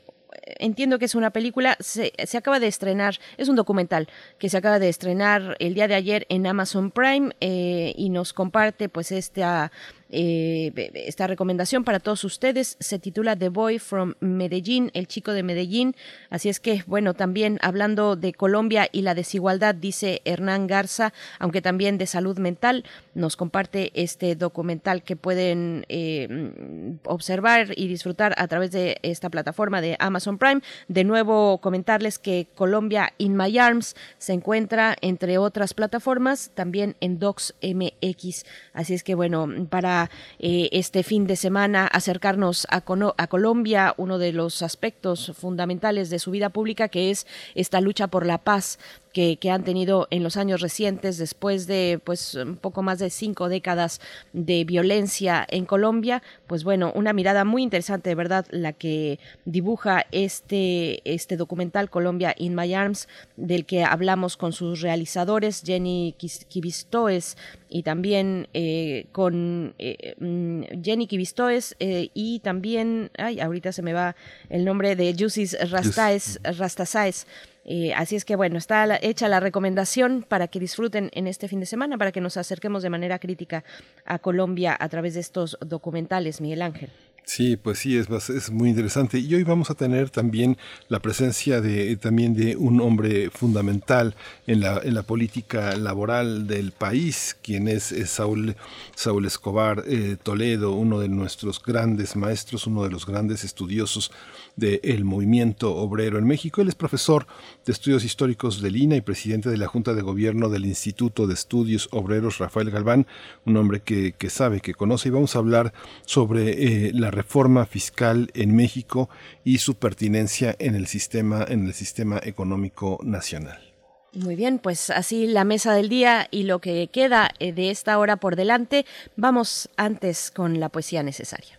entiendo que es una película, se, se, acaba de estrenar, es un documental que se acaba de estrenar el día de ayer en Amazon Prime eh, y nos comparte pues esta eh, esta recomendación para todos ustedes se titula The Boy from Medellín, el chico de Medellín. Así es que, bueno, también hablando de Colombia y la desigualdad, dice Hernán Garza, aunque también de salud mental, nos comparte este documental que pueden eh, observar y disfrutar a través de esta plataforma de Amazon Prime. De nuevo, comentarles que Colombia in My Arms se encuentra, entre otras plataformas, también en Docs MX. Así es que, bueno, para eh, este fin de semana acercarnos a, a Colombia, uno de los aspectos fundamentales de su vida pública, que es esta lucha por la paz que, han tenido en los años recientes, después de pues un poco más de cinco décadas de violencia en Colombia, pues bueno, una mirada muy interesante, de verdad, la que dibuja este, este documental Colombia in My Arms, del que hablamos con sus realizadores, Jenny Kivistoes, y también eh, con eh, mm, Jenny Kivistoes eh, y también, ay, ahorita se me va el nombre de Yusis Rastaes, Rastasaes, eh, así es que bueno, está hecha la recomendación para que disfruten en este fin de semana, para que nos acerquemos de manera crítica a Colombia a través de estos documentales, Miguel Ángel. Sí, pues sí, es, es muy interesante. Y hoy vamos a tener también la presencia de, también de un hombre fundamental en la, en la política laboral del país, quien es, Saúl, Saúl Escobar eh, Toledo, uno de nuestros grandes maestros, uno de los grandes estudiosos del movimiento obrero en México. Él es profesor de estudios históricos del INA y presidente de la Junta de Gobierno del Instituto de Estudios Obreros Rafael Galván, un hombre que, que sabe, que conoce. Y vamos a hablar sobre eh, la reforma fiscal en México y su pertinencia en el sistema, en el sistema económico nacional. Muy bien, pues así la mesa del día y lo que queda eh, de esta hora por delante. Vamos antes con la poesía necesaria.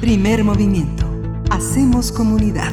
Primer movimiento. Hacemos comunidad.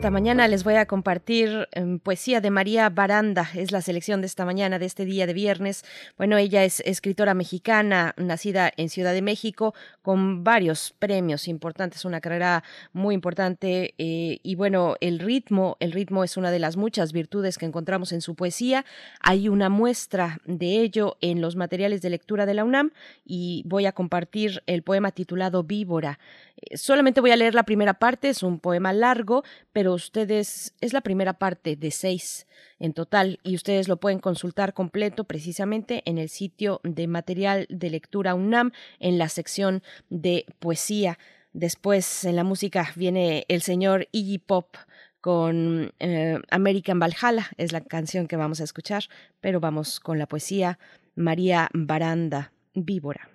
Esta mañana les voy a compartir em, poesía de María Baranda, es la selección de esta mañana, de este día de viernes. Bueno, ella es escritora mexicana, nacida en Ciudad de México, con varios premios importantes, una carrera muy importante. Eh, y bueno, el ritmo, el ritmo es una de las muchas virtudes que encontramos en su poesía. Hay una muestra de ello en los materiales de lectura de la UNAM y voy a compartir el poema titulado Víbora. Eh, solamente voy a leer la primera parte, es un poema largo, pero ustedes, es la primera parte de seis en total y ustedes lo pueden consultar completo precisamente en el sitio de material de lectura UNAM en la sección de poesía. Después en la música viene el señor Iggy Pop con eh, American Valhalla, es la canción que vamos a escuchar, pero vamos con la poesía María Baranda, Víbora.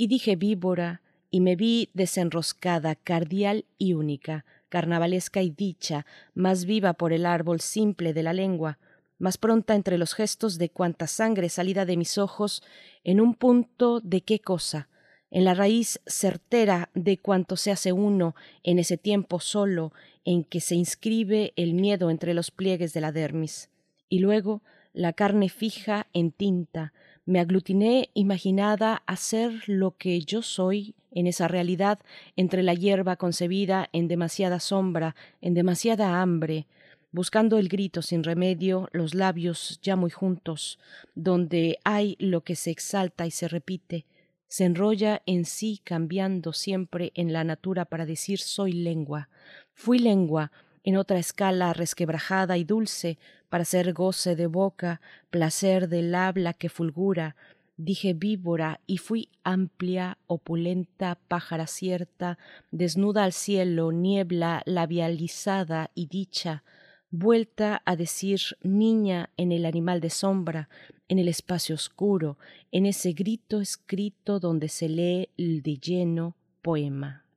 Y dije víbora, y me vi desenroscada, cardial y única, carnavalesca y dicha, más viva por el árbol simple de la lengua, más pronta entre los gestos de cuanta sangre salida de mis ojos, en un punto de qué cosa, en la raíz certera de cuanto se hace uno en ese tiempo solo en que se inscribe el miedo entre los pliegues de la dermis, y luego la carne fija en tinta, me aglutiné imaginada a ser lo que yo soy en esa realidad entre la hierba concebida en demasiada sombra, en demasiada hambre, buscando el grito sin remedio, los labios ya muy juntos, donde hay lo que se exalta y se repite, se enrolla en sí cambiando siempre en la natura para decir soy lengua, fui lengua, en otra escala resquebrajada y dulce, para ser goce de boca, placer del habla que fulgura, dije víbora y fui amplia, opulenta, pájara cierta, desnuda al cielo, niebla labializada y dicha, vuelta a decir niña en el animal de sombra, en el espacio oscuro, en ese grito escrito donde se lee el de lleno poema.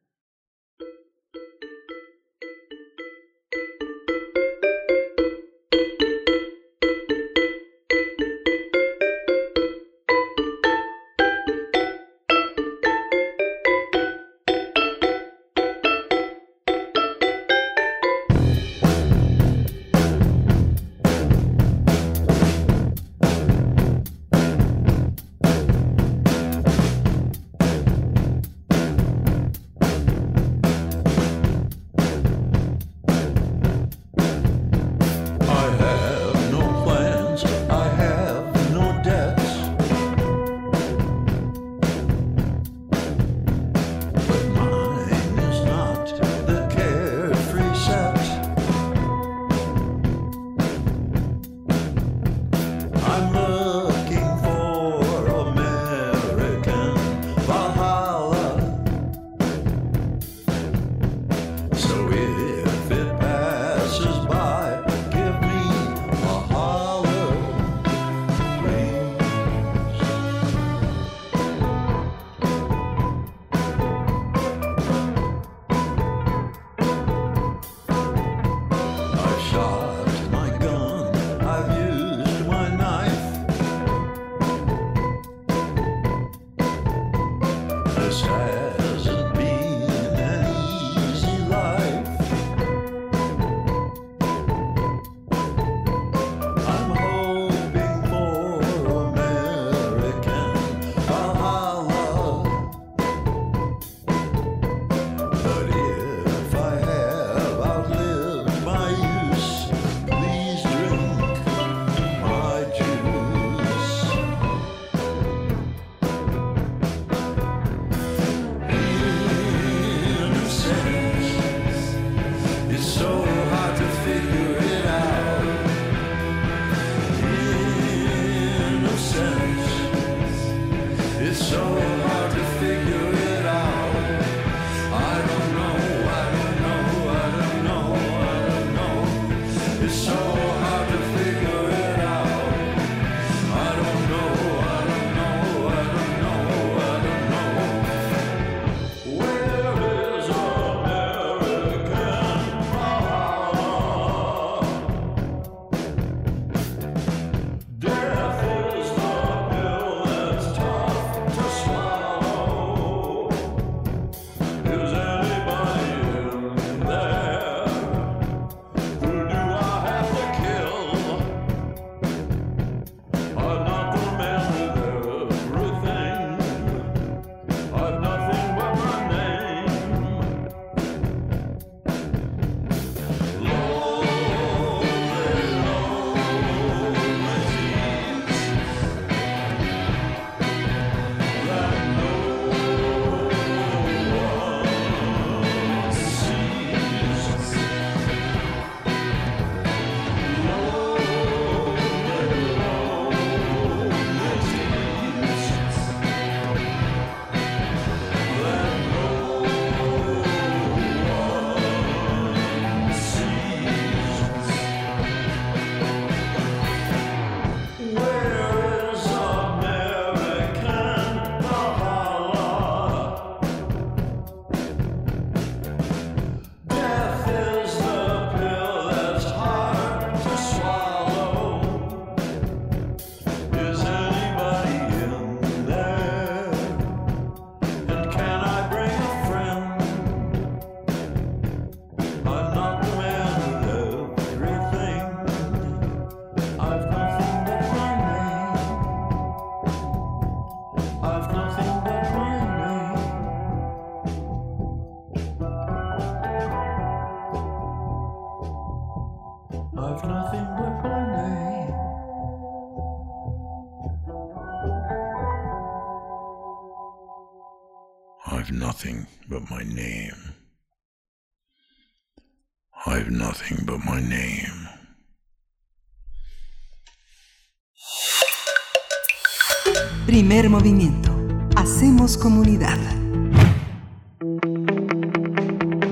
Movimiento. Hacemos comunidad.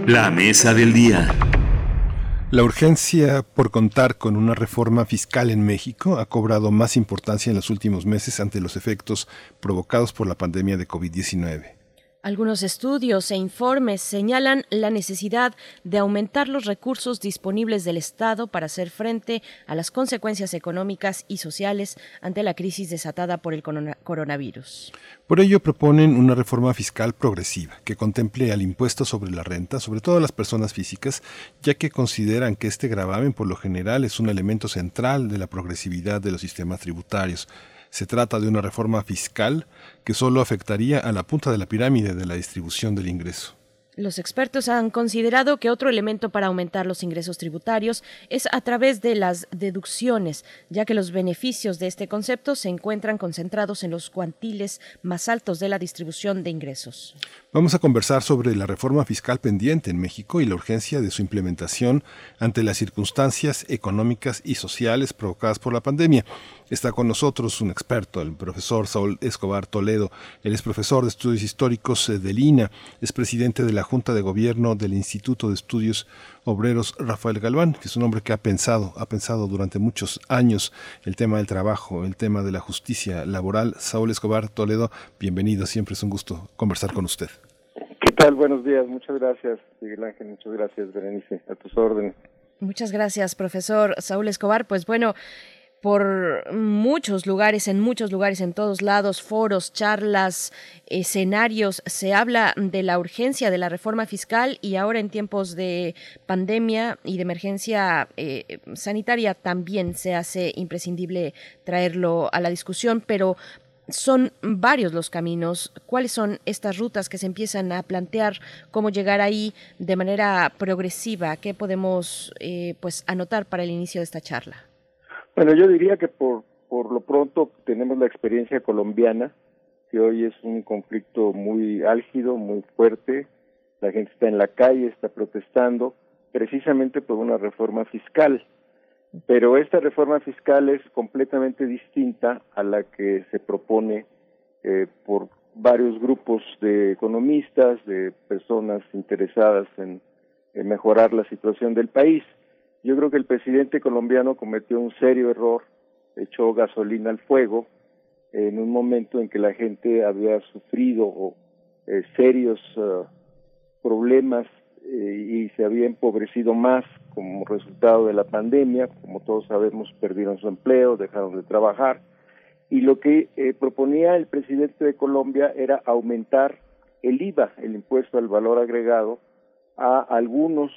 La mesa del día. La urgencia por contar con una reforma fiscal en México ha cobrado más importancia en los últimos meses ante los efectos provocados por la pandemia de COVID-19. Algunos estudios e informes señalan la necesidad de aumentar los recursos disponibles del Estado para hacer frente a las consecuencias económicas y sociales ante la crisis desatada por el coronavirus. Por ello proponen una reforma fiscal progresiva que contemple al impuesto sobre la renta, sobre todo a las personas físicas, ya que consideran que este gravamen por lo general es un elemento central de la progresividad de los sistemas tributarios. Se trata de una reforma fiscal que solo afectaría a la punta de la pirámide de la distribución del ingreso. Los expertos han considerado que otro elemento para aumentar los ingresos tributarios es a través de las deducciones, ya que los beneficios de este concepto se encuentran concentrados en los cuantiles más altos de la distribución de ingresos. Vamos a conversar sobre la reforma fiscal pendiente en México y la urgencia de su implementación ante las circunstancias económicas y sociales provocadas por la pandemia. Está con nosotros un experto, el profesor Saúl Escobar Toledo. Él es profesor de estudios históricos eh, del INA, es presidente de la Junta de Gobierno del Instituto de Estudios Obreros Rafael Galván, que es un hombre que ha pensado, ha pensado durante muchos años el tema del trabajo, el tema de la justicia laboral. Saúl Escobar Toledo, bienvenido, siempre es un gusto conversar con usted. ¿Qué tal? Buenos días, muchas gracias, Miguel Ángel, muchas gracias, Berenice, a tus órdenes. Muchas gracias, profesor Saúl Escobar. Pues bueno, por muchos lugares, en muchos lugares, en todos lados, foros, charlas, escenarios, se habla de la urgencia de la reforma fiscal y ahora en tiempos de pandemia y de emergencia eh, sanitaria también se hace imprescindible traerlo a la discusión, pero son varios los caminos. ¿Cuáles son estas rutas que se empiezan a plantear? ¿Cómo llegar ahí de manera progresiva? ¿Qué podemos eh, pues anotar para el inicio de esta charla? Bueno, yo diría que por, por lo pronto tenemos la experiencia colombiana, que hoy es un conflicto muy álgido, muy fuerte, la gente está en la calle, está protestando, precisamente por una reforma fiscal. Pero esta reforma fiscal es completamente distinta a la que se propone eh, por varios grupos de economistas, de personas interesadas en mejorar la situación del país. Yo creo que el presidente colombiano cometió un serio error, echó gasolina al fuego en un momento en que la gente había sufrido eh, serios eh, problemas eh, y se había empobrecido más como resultado de la pandemia, como todos sabemos perdieron su empleo, dejaron de trabajar. Y lo que proponía el presidente de Colombia era aumentar el IVA, el impuesto al valor agregado, a algunos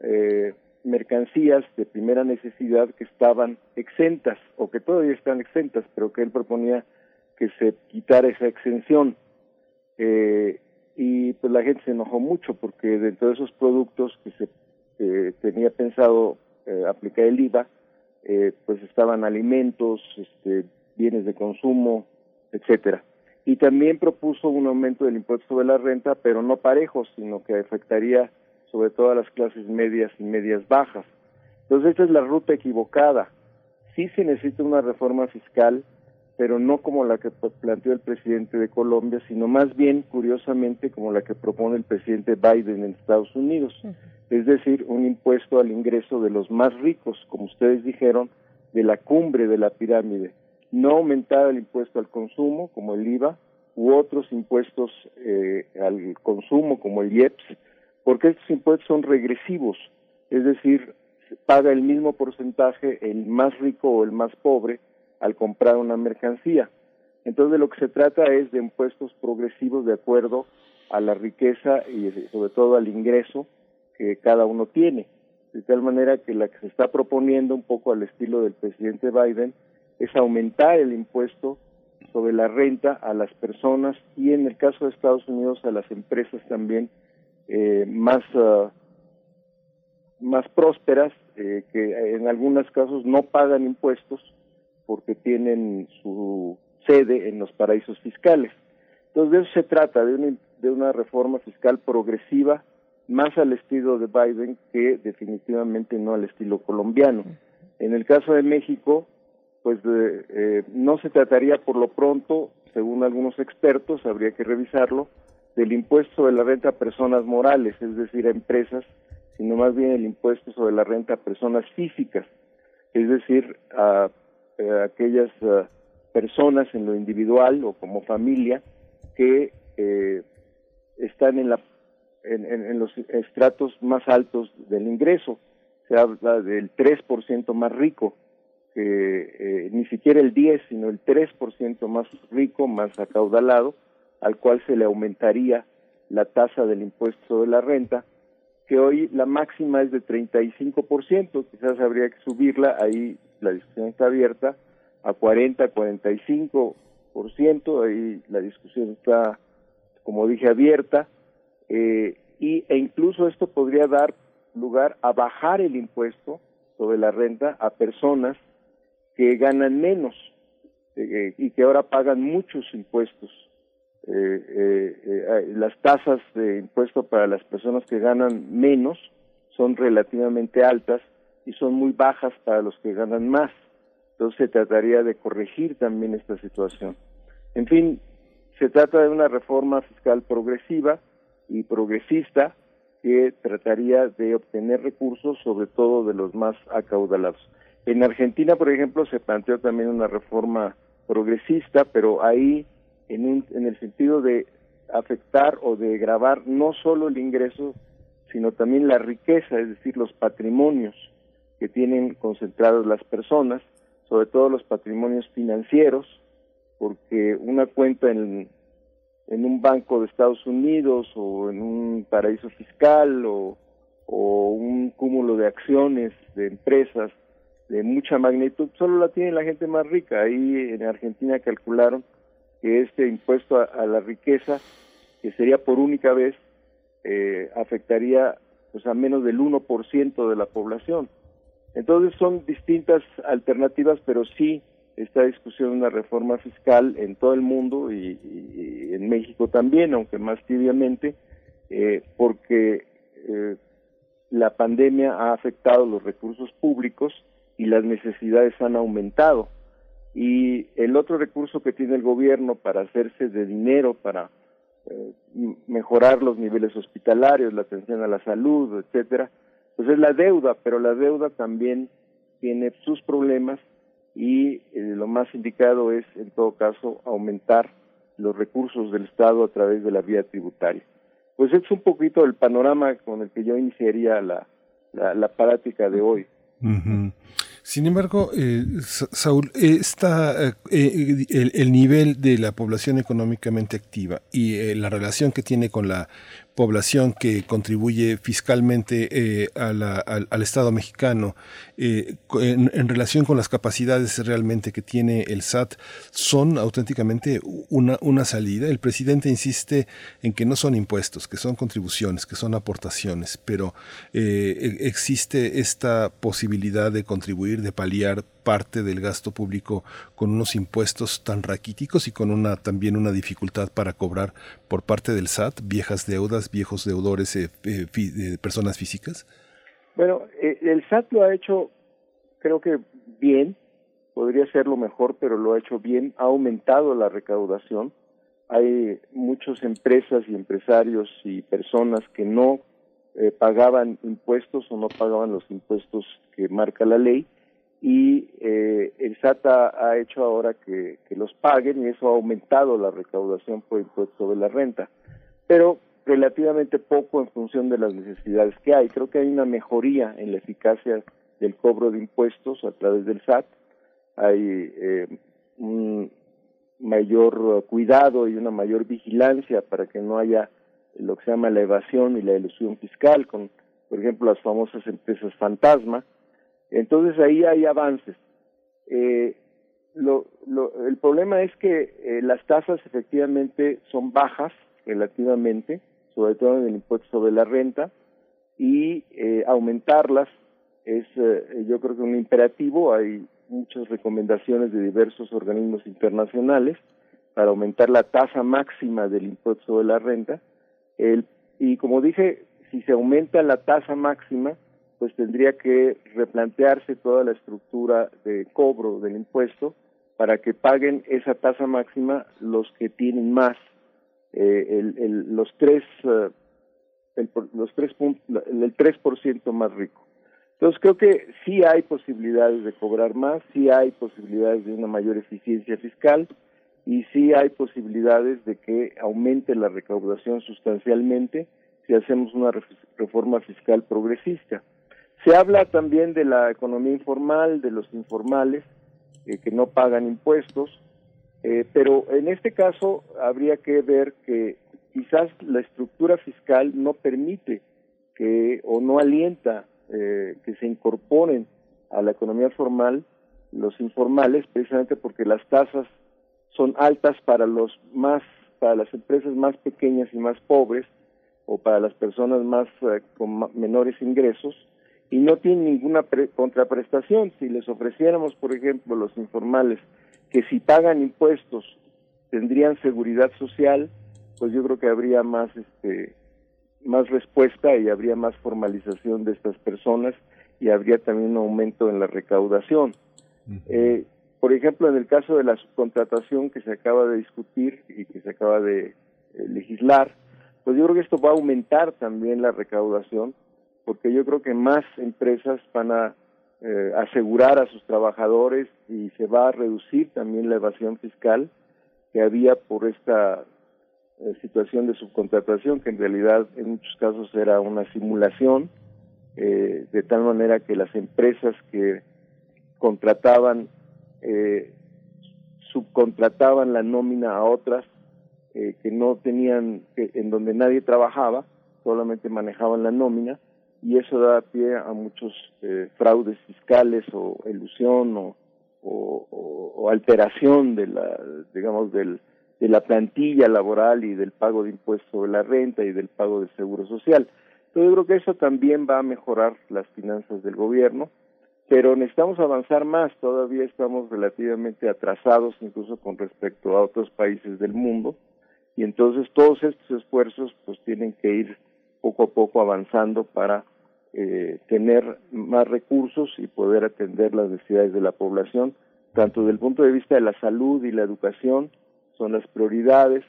eh, mercancías de primera necesidad que estaban exentas o que todavía están exentas, pero que él proponía que se quitara esa exención. Eh, y pues la gente se enojó mucho porque dentro de esos productos que se tenía pensado eh, aplicar el IVA, eh, pues estaban alimentos, este, bienes de consumo, etcétera. Y también propuso un aumento del impuesto sobre la renta, pero no parejo, sino que afectaría sobre todo a las clases medias y medias bajas. Entonces, esta es la ruta equivocada. Sí se necesita una reforma fiscal, pero no como la que planteó el presidente de Colombia, sino más bien, curiosamente, como la que propone el presidente Biden en Estados Unidos. Es decir, un impuesto al ingreso de los más ricos, como ustedes dijeron, de la cumbre de la pirámide. No aumentar el impuesto al consumo, como el IVA, u otros impuestos eh, al consumo, como el IEPS, porque estos impuestos son regresivos, es decir, paga el mismo porcentaje el más rico o el más pobre al comprar una mercancía. Entonces de lo que se trata es de impuestos progresivos de acuerdo a la riqueza y sobre todo al ingreso que cada uno tiene. De tal manera que la que se está proponiendo un poco al estilo del presidente Biden es aumentar el impuesto sobre la renta a las personas y en el caso de Estados Unidos a las empresas también eh, más, ah, más prósperas eh, que en algunos casos no pagan impuestos porque tienen su sede en los paraísos fiscales. Entonces, de eso se trata, de una, de una reforma fiscal progresiva, más al estilo de Biden que definitivamente no al estilo colombiano. En el caso de México, pues eh, eh, no se trataría por lo pronto, según algunos expertos, habría que revisarlo, del impuesto de la renta a personas morales, es decir, a empresas, sino más bien el impuesto sobre la renta a personas físicas, es decir, a, a aquellas uh, personas en lo individual o como familia que eh, están en, la, en, los estratos más altos del ingreso. Se habla del 3% más rico, que eh, ni siquiera el 10, sino el 3% más rico, más acaudalado, al cual se le aumentaría la tasa del impuesto sobre la renta, que hoy la máxima es de 35%, quizás habría que subirla, ahí la discusión está abierta, a 40, 45%, ahí la discusión está, como dije, abierta, eh, y, e incluso esto podría dar lugar a bajar el impuesto sobre la renta a personas que ganan menos eh, y que ahora pagan muchos impuestos. Eh, eh, las tasas de impuesto para las personas que ganan menos son relativamente altas y son muy bajas para los que ganan más. Entonces se trataría de corregir también esta situación. En fin, se trata de una reforma fiscal progresiva y progresista que trataría de obtener recursos, sobre todo de los más acaudalados. En Argentina, por ejemplo, se planteó también una reforma progresista, pero ahí en, un, en el sentido de afectar o de grabar no solo el ingreso, sino también la riqueza, es decir, los patrimonios que tienen concentrados las personas, sobre todo los patrimonios financieros, porque una cuenta en, en un banco de Estados Unidos o en un paraíso fiscal o, o un cúmulo de acciones de empresas de mucha magnitud, solo la tiene la gente más rica. Ahí en Argentina calcularon que este impuesto a, la riqueza, que sería por única vez, eh, afectaría pues a menos del 1% de la población. Entonces son distintas alternativas, pero sí esta discusión una reforma fiscal en todo el mundo y, y en México también, aunque más tibiamente, eh, porque eh, la pandemia ha afectado los recursos públicos y las necesidades han aumentado. Y el otro recurso que tiene el gobierno para hacerse de dinero, para eh, mejorar los niveles hospitalarios, la atención a la salud, etcétera, pues es la deuda, pero la deuda también tiene sus problemas y eh, lo más indicado es, en todo caso, aumentar los recursos del Estado a través de la vía tributaria. Pues es un poquito el panorama con el que yo iniciaría la, la, la práctica de hoy. Uh. Sin embargo, eh, Saúl, está eh, el, el, nivel de la población económicamente activa y eh, la relación que tiene con la población que contribuye fiscalmente eh, al, al, Estado mexicano eh, en, relación con las capacidades realmente que tiene el SAT son auténticamente una, una salida. El presidente insiste en que no son impuestos, que son contribuciones, que son aportaciones, pero eh, existe esta posibilidad de contribuir, de paliar parte del gasto público con unos impuestos tan raquíticos y con una también una dificultad para cobrar por parte del SAT viejas deudas, viejos deudores, eh, eh, personas físicas? Bueno, eh, el SAT lo ha hecho, creo que bien, podría serlo mejor, pero lo ha hecho bien, ha aumentado la recaudación. Hay muchas empresas y empresarios y personas que no eh, pagaban impuestos o no pagaban los impuestos que marca la ley y eh, el SAT ha, hecho ahora que, los paguen y eso ha aumentado la recaudación por impuesto sobre la renta, pero relativamente poco en función de las necesidades que hay. Creo que hay una mejoría en la eficacia del cobro de impuestos a través del SAT, hay eh, un mayor cuidado y una mayor vigilancia para que no haya lo que se llama la evasión y la ilusión fiscal, con, por ejemplo, las famosas empresas fantasma, entonces ahí hay avances. Eh, lo, lo, el problema es que eh, las tasas efectivamente son bajas relativamente, sobre todo en el impuesto sobre la renta, y eh, aumentarlas es yo creo que un imperativo, hay muchas recomendaciones de diversos organismos internacionales para aumentar la tasa máxima del impuesto sobre la renta. El, y como dije, si se aumenta la tasa máxima, pues tendría que replantearse toda la estructura de cobro del impuesto para que paguen esa tasa máxima los que tienen más, eh, el, los tres, el, los tres el 3% más rico. Entonces creo que sí hay posibilidades de cobrar más, sí hay posibilidades de una mayor eficiencia fiscal y sí hay posibilidades de que aumente la recaudación sustancialmente si hacemos una reforma fiscal progresista. Se habla también de la economía informal, de los informales, eh, que no pagan impuestos, eh, pero en este caso habría que ver que quizás la estructura fiscal no permite que o no alienta eh, que se incorporen a la economía formal los informales, precisamente porque las tasas son altas para los más, para las empresas más pequeñas y más pobres, o para las personas más con menores ingresos, y no tienen ninguna contraprestación. Si les ofreciéramos, por ejemplo, los informales, que si pagan impuestos tendrían seguridad social, pues yo creo que habría más este más respuesta y habría más formalización de estas personas y habría también un aumento en la recaudación. eh, por ejemplo, en el caso de la subcontratación que se acaba de discutir y que se acaba de eh, legislar, pues yo creo que esto va a aumentar también la recaudación, porque yo creo que más empresas van a eh, asegurar a sus trabajadores y se va a reducir también la evasión fiscal que había por esta eh, situación de subcontratación, que en realidad en muchos casos era una simulación, eh, de tal manera que las empresas que contrataban, eh, subcontrataban la nómina a otras eh, que no tenían, que, en donde nadie trabajaba, solamente manejaban la nómina, y eso da pie a muchos eh, fraudes fiscales o ilusión o, alteración de la, digamos, del, de la plantilla laboral y del pago de impuestos sobre la renta y del pago de seguro social. Entonces yo creo que eso también va a mejorar las finanzas del gobierno, pero necesitamos avanzar más, todavía estamos relativamente atrasados incluso con respecto a otros países del mundo, y entonces todos estos esfuerzos pues tienen que ir poco a poco avanzando para eh, tener más recursos y poder atender las necesidades de la población, tanto desde el punto de vista de la salud y la educación, son las prioridades,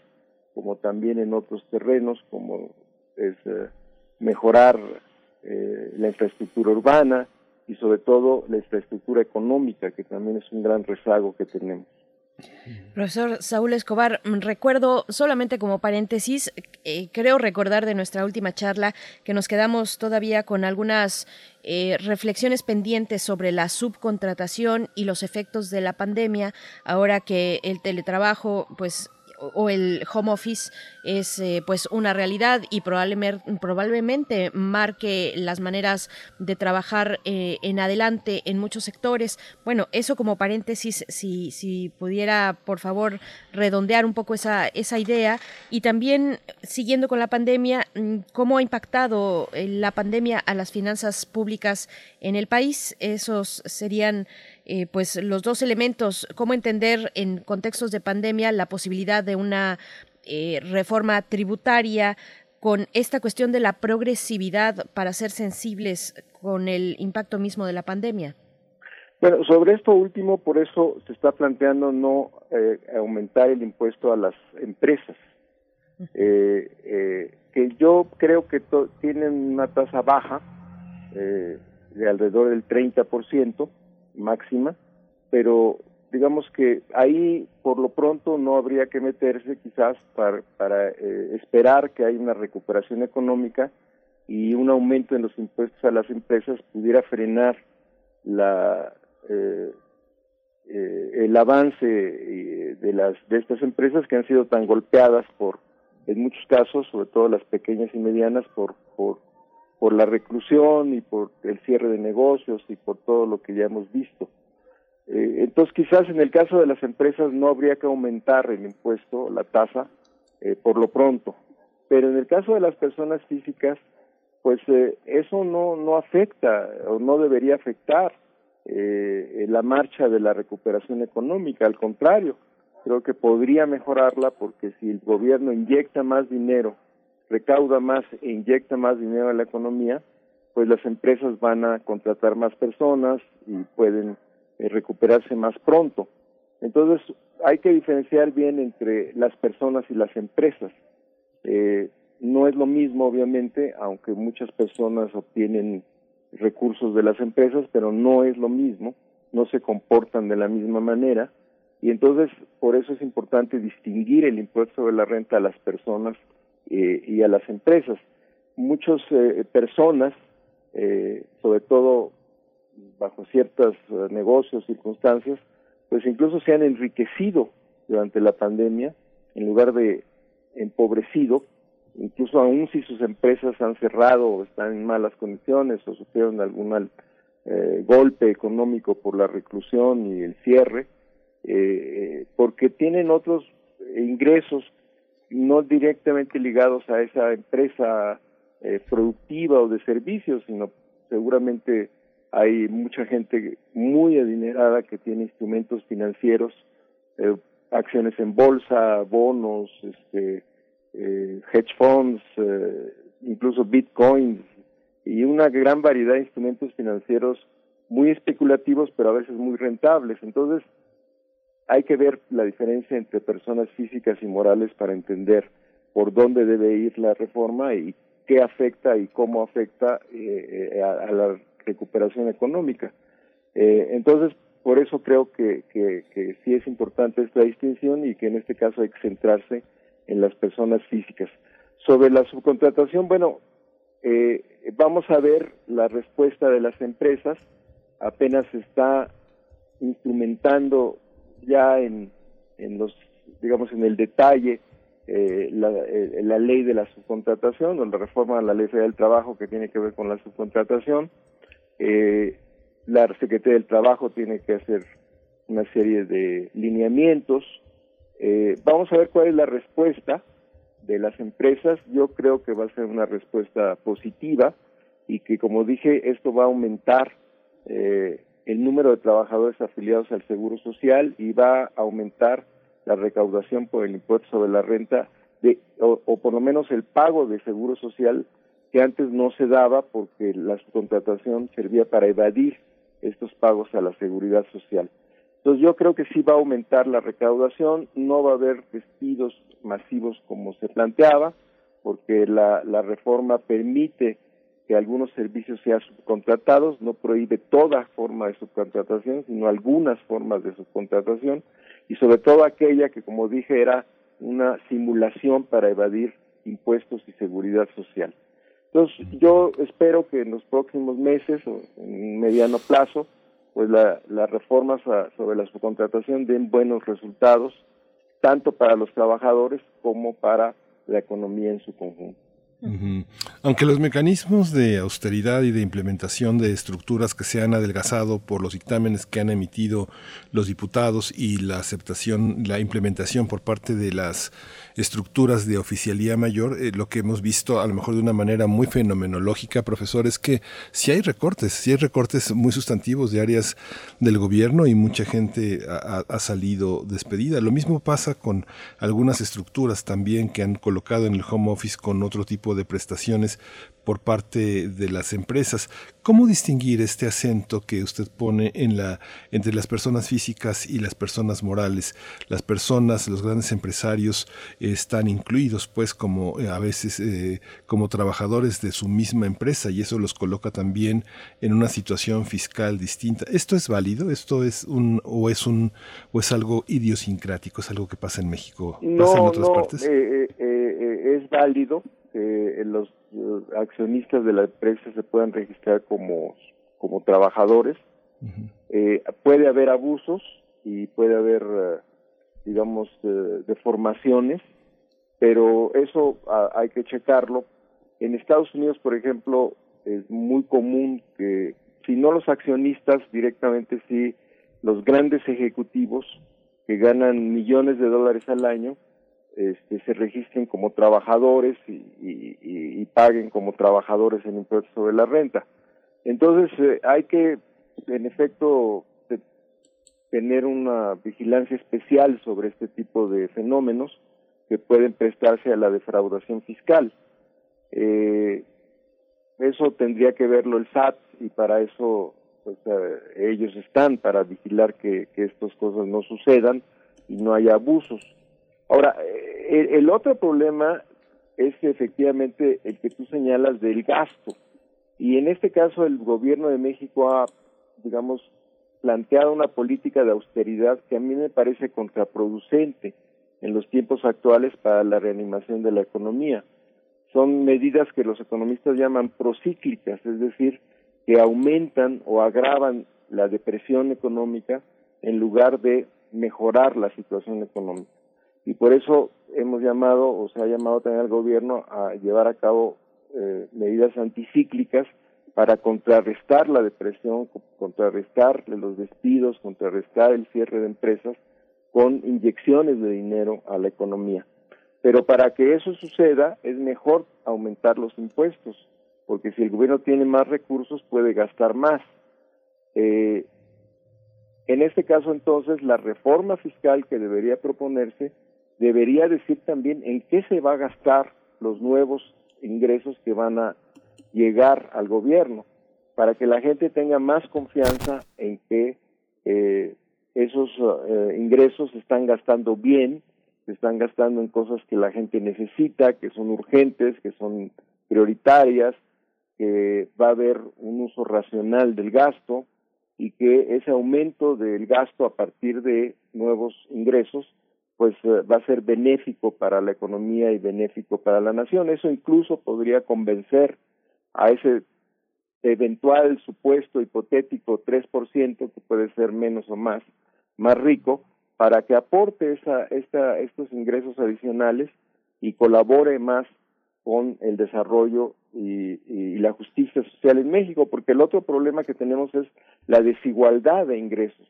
como también en otros terrenos, como es eh, mejorar eh, la infraestructura urbana y sobre todo la infraestructura económica, que también es un gran rezago que tenemos. Profesor Saúl Escobar, recuerdo solamente como paréntesis, eh, creo recordar de nuestra última charla que nos quedamos todavía con algunas eh, reflexiones pendientes sobre la subcontratación y los efectos de la pandemia, ahora que el teletrabajo, pues o el home office es eh, pues una realidad y probablemente, probablemente marque las maneras de trabajar eh, en adelante en muchos sectores. Bueno, eso como paréntesis, si, si pudiera por favor redondear un poco esa, esa idea y también siguiendo con la pandemia, mm, cómo ha impactado eh, la pandemia a las finanzas públicas en el país. Esos serían eh, pues los dos elementos, cómo entender en contextos de pandemia la posibilidad de una eh, reforma tributaria con esta cuestión de la progresividad para ser sensibles con el impacto mismo de la pandemia. Bueno, sobre esto último, por eso se está planteando no eh, aumentar el impuesto a las empresas, eh, eh, que yo creo que tienen una tasa baja, de alrededor del 30%, máxima, pero digamos que ahí por lo pronto no habría que meterse quizás para, para eh, esperar que haya una recuperación económica y un aumento en los impuestos a las empresas pudiera frenar la eh, eh, el avance de las de estas empresas que han sido tan golpeadas por en muchos casos sobre todo las pequeñas y medianas por por por la reclusión y por el cierre de negocios y por todo lo que ya hemos visto. Eh, entonces, quizás en el caso de las empresas no habría que aumentar el impuesto, la tasa, eh, por lo pronto. Pero en el caso de las personas físicas, pues eh, eso no, no afecta o no debería afectar eh, la marcha de la recuperación económica, al contrario, creo que podría mejorarla porque si el gobierno inyecta más dinero, recauda más e inyecta más dinero a la economía, pues las empresas van a contratar más personas y pueden eh, recuperarse más pronto. Entonces, hay que diferenciar bien entre las personas y las empresas. Eh, no es lo mismo, obviamente, aunque muchas personas obtienen recursos de las empresas, pero no es lo mismo, no se comportan de la misma manera. Y entonces, por eso es importante distinguir el impuesto sobre la renta a las personas eh, y a las empresas. Muchas eh, personas, eh, sobre todo bajo ciertos eh, negocios, circunstancias, pues incluso se han enriquecido durante la pandemia en lugar de empobrecido, incluso aún si sus empresas han cerrado o están en malas condiciones o sufrieron algún eh, golpe económico por la reclusión y el cierre, eh, porque tienen otros ingresos no directamente ligados a esa empresa eh, productiva o de servicios, sino seguramente hay mucha gente muy adinerada que tiene instrumentos financieros, eh, acciones en bolsa, bonos, este, eh, hedge funds, incluso bitcoins y una gran variedad de instrumentos financieros muy especulativos pero a veces muy rentables. Entonces hay que ver la diferencia entre personas físicas y morales para entender por dónde debe ir la reforma y qué afecta y cómo afecta eh, a, a la recuperación económica. Eh, entonces, por eso creo que, sí es importante esta distinción y que en este caso hay que centrarse en las personas físicas. Sobre la subcontratación, bueno, eh, vamos a ver la respuesta de las empresas. Apenas se está instrumentando ya en, en los, digamos, en el detalle eh, la, eh, ley de la subcontratación o la reforma de la ley federal del trabajo que tiene que ver con la subcontratación eh, la Secretaría del Trabajo tiene que hacer una serie de lineamientos. Eh, vamos a ver cuál es la respuesta de las empresas. Yo creo que va a ser una respuesta positiva y que, como dije, esto va a aumentar eh, el número de trabajadores afiliados al Seguro Social y va a aumentar la recaudación por el impuesto sobre la renta de, o, por lo menos el pago de Seguro Social que antes no se daba porque la subcontratación servía para evadir estos pagos a la seguridad social. Entonces yo creo que sí va a aumentar la recaudación, no va a haber despidos masivos como se planteaba, porque la, la reforma permite que algunos servicios sean subcontratados, no prohíbe toda forma de subcontratación, sino algunas formas de subcontratación, y sobre todo aquella que, como dije, era una simulación para evadir impuestos y seguridad social. Entonces, yo espero que en los próximos meses o en mediano plazo, pues la, las reformas sobre la subcontratación den buenos resultados, tanto para los trabajadores como para la economía en su conjunto. Aunque los mecanismos de austeridad y de implementación de estructuras que se han adelgazado por los dictámenes que han emitido los diputados y la aceptación, la implementación por parte de las estructuras de oficialía mayor, eh, lo que hemos visto a lo mejor de una manera muy fenomenológica, profesor, es que si hay recortes, si hay recortes muy sustantivos de áreas del gobierno y mucha gente ha, ha salido despedida. Lo mismo pasa con algunas estructuras también que han colocado en el home office con otro tipo de prestaciones por parte de las empresas. ¿Cómo distinguir este acento que usted pone en la, entre las personas físicas y las personas morales? Las personas, los grandes empresarios están incluidos pues como eh, a veces eh, como trabajadores de su misma empresa y eso los coloca también en una situación fiscal distinta. ¿Esto es válido? ¿Esto es un o es un o es algo idiosincrático? ¿Es algo que pasa en México? No, ¿Pasa en otras no, partes? eh, es válido que los accionistas de la empresa se puedan registrar como, como trabajadores. Uh -huh. eh, puede haber abusos y puede haber, uh, digamos, uh, deformaciones, pero eso hay que checarlo. En Estados Unidos, por ejemplo, es muy común que, si no los accionistas directamente, sí los grandes ejecutivos que ganan millones de dólares al año, este, se registren como trabajadores y, paguen como trabajadores el impuesto sobre la renta. Entonces eh, hay que, en efecto, te- tener una vigilancia especial sobre este tipo de fenómenos que pueden prestarse a la defraudación fiscal. Eh, eso tendría que verlo el SAT y para eso pues, eh, ellos están para vigilar que estas cosas no sucedan y no haya abusos. Ahora, eh, el, otro problema es efectivamente el que tú señalas del gasto. Y en este caso el gobierno de México ha, digamos, planteado una política de austeridad que a mí me parece contraproducente en los tiempos actuales para la reanimación de la economía. Son medidas que los economistas llaman procíclicas, es decir, que aumentan o agravan la depresión económica en lugar de mejorar la situación económica. Y por eso hemos llamado, o se ha llamado también al gobierno a llevar a cabo eh, medidas anticíclicas para contrarrestar la depresión, co- contrarrestar los despidos, contrarrestar el cierre de empresas con inyecciones de dinero a la economía. Pero para que eso suceda es mejor aumentar los impuestos, porque si el gobierno tiene más recursos puede gastar más. Eh, en este caso entonces la reforma fiscal que debería proponerse debería decir también en qué se va a gastar los nuevos ingresos que van a llegar al gobierno, para que la gente tenga más confianza en que eh, esos eh, ingresos se están gastando bien, se están gastando en cosas que la gente necesita, que son urgentes, que son prioritarias, que va a haber un uso racional del gasto y que ese aumento del gasto a partir de nuevos ingresos pues eh, va a ser benéfico para la economía y benéfico para la nación. Eso incluso podría convencer a ese eventual supuesto hipotético 3%, que puede ser menos o más, más rico, para que aporte esa, esta, estos ingresos adicionales y colabore más con el desarrollo y, y la justicia social en México, porque el otro problema que tenemos es la desigualdad de ingresos.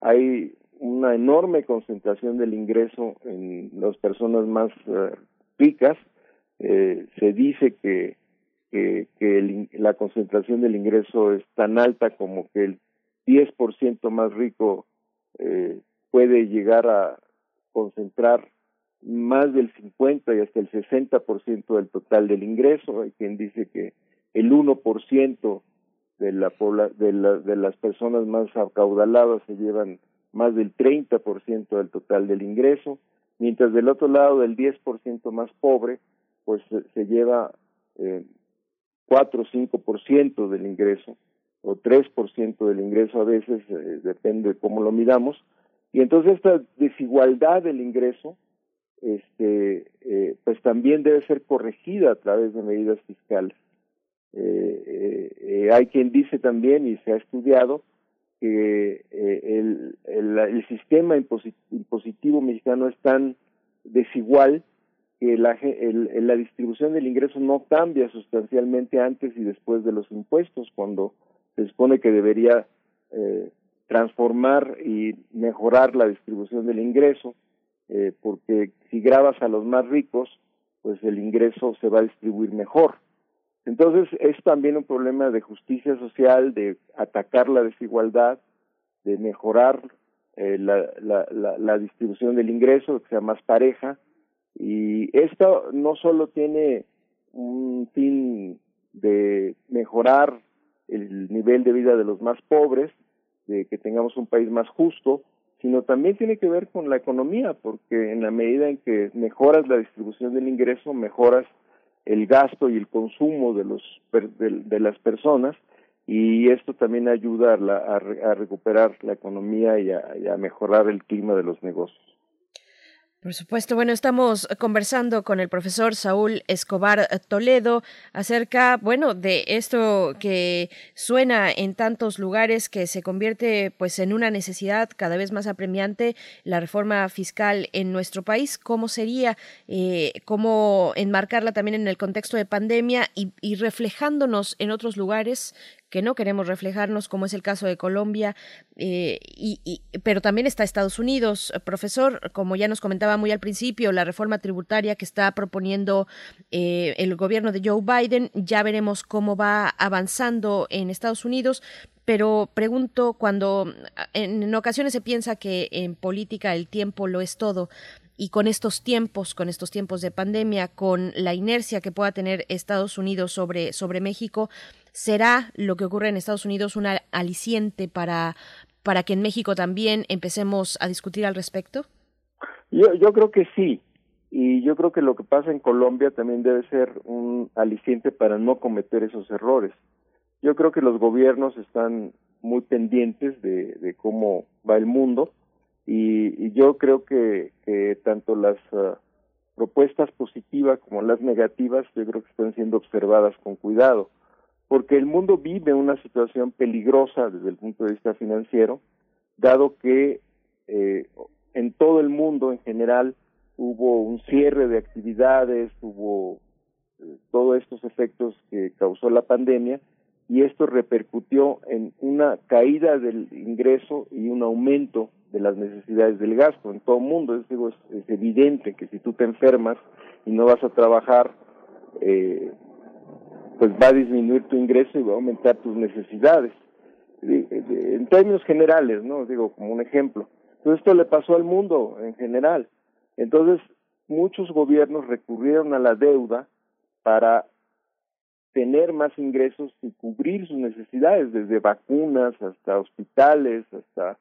Hay una enorme concentración del ingreso en las personas más eh, ricas. Eh, se dice que, que, que el la concentración del ingreso es tan alta como que el 10% más rico eh, puede llegar a concentrar más del 50 y hasta el 60% del total del ingreso. Hay quien dice que el 1% de la de, la- de las personas más acaudaladas se llevan más del 30% del total del ingreso, mientras del otro lado del 10% más pobre, pues se, lleva eh, 4 o 5% del ingreso, o 3% del ingreso a veces, eh, depende de cómo lo midamos, y entonces esta desigualdad del ingreso, este, eh, pues también debe ser corregida a través de medidas fiscales. Eh, hay quien dice también, y se ha estudiado, que eh, el, el, sistema imposi- impositivo mexicano es tan desigual que la, el- la distribución del ingreso no cambia sustancialmente antes y después de los impuestos, cuando se supone que debería eh, transformar y mejorar la distribución del ingreso, eh, porque si grabas a los más ricos, pues el ingreso se va a distribuir mejor. Entonces es también un problema de justicia social, de atacar la desigualdad, de mejorar eh, la, la, la, la distribución del ingreso, que sea más pareja. Y esto no solo tiene un fin de mejorar el nivel de vida de los más pobres, de que tengamos un país más justo, sino también tiene que ver con la economía, porque en la medida en que mejoras la distribución del ingreso, mejoras el gasto y el consumo de los de, de las personas y esto también ayuda a, la- a a recuperar la economía y a mejorar el clima de los negocios. Por supuesto, bueno, estamos conversando con el profesor Saúl Escobar Toledo acerca, bueno, de esto que suena en tantos lugares que se convierte pues en una necesidad cada vez más apremiante la reforma fiscal en nuestro país, cómo sería, eh, cómo enmarcarla también en el contexto de pandemia y, y reflejándonos en otros lugares que no queremos reflejarnos, como es el caso de Colombia, eh, y, pero también está Estados Unidos. Profesor, como ya nos comentaba muy al principio, la reforma tributaria que está proponiendo eh, el gobierno de Joe Biden, ya veremos cómo va avanzando en Estados Unidos, pero pregunto cuando en, ocasiones se piensa que en política el tiempo lo es todo y con estos tiempos, con estos tiempos de pandemia, con la inercia que pueda tener Estados Unidos sobre, sobre México, ¿será lo que ocurre en Estados Unidos un aliciente para, para que en México también empecemos a discutir al respecto? Yo, yo creo que sí, y yo creo que lo que pasa en Colombia también debe ser un aliciente para no cometer esos errores. Yo creo que los gobiernos están muy pendientes de, cómo va el mundo y, yo creo que, tanto las ah, propuestas positivas como las negativas yo creo que están siendo observadas con cuidado porque el mundo vive una situación peligrosa desde el punto de vista financiero dado que eh, en todo el mundo en general hubo un cierre de actividades, hubo eh, todos estos efectos que causó la pandemia y esto repercutió en una caída del ingreso y un aumento de las necesidades del gasto en todo el mundo. Es, digo, es, evidente que si tú te enfermas y no vas a trabajar, eh, pues va a disminuir tu ingreso y va a aumentar tus necesidades. En términos generales, ¿no? Digo, como un ejemplo. Entonces, esto le pasó al mundo en general. Entonces, muchos gobiernos recurrieron a la deuda para tener más ingresos y cubrir sus necesidades, desde vacunas hasta hospitales, hasta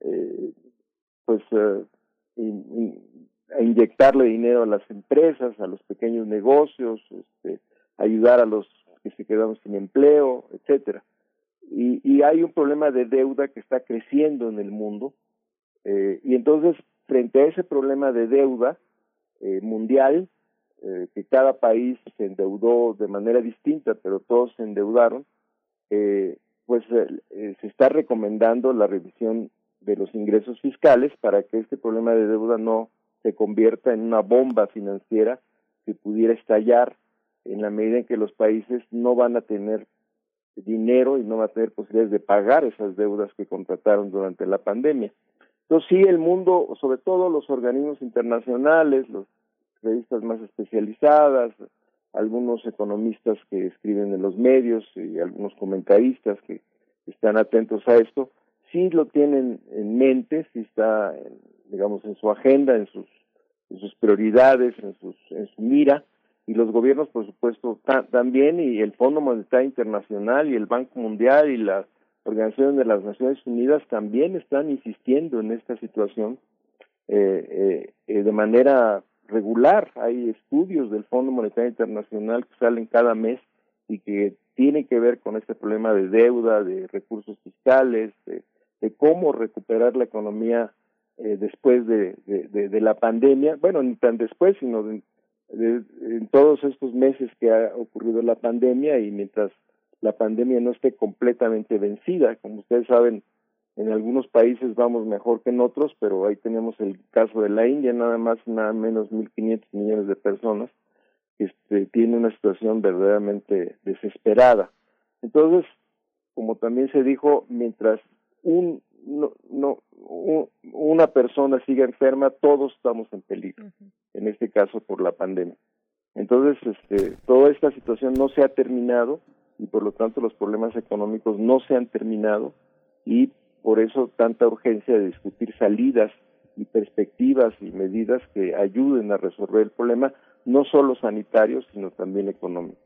eh, pues eh, inyectarle dinero a las empresas, a los pequeños negocios, este, ayudar a los que se quedaron sin empleo, etcétera. Y, y hay un problema de deuda que está creciendo en el mundo eh, y entonces frente a ese problema de deuda eh, mundial eh, que cada país se endeudó de manera distinta, pero todos se endeudaron, pues se está recomendando la revisión de los ingresos fiscales para que este problema de deuda no se convierta en una bomba financiera que pudiera estallar en la medida en que los países no van a tener dinero y no van a tener posibilidades de pagar esas deudas que contrataron durante la pandemia. Entonces sí, el mundo, sobre todo los organismos internacionales, los revistas más especializadas, algunos economistas que escriben en los medios y algunos comentaristas que están atentos a esto, sí lo tienen en mente, sí está, digamos, en su agenda, en sus, en sus prioridades, en, sus, en su mira, y los gobiernos, por supuesto, también, y el Fondo Monetario Internacional y el Banco Mundial y la Organización de las Naciones Unidas también están insistiendo en esta situación eh, eh, eh de manera regular. Hay estudios del Fondo Monetario Internacional que salen cada mes y que tienen que ver con este problema de deuda, de recursos fiscales, de, cómo recuperar la economía eh, después de, de, la pandemia. Bueno, ni tan después, sino en todos estos meses que ha ocurrido la pandemia y mientras la pandemia no esté completamente vencida. Como ustedes saben, en algunos países vamos mejor que en otros, pero ahí tenemos el caso de la India, nada más, nada menos 1.500 millones de personas, este, tiene una situación verdaderamente desesperada. Entonces, como también se dijo, mientras un, no, no, una persona siga enferma, todos estamos en peligro, en este caso por la pandemia. Entonces, este, toda esta situación no se ha terminado y por lo tanto los problemas económicos no se han terminado y por eso tanta urgencia de discutir salidas y perspectivas y medidas que ayuden a resolver el problema, no solo sanitario, sino también económico.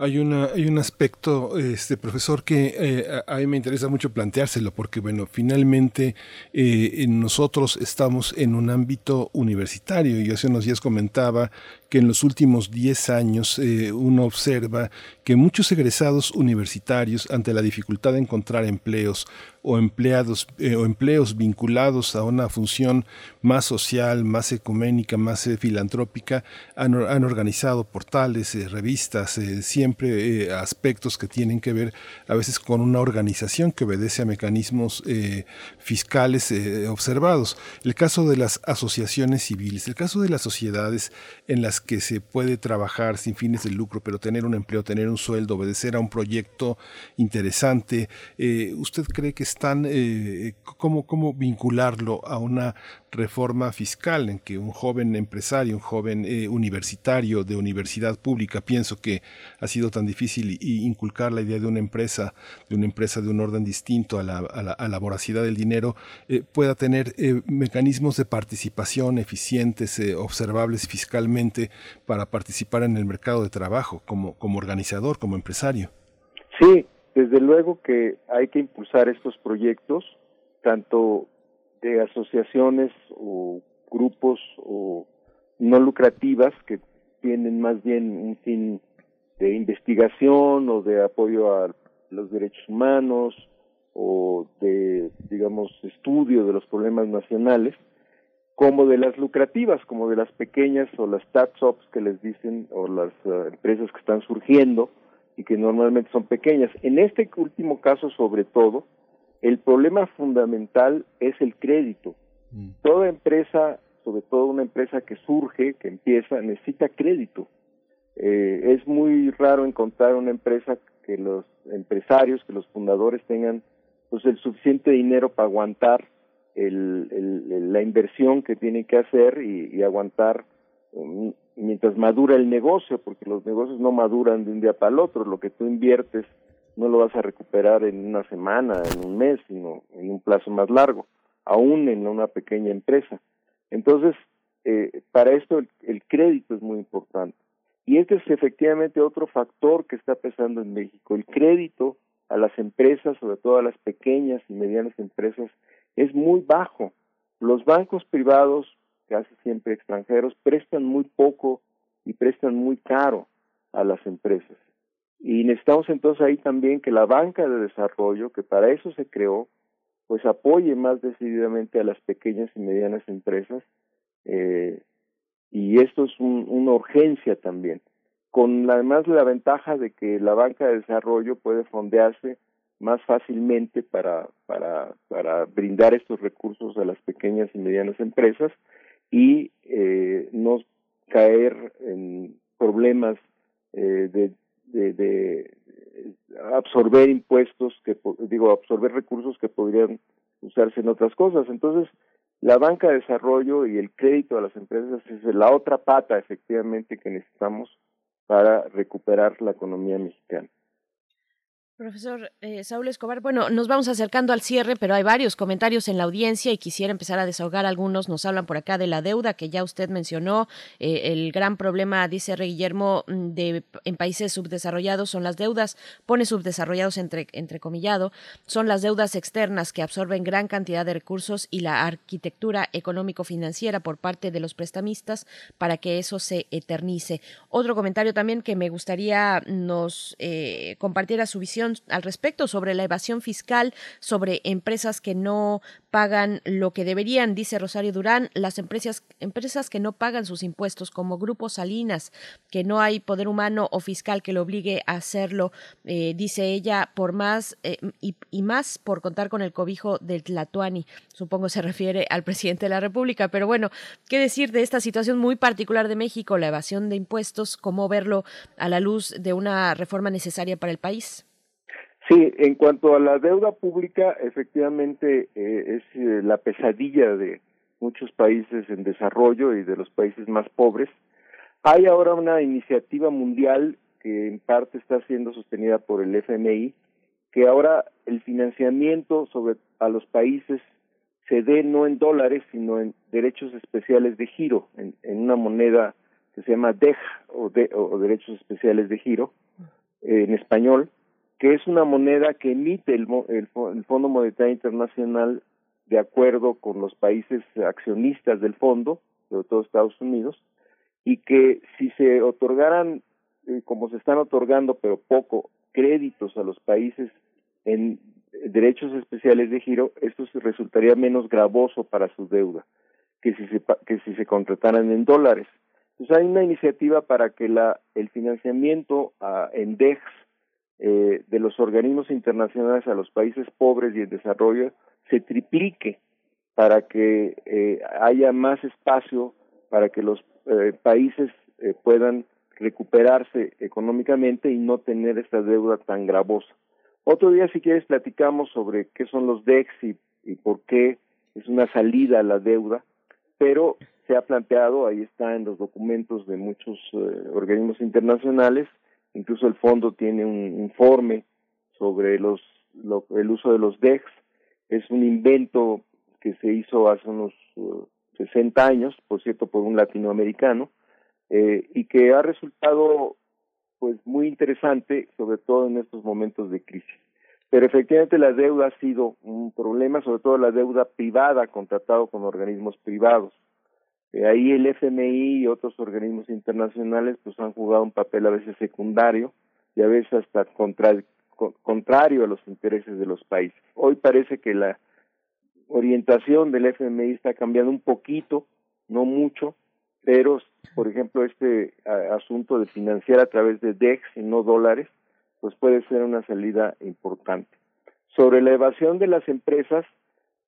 Hay, una, hay un aspecto, este profesor, que eh, a, mí me interesa mucho planteárselo, porque bueno, finalmente eh, nosotros estamos en un ámbito universitario y hace unos días comentaba que en los últimos 10 años eh, uno observa que muchos egresados universitarios, ante la dificultad de encontrar empleos o empleados eh, o empleos vinculados a una función más social, más ecuménica, más eh, filantrópica, han, organizado portales, revistas, siempre aspectos que tienen que ver a veces con una organización que obedece a mecanismos fiscales observados. El caso de las asociaciones civiles, el caso de las sociedades en las que se puede trabajar sin fines de lucro, pero tener un empleo, tener un sueldo, obedecer a un proyecto interesante. Eh, ¿Usted cree que están, eh, cómo, cómo vincularlo a una reforma fiscal en que un joven empresario, un joven eh, universitario de universidad pública, pienso que ha sido tan difícil inculcar la idea de una empresa, de una empresa de un orden distinto a la, a la, voracidad del dinero, eh, pueda tener eh, mecanismos de participación eficientes, observables fiscalmente para participar en el mercado de trabajo como, como organizador, como empresario. Sí, desde luego que hay que impulsar estos proyectos, tanto de asociaciones o grupos o no lucrativas que tienen más bien un fin de investigación o de apoyo a los derechos humanos o de, digamos, estudio de los problemas nacionales, como de las lucrativas, como de las pequeñas o las startups que les dicen, o las eh, empresas que están surgiendo y que normalmente son pequeñas. En este último caso, sobre todo, el problema fundamental es el crédito. Mm. Toda empresa, sobre todo una empresa que surge, que empieza, necesita crédito. Eh, es muy raro encontrar una empresa que los empresarios, que los fundadores tengan pues el suficiente dinero para aguantar el, la inversión que tienen que hacer y, aguantar um, mientras madura el negocio, porque los negocios no maduran de un día para el otro. Lo que tú inviertes no lo vas a recuperar en una semana, en un mes, sino en un plazo más largo, aún en una pequeña empresa. Entonces, eh, para esto el, crédito es muy importante. Y este es efectivamente otro factor que está pesando en México. El crédito a las empresas, sobre todo a las pequeñas y medianas empresas, es muy bajo. Los bancos privados, casi siempre extranjeros, prestan muy poco y prestan muy caro a las empresas. Y necesitamos entonces ahí también que la banca de desarrollo, que para eso se creó, pues apoye más decididamente a las pequeñas y medianas empresas. Eh, y esto es una urgencia también, con además la ventaja de que la banca de desarrollo puede fondearse más fácilmente para, para, para brindar estos recursos a las pequeñas y medianas empresas y eh, no caer en problemas eh, de de, de absorber impuestos que digo absorber recursos que podrían usarse en otras cosas. Entonces la banca de desarrollo y el crédito a las empresas es la otra pata efectivamente que necesitamos para recuperar la economía mexicana Profesor eh, Saúl Escobar, bueno, nos vamos acercando al cierre, pero hay varios comentarios en la audiencia y quisiera empezar a desahogar algunos. Nos hablan por acá de la deuda que ya usted mencionó. Eh, el gran problema, dice Rey Guillermo, mm, de, en países subdesarrollados son las deudas, pone subdesarrollados entre, entrecomillado, son las deudas externas que absorben gran cantidad de recursos y la arquitectura económico-financiera por parte de los prestamistas para que eso se eternice. Otro comentario también que me gustaría nos eh, compartiera su visión al respecto sobre la evasión fiscal, sobre empresas que no pagan lo que deberían, dice Rosario Durán, las empresas, empresas que no pagan sus impuestos, como Grupo Salinas, que no hay poder humano o fiscal que lo obligue a hacerlo, eh, dice ella, por más eh, y, más por contar con el cobijo del Tlatuani. Supongo se refiere al presidente de la República, pero bueno, ¿qué decir de esta situación muy particular de México, la evasión de impuestos, cómo verlo a la luz de una reforma necesaria para el país? Sí, en cuanto a la deuda pública, efectivamente eh, es eh, la pesadilla de muchos países en desarrollo y de los países más pobres. Hay ahora una iniciativa mundial que en parte está siendo sostenida por el FMI, que ahora el financiamiento sobre a los países se dé no en dólares, sino en derechos especiales de giro, en, una moneda que se llama DEG o, de, o derechos especiales de giro en español, que es una moneda que emite el, el, Fondo Monetario Internacional de acuerdo con los países accionistas del fondo, sobre todo Estados Unidos, y que si se otorgaran, eh, como se están otorgando, pero poco, créditos a los países en derechos especiales de giro, esto resultaría menos gravoso para su deuda que si se, que si se contrataran en dólares. Entonces hay una iniciativa para que la, el financiamiento a, en DEX eh, de los organismos internacionales a los países pobres y en desarrollo se triplique para que eh, haya más espacio para que los eh, países eh, puedan recuperarse económicamente y no tener esta deuda tan gravosa. Otro día, si quieres, platicamos sobre qué son los DEX y, y por qué es una salida a la deuda, pero se ha planteado, ahí está en los documentos de muchos eh, organismos internacionales, incluso el fondo tiene un informe sobre los lo- el uso de los DEX, es un invento que se hizo hace unos uh, 60 años, por cierto, por un latinoamericano, eh, y que ha resultado pues muy interesante, sobre todo en estos momentos de crisis. Pero efectivamente la deuda ha sido un problema, sobre todo la deuda privada contratado con organismos privados. Eh, ahí el FMI y otros organismos internacionales pues han jugado un papel a veces secundario y a veces hasta contra- co- contrario a los intereses de los países. Hoy parece que la orientación del FMI está cambiando un poquito, no mucho, pero por ejemplo este asunto de financiar a través de DEX y no dólares, pues puede ser una salida importante. Sobre la evasión de las empresas,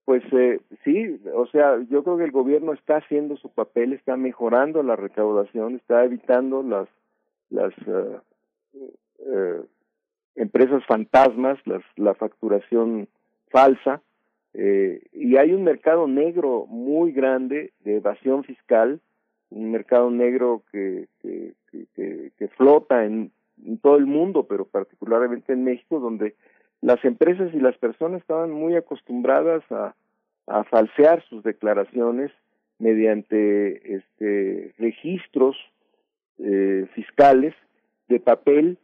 pues eh, sí, o sea, yo creo que el gobierno está haciendo su papel, está mejorando la recaudación, está evitando las las eh, eh, empresas fantasmas, las, la facturación falsa, eh, y hay un mercado negro muy grande de evasión fiscal, un mercado negro que, que, que, que- que flota en, en todo el mundo, pero particularmente en México, donde las empresas y las personas estaban muy acostumbradas a, a falsear sus declaraciones mediante este registros eh, fiscales de papel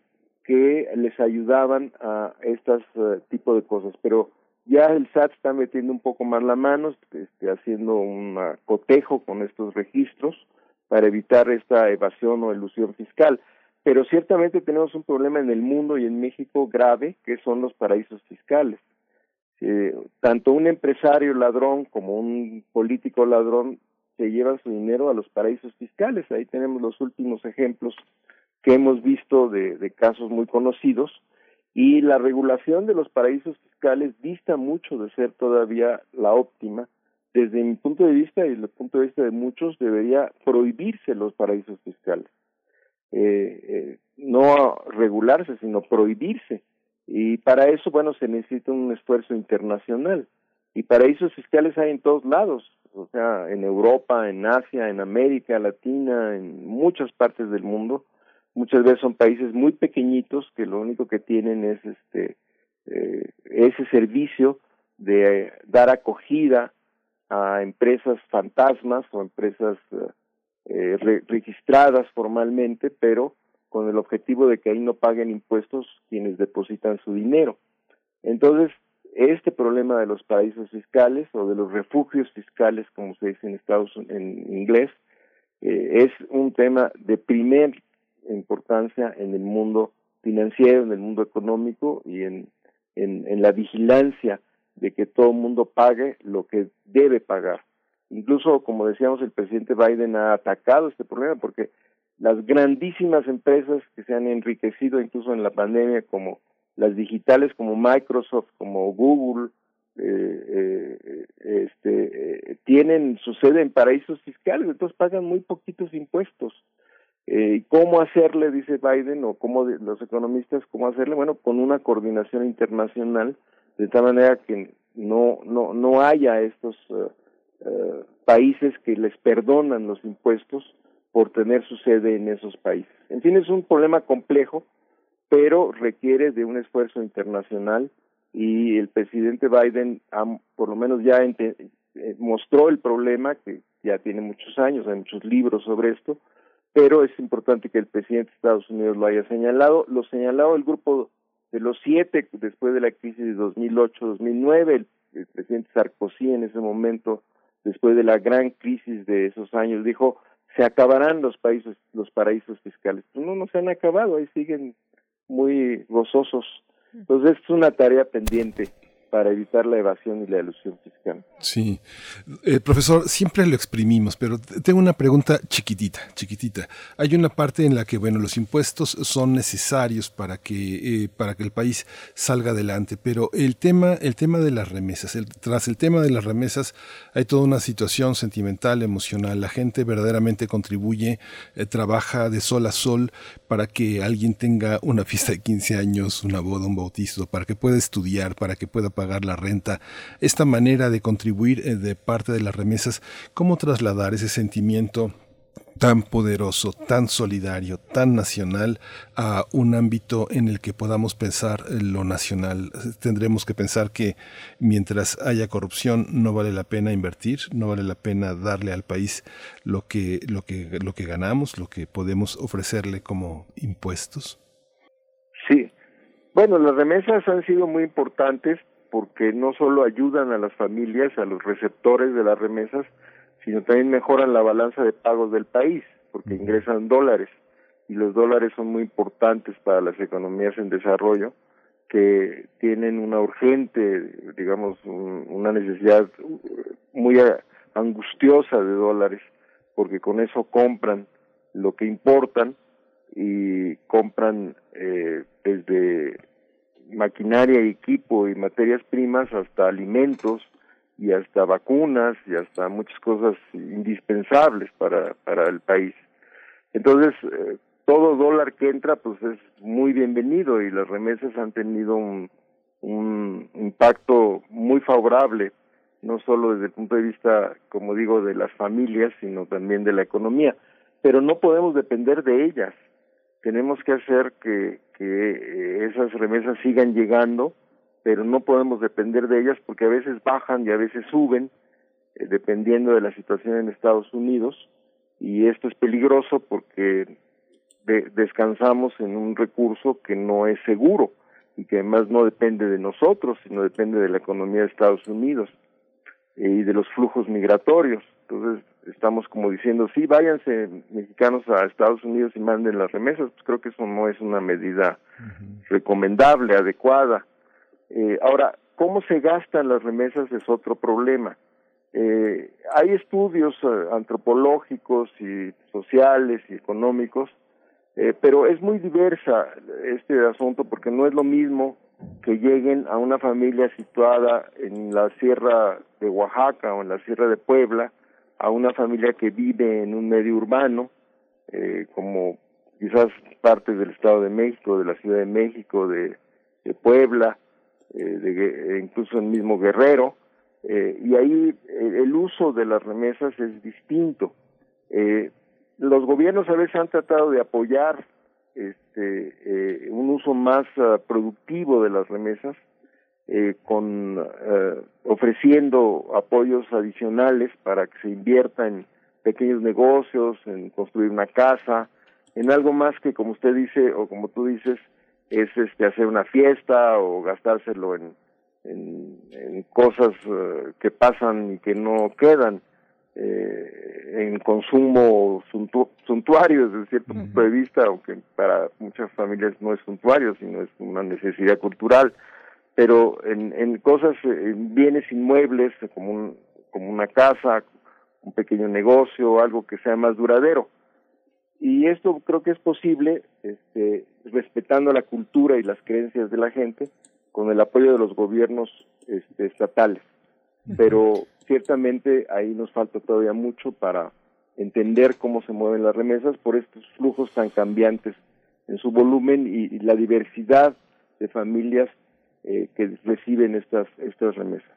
que les ayudaban a estas eh, tipo de cosas. Pero ya el SAT está metiendo un poco más la mano este, haciendo un cotejo con estos registros para evitar esta evasión o elusión fiscal pero ciertamente tenemos un problema en el mundo y en México grave que son los paraísos fiscales eh, tanto un empresario ladrón como un político ladrón se llevan su dinero a los paraísos fiscales. Ahí tenemos los últimos ejemplos que hemos visto de, casos muy conocidos y la regulación de los paraísos fiscales dista mucho de ser todavía la óptima. Desde mi punto de vista y desde el punto de vista de muchos, debería prohibirse los paraísos fiscales. Eh, eh, no regularse, sino prohibirse. Y para eso, bueno, se necesita un esfuerzo internacional. Y paraísos fiscales hay en todos lados, o sea, en Europa, en Asia, en América Latina, en muchas partes del mundo. Muchas veces son países muy pequeñitos que lo único que tienen es este eh, ese servicio de eh, dar acogida a empresas fantasmas o empresas eh, re- registradas formalmente, pero con el objetivo de que ahí no paguen impuestos quienes depositan su dinero. Entonces, este problema de los paraísos fiscales o de los refugios fiscales, como se dice en Estados en inglés, eh, es un tema de primer importancia en el mundo financiero, en el mundo económico y en, en, en la vigilancia de que todo el mundo pague lo que debe pagar. Incluso, como decíamos, el presidente Biden ha atacado este problema porque las grandísimas empresas que se han enriquecido incluso en la pandemia, como las digitales, como Microsoft, como Google, eh, eh, este, eh, tienen su sede en paraísos fiscales, entonces pagan muy poquitos impuestos. Eh, ¿Cómo hacerle, dice Biden, o cómo los economistas, cómo hacerle? Bueno, con una coordinación internacional, de tal manera que no, no, no haya estos eh, eh, países que les perdonan los impuestos por tener su sede en esos países. En fin, es un problema complejo, pero requiere de un esfuerzo internacional y el presidente Biden por lo menos ya eh, mostró el problema que ya tiene muchos años, hay muchos libros sobre esto, pero es importante que el presidente de Estados Unidos lo haya señalado. Lo señalado el grupo de los siete después de la crisis de 2008-2009, el, el presidente Sarkozy en ese momento, después de la gran crisis de esos años, dijo se acabarán los países, los paraísos fiscales. Pues no, no se han acabado, ahí siguen muy gozosos. Entonces es una tarea pendiente para evitar la evasión y la elusión fiscal. Sí, eh, profesor, siempre lo exprimimos, pero tengo una pregunta chiquitita, chiquitita. Hay una parte en la que, bueno, los impuestos son necesarios para que eh, para que el país salga adelante, pero el tema el tema de las remesas, el, tras el tema de las remesas hay toda una situación sentimental, emocional. La gente verdaderamente contribuye, eh, trabaja de sol a sol para que alguien tenga una fiesta de 15 años, una boda, un bautizo, para que pueda estudiar, para que pueda pagar la renta. Esta manera de contribuir eh, de parte de las remesas, ¿cómo trasladar ese sentimiento tan poderoso, tan solidario, tan nacional a un ámbito en el que podamos pensar lo nacional. Tendremos que pensar que mientras haya corrupción no vale la pena invertir, no vale la pena darle al país lo que lo que lo que ganamos, lo que podemos ofrecerle como impuestos. Sí. Bueno, las remesas han sido muy importantes porque no solo ayudan a las familias, a los receptores de las remesas, sino también mejoran la balanza de pagos del país, porque ingresan dólares, y los dólares son muy importantes para las economías en desarrollo, que tienen una urgente, digamos, una necesidad muy angustiosa de dólares, porque con eso compran lo que importan y compran eh, desde maquinaria y equipo y materias primas hasta alimentos y hasta vacunas y hasta muchas cosas indispensables para, para el país. Entonces, eh, todo dólar que entra pues es muy bienvenido y las remesas han tenido un, un impacto muy favorable, no solo desde el punto de vista, como digo, de las familias, sino también de la economía. Pero no podemos depender de ellas. Tenemos que hacer que, que eh, esas remesas sigan llegando pero no podemos depender de ellas porque a veces bajan y a veces suben, eh, dependiendo de la situación en Estados Unidos, y esto es peligroso porque descansamos en un recurso que no es seguro y que además no depende de nosotros, sino depende de la economía de Estados Unidos eh, y de los flujos migratorios. Entonces estamos como diciendo, sí, váyanse mexicanos a Estados Unidos y manden las remesas, pues creo que eso no es una medida recomendable, adecuada. Eh, ahora, ¿cómo se gastan las remesas es otro problema? Eh, hay estudios eh, antropológicos y sociales y económicos, eh, pero es muy diversa este asunto porque no es lo mismo que lleguen a una familia situada en la sierra de Oaxaca o en la sierra de Puebla, a una familia que vive en un medio urbano, eh, como quizás parte del Estado de México, de la Ciudad de México, de, Puebla, eh, de, incluso el mismo Guerrero, eh, y ahí eh, el uso de las remesas es distinto. Eh, los gobiernos a veces han tratado de apoyar este, eh, un uso más uh, productivo de las remesas, eh, con uh, ofreciendo apoyos adicionales para que se invierta en pequeños negocios, en construir una casa, en algo más que, como usted dice o como tú dices, es este hacer una fiesta o gastárselo en, en, en cosas uh, que pasan y que no quedan eh, en consumo suntu suntuario desde cierto punto de vista, aunque para muchas familias no es suntuario, sino es una necesidad cultural, pero en, en cosas, en bienes inmuebles como, un, como una casa, un pequeño negocio, algo que sea más duradero y esto creo que es posible este, respetando la cultura y las creencias de la gente con el apoyo de los gobiernos este, estatales. Pero ciertamente ahí nos falta todavía mucho para entender cómo se mueven las remesas por estos flujos tan cambiantes en su volumen y, y la diversidad de familias eh, que reciben estas, estas remesas.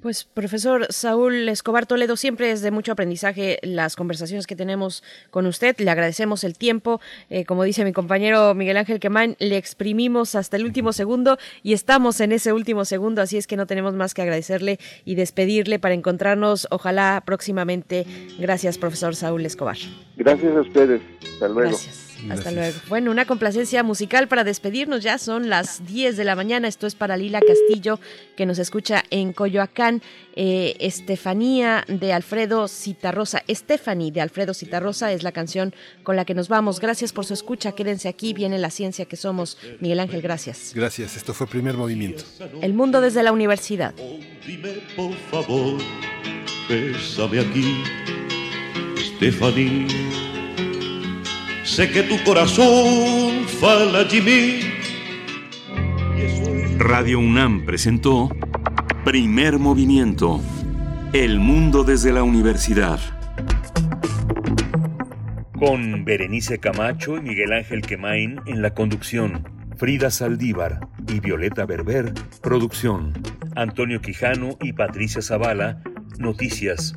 Pues profesor Saúl Escobar Toledo, siempre es de mucho aprendizaje las conversaciones que tenemos con usted. Le agradecemos el tiempo. Eh, como dice mi compañero Miguel Ángel Quemán, le exprimimos hasta el último segundo y estamos en ese último segundo, así es que no tenemos más que agradecerle y despedirle para encontrarnos, ojalá próximamente. Gracias, profesor Saúl Escobar. Gracias a ustedes. Hasta luego. Gracias. Hasta luego. Bueno, una complacencia musical para despedirnos. Ya son las 10 de la mañana. Esto es para Lila Castillo, que nos escucha en Coyoacán. Eh, Estefanía de Alfredo Citarrosa. Stephanie de Alfredo Citarrosa es la canción con la que nos vamos. Gracias por su escucha. Quédense aquí. Viene la ciencia que somos. Miguel Ángel, gracias. Gracias. Esto fue Primer Movimiento. El mundo desde la universidad. Dime por favor, aquí, Stephanie. Sé que tu corazón fala Jimmy. Radio UNAM presentó Primer Movimiento. El mundo desde la universidad. Con Berenice Camacho y Miguel Ángel Quemain en la conducción. Frida Saldívar y Violeta Berber, producción. Antonio Quijano y Patricia Zavala, noticias.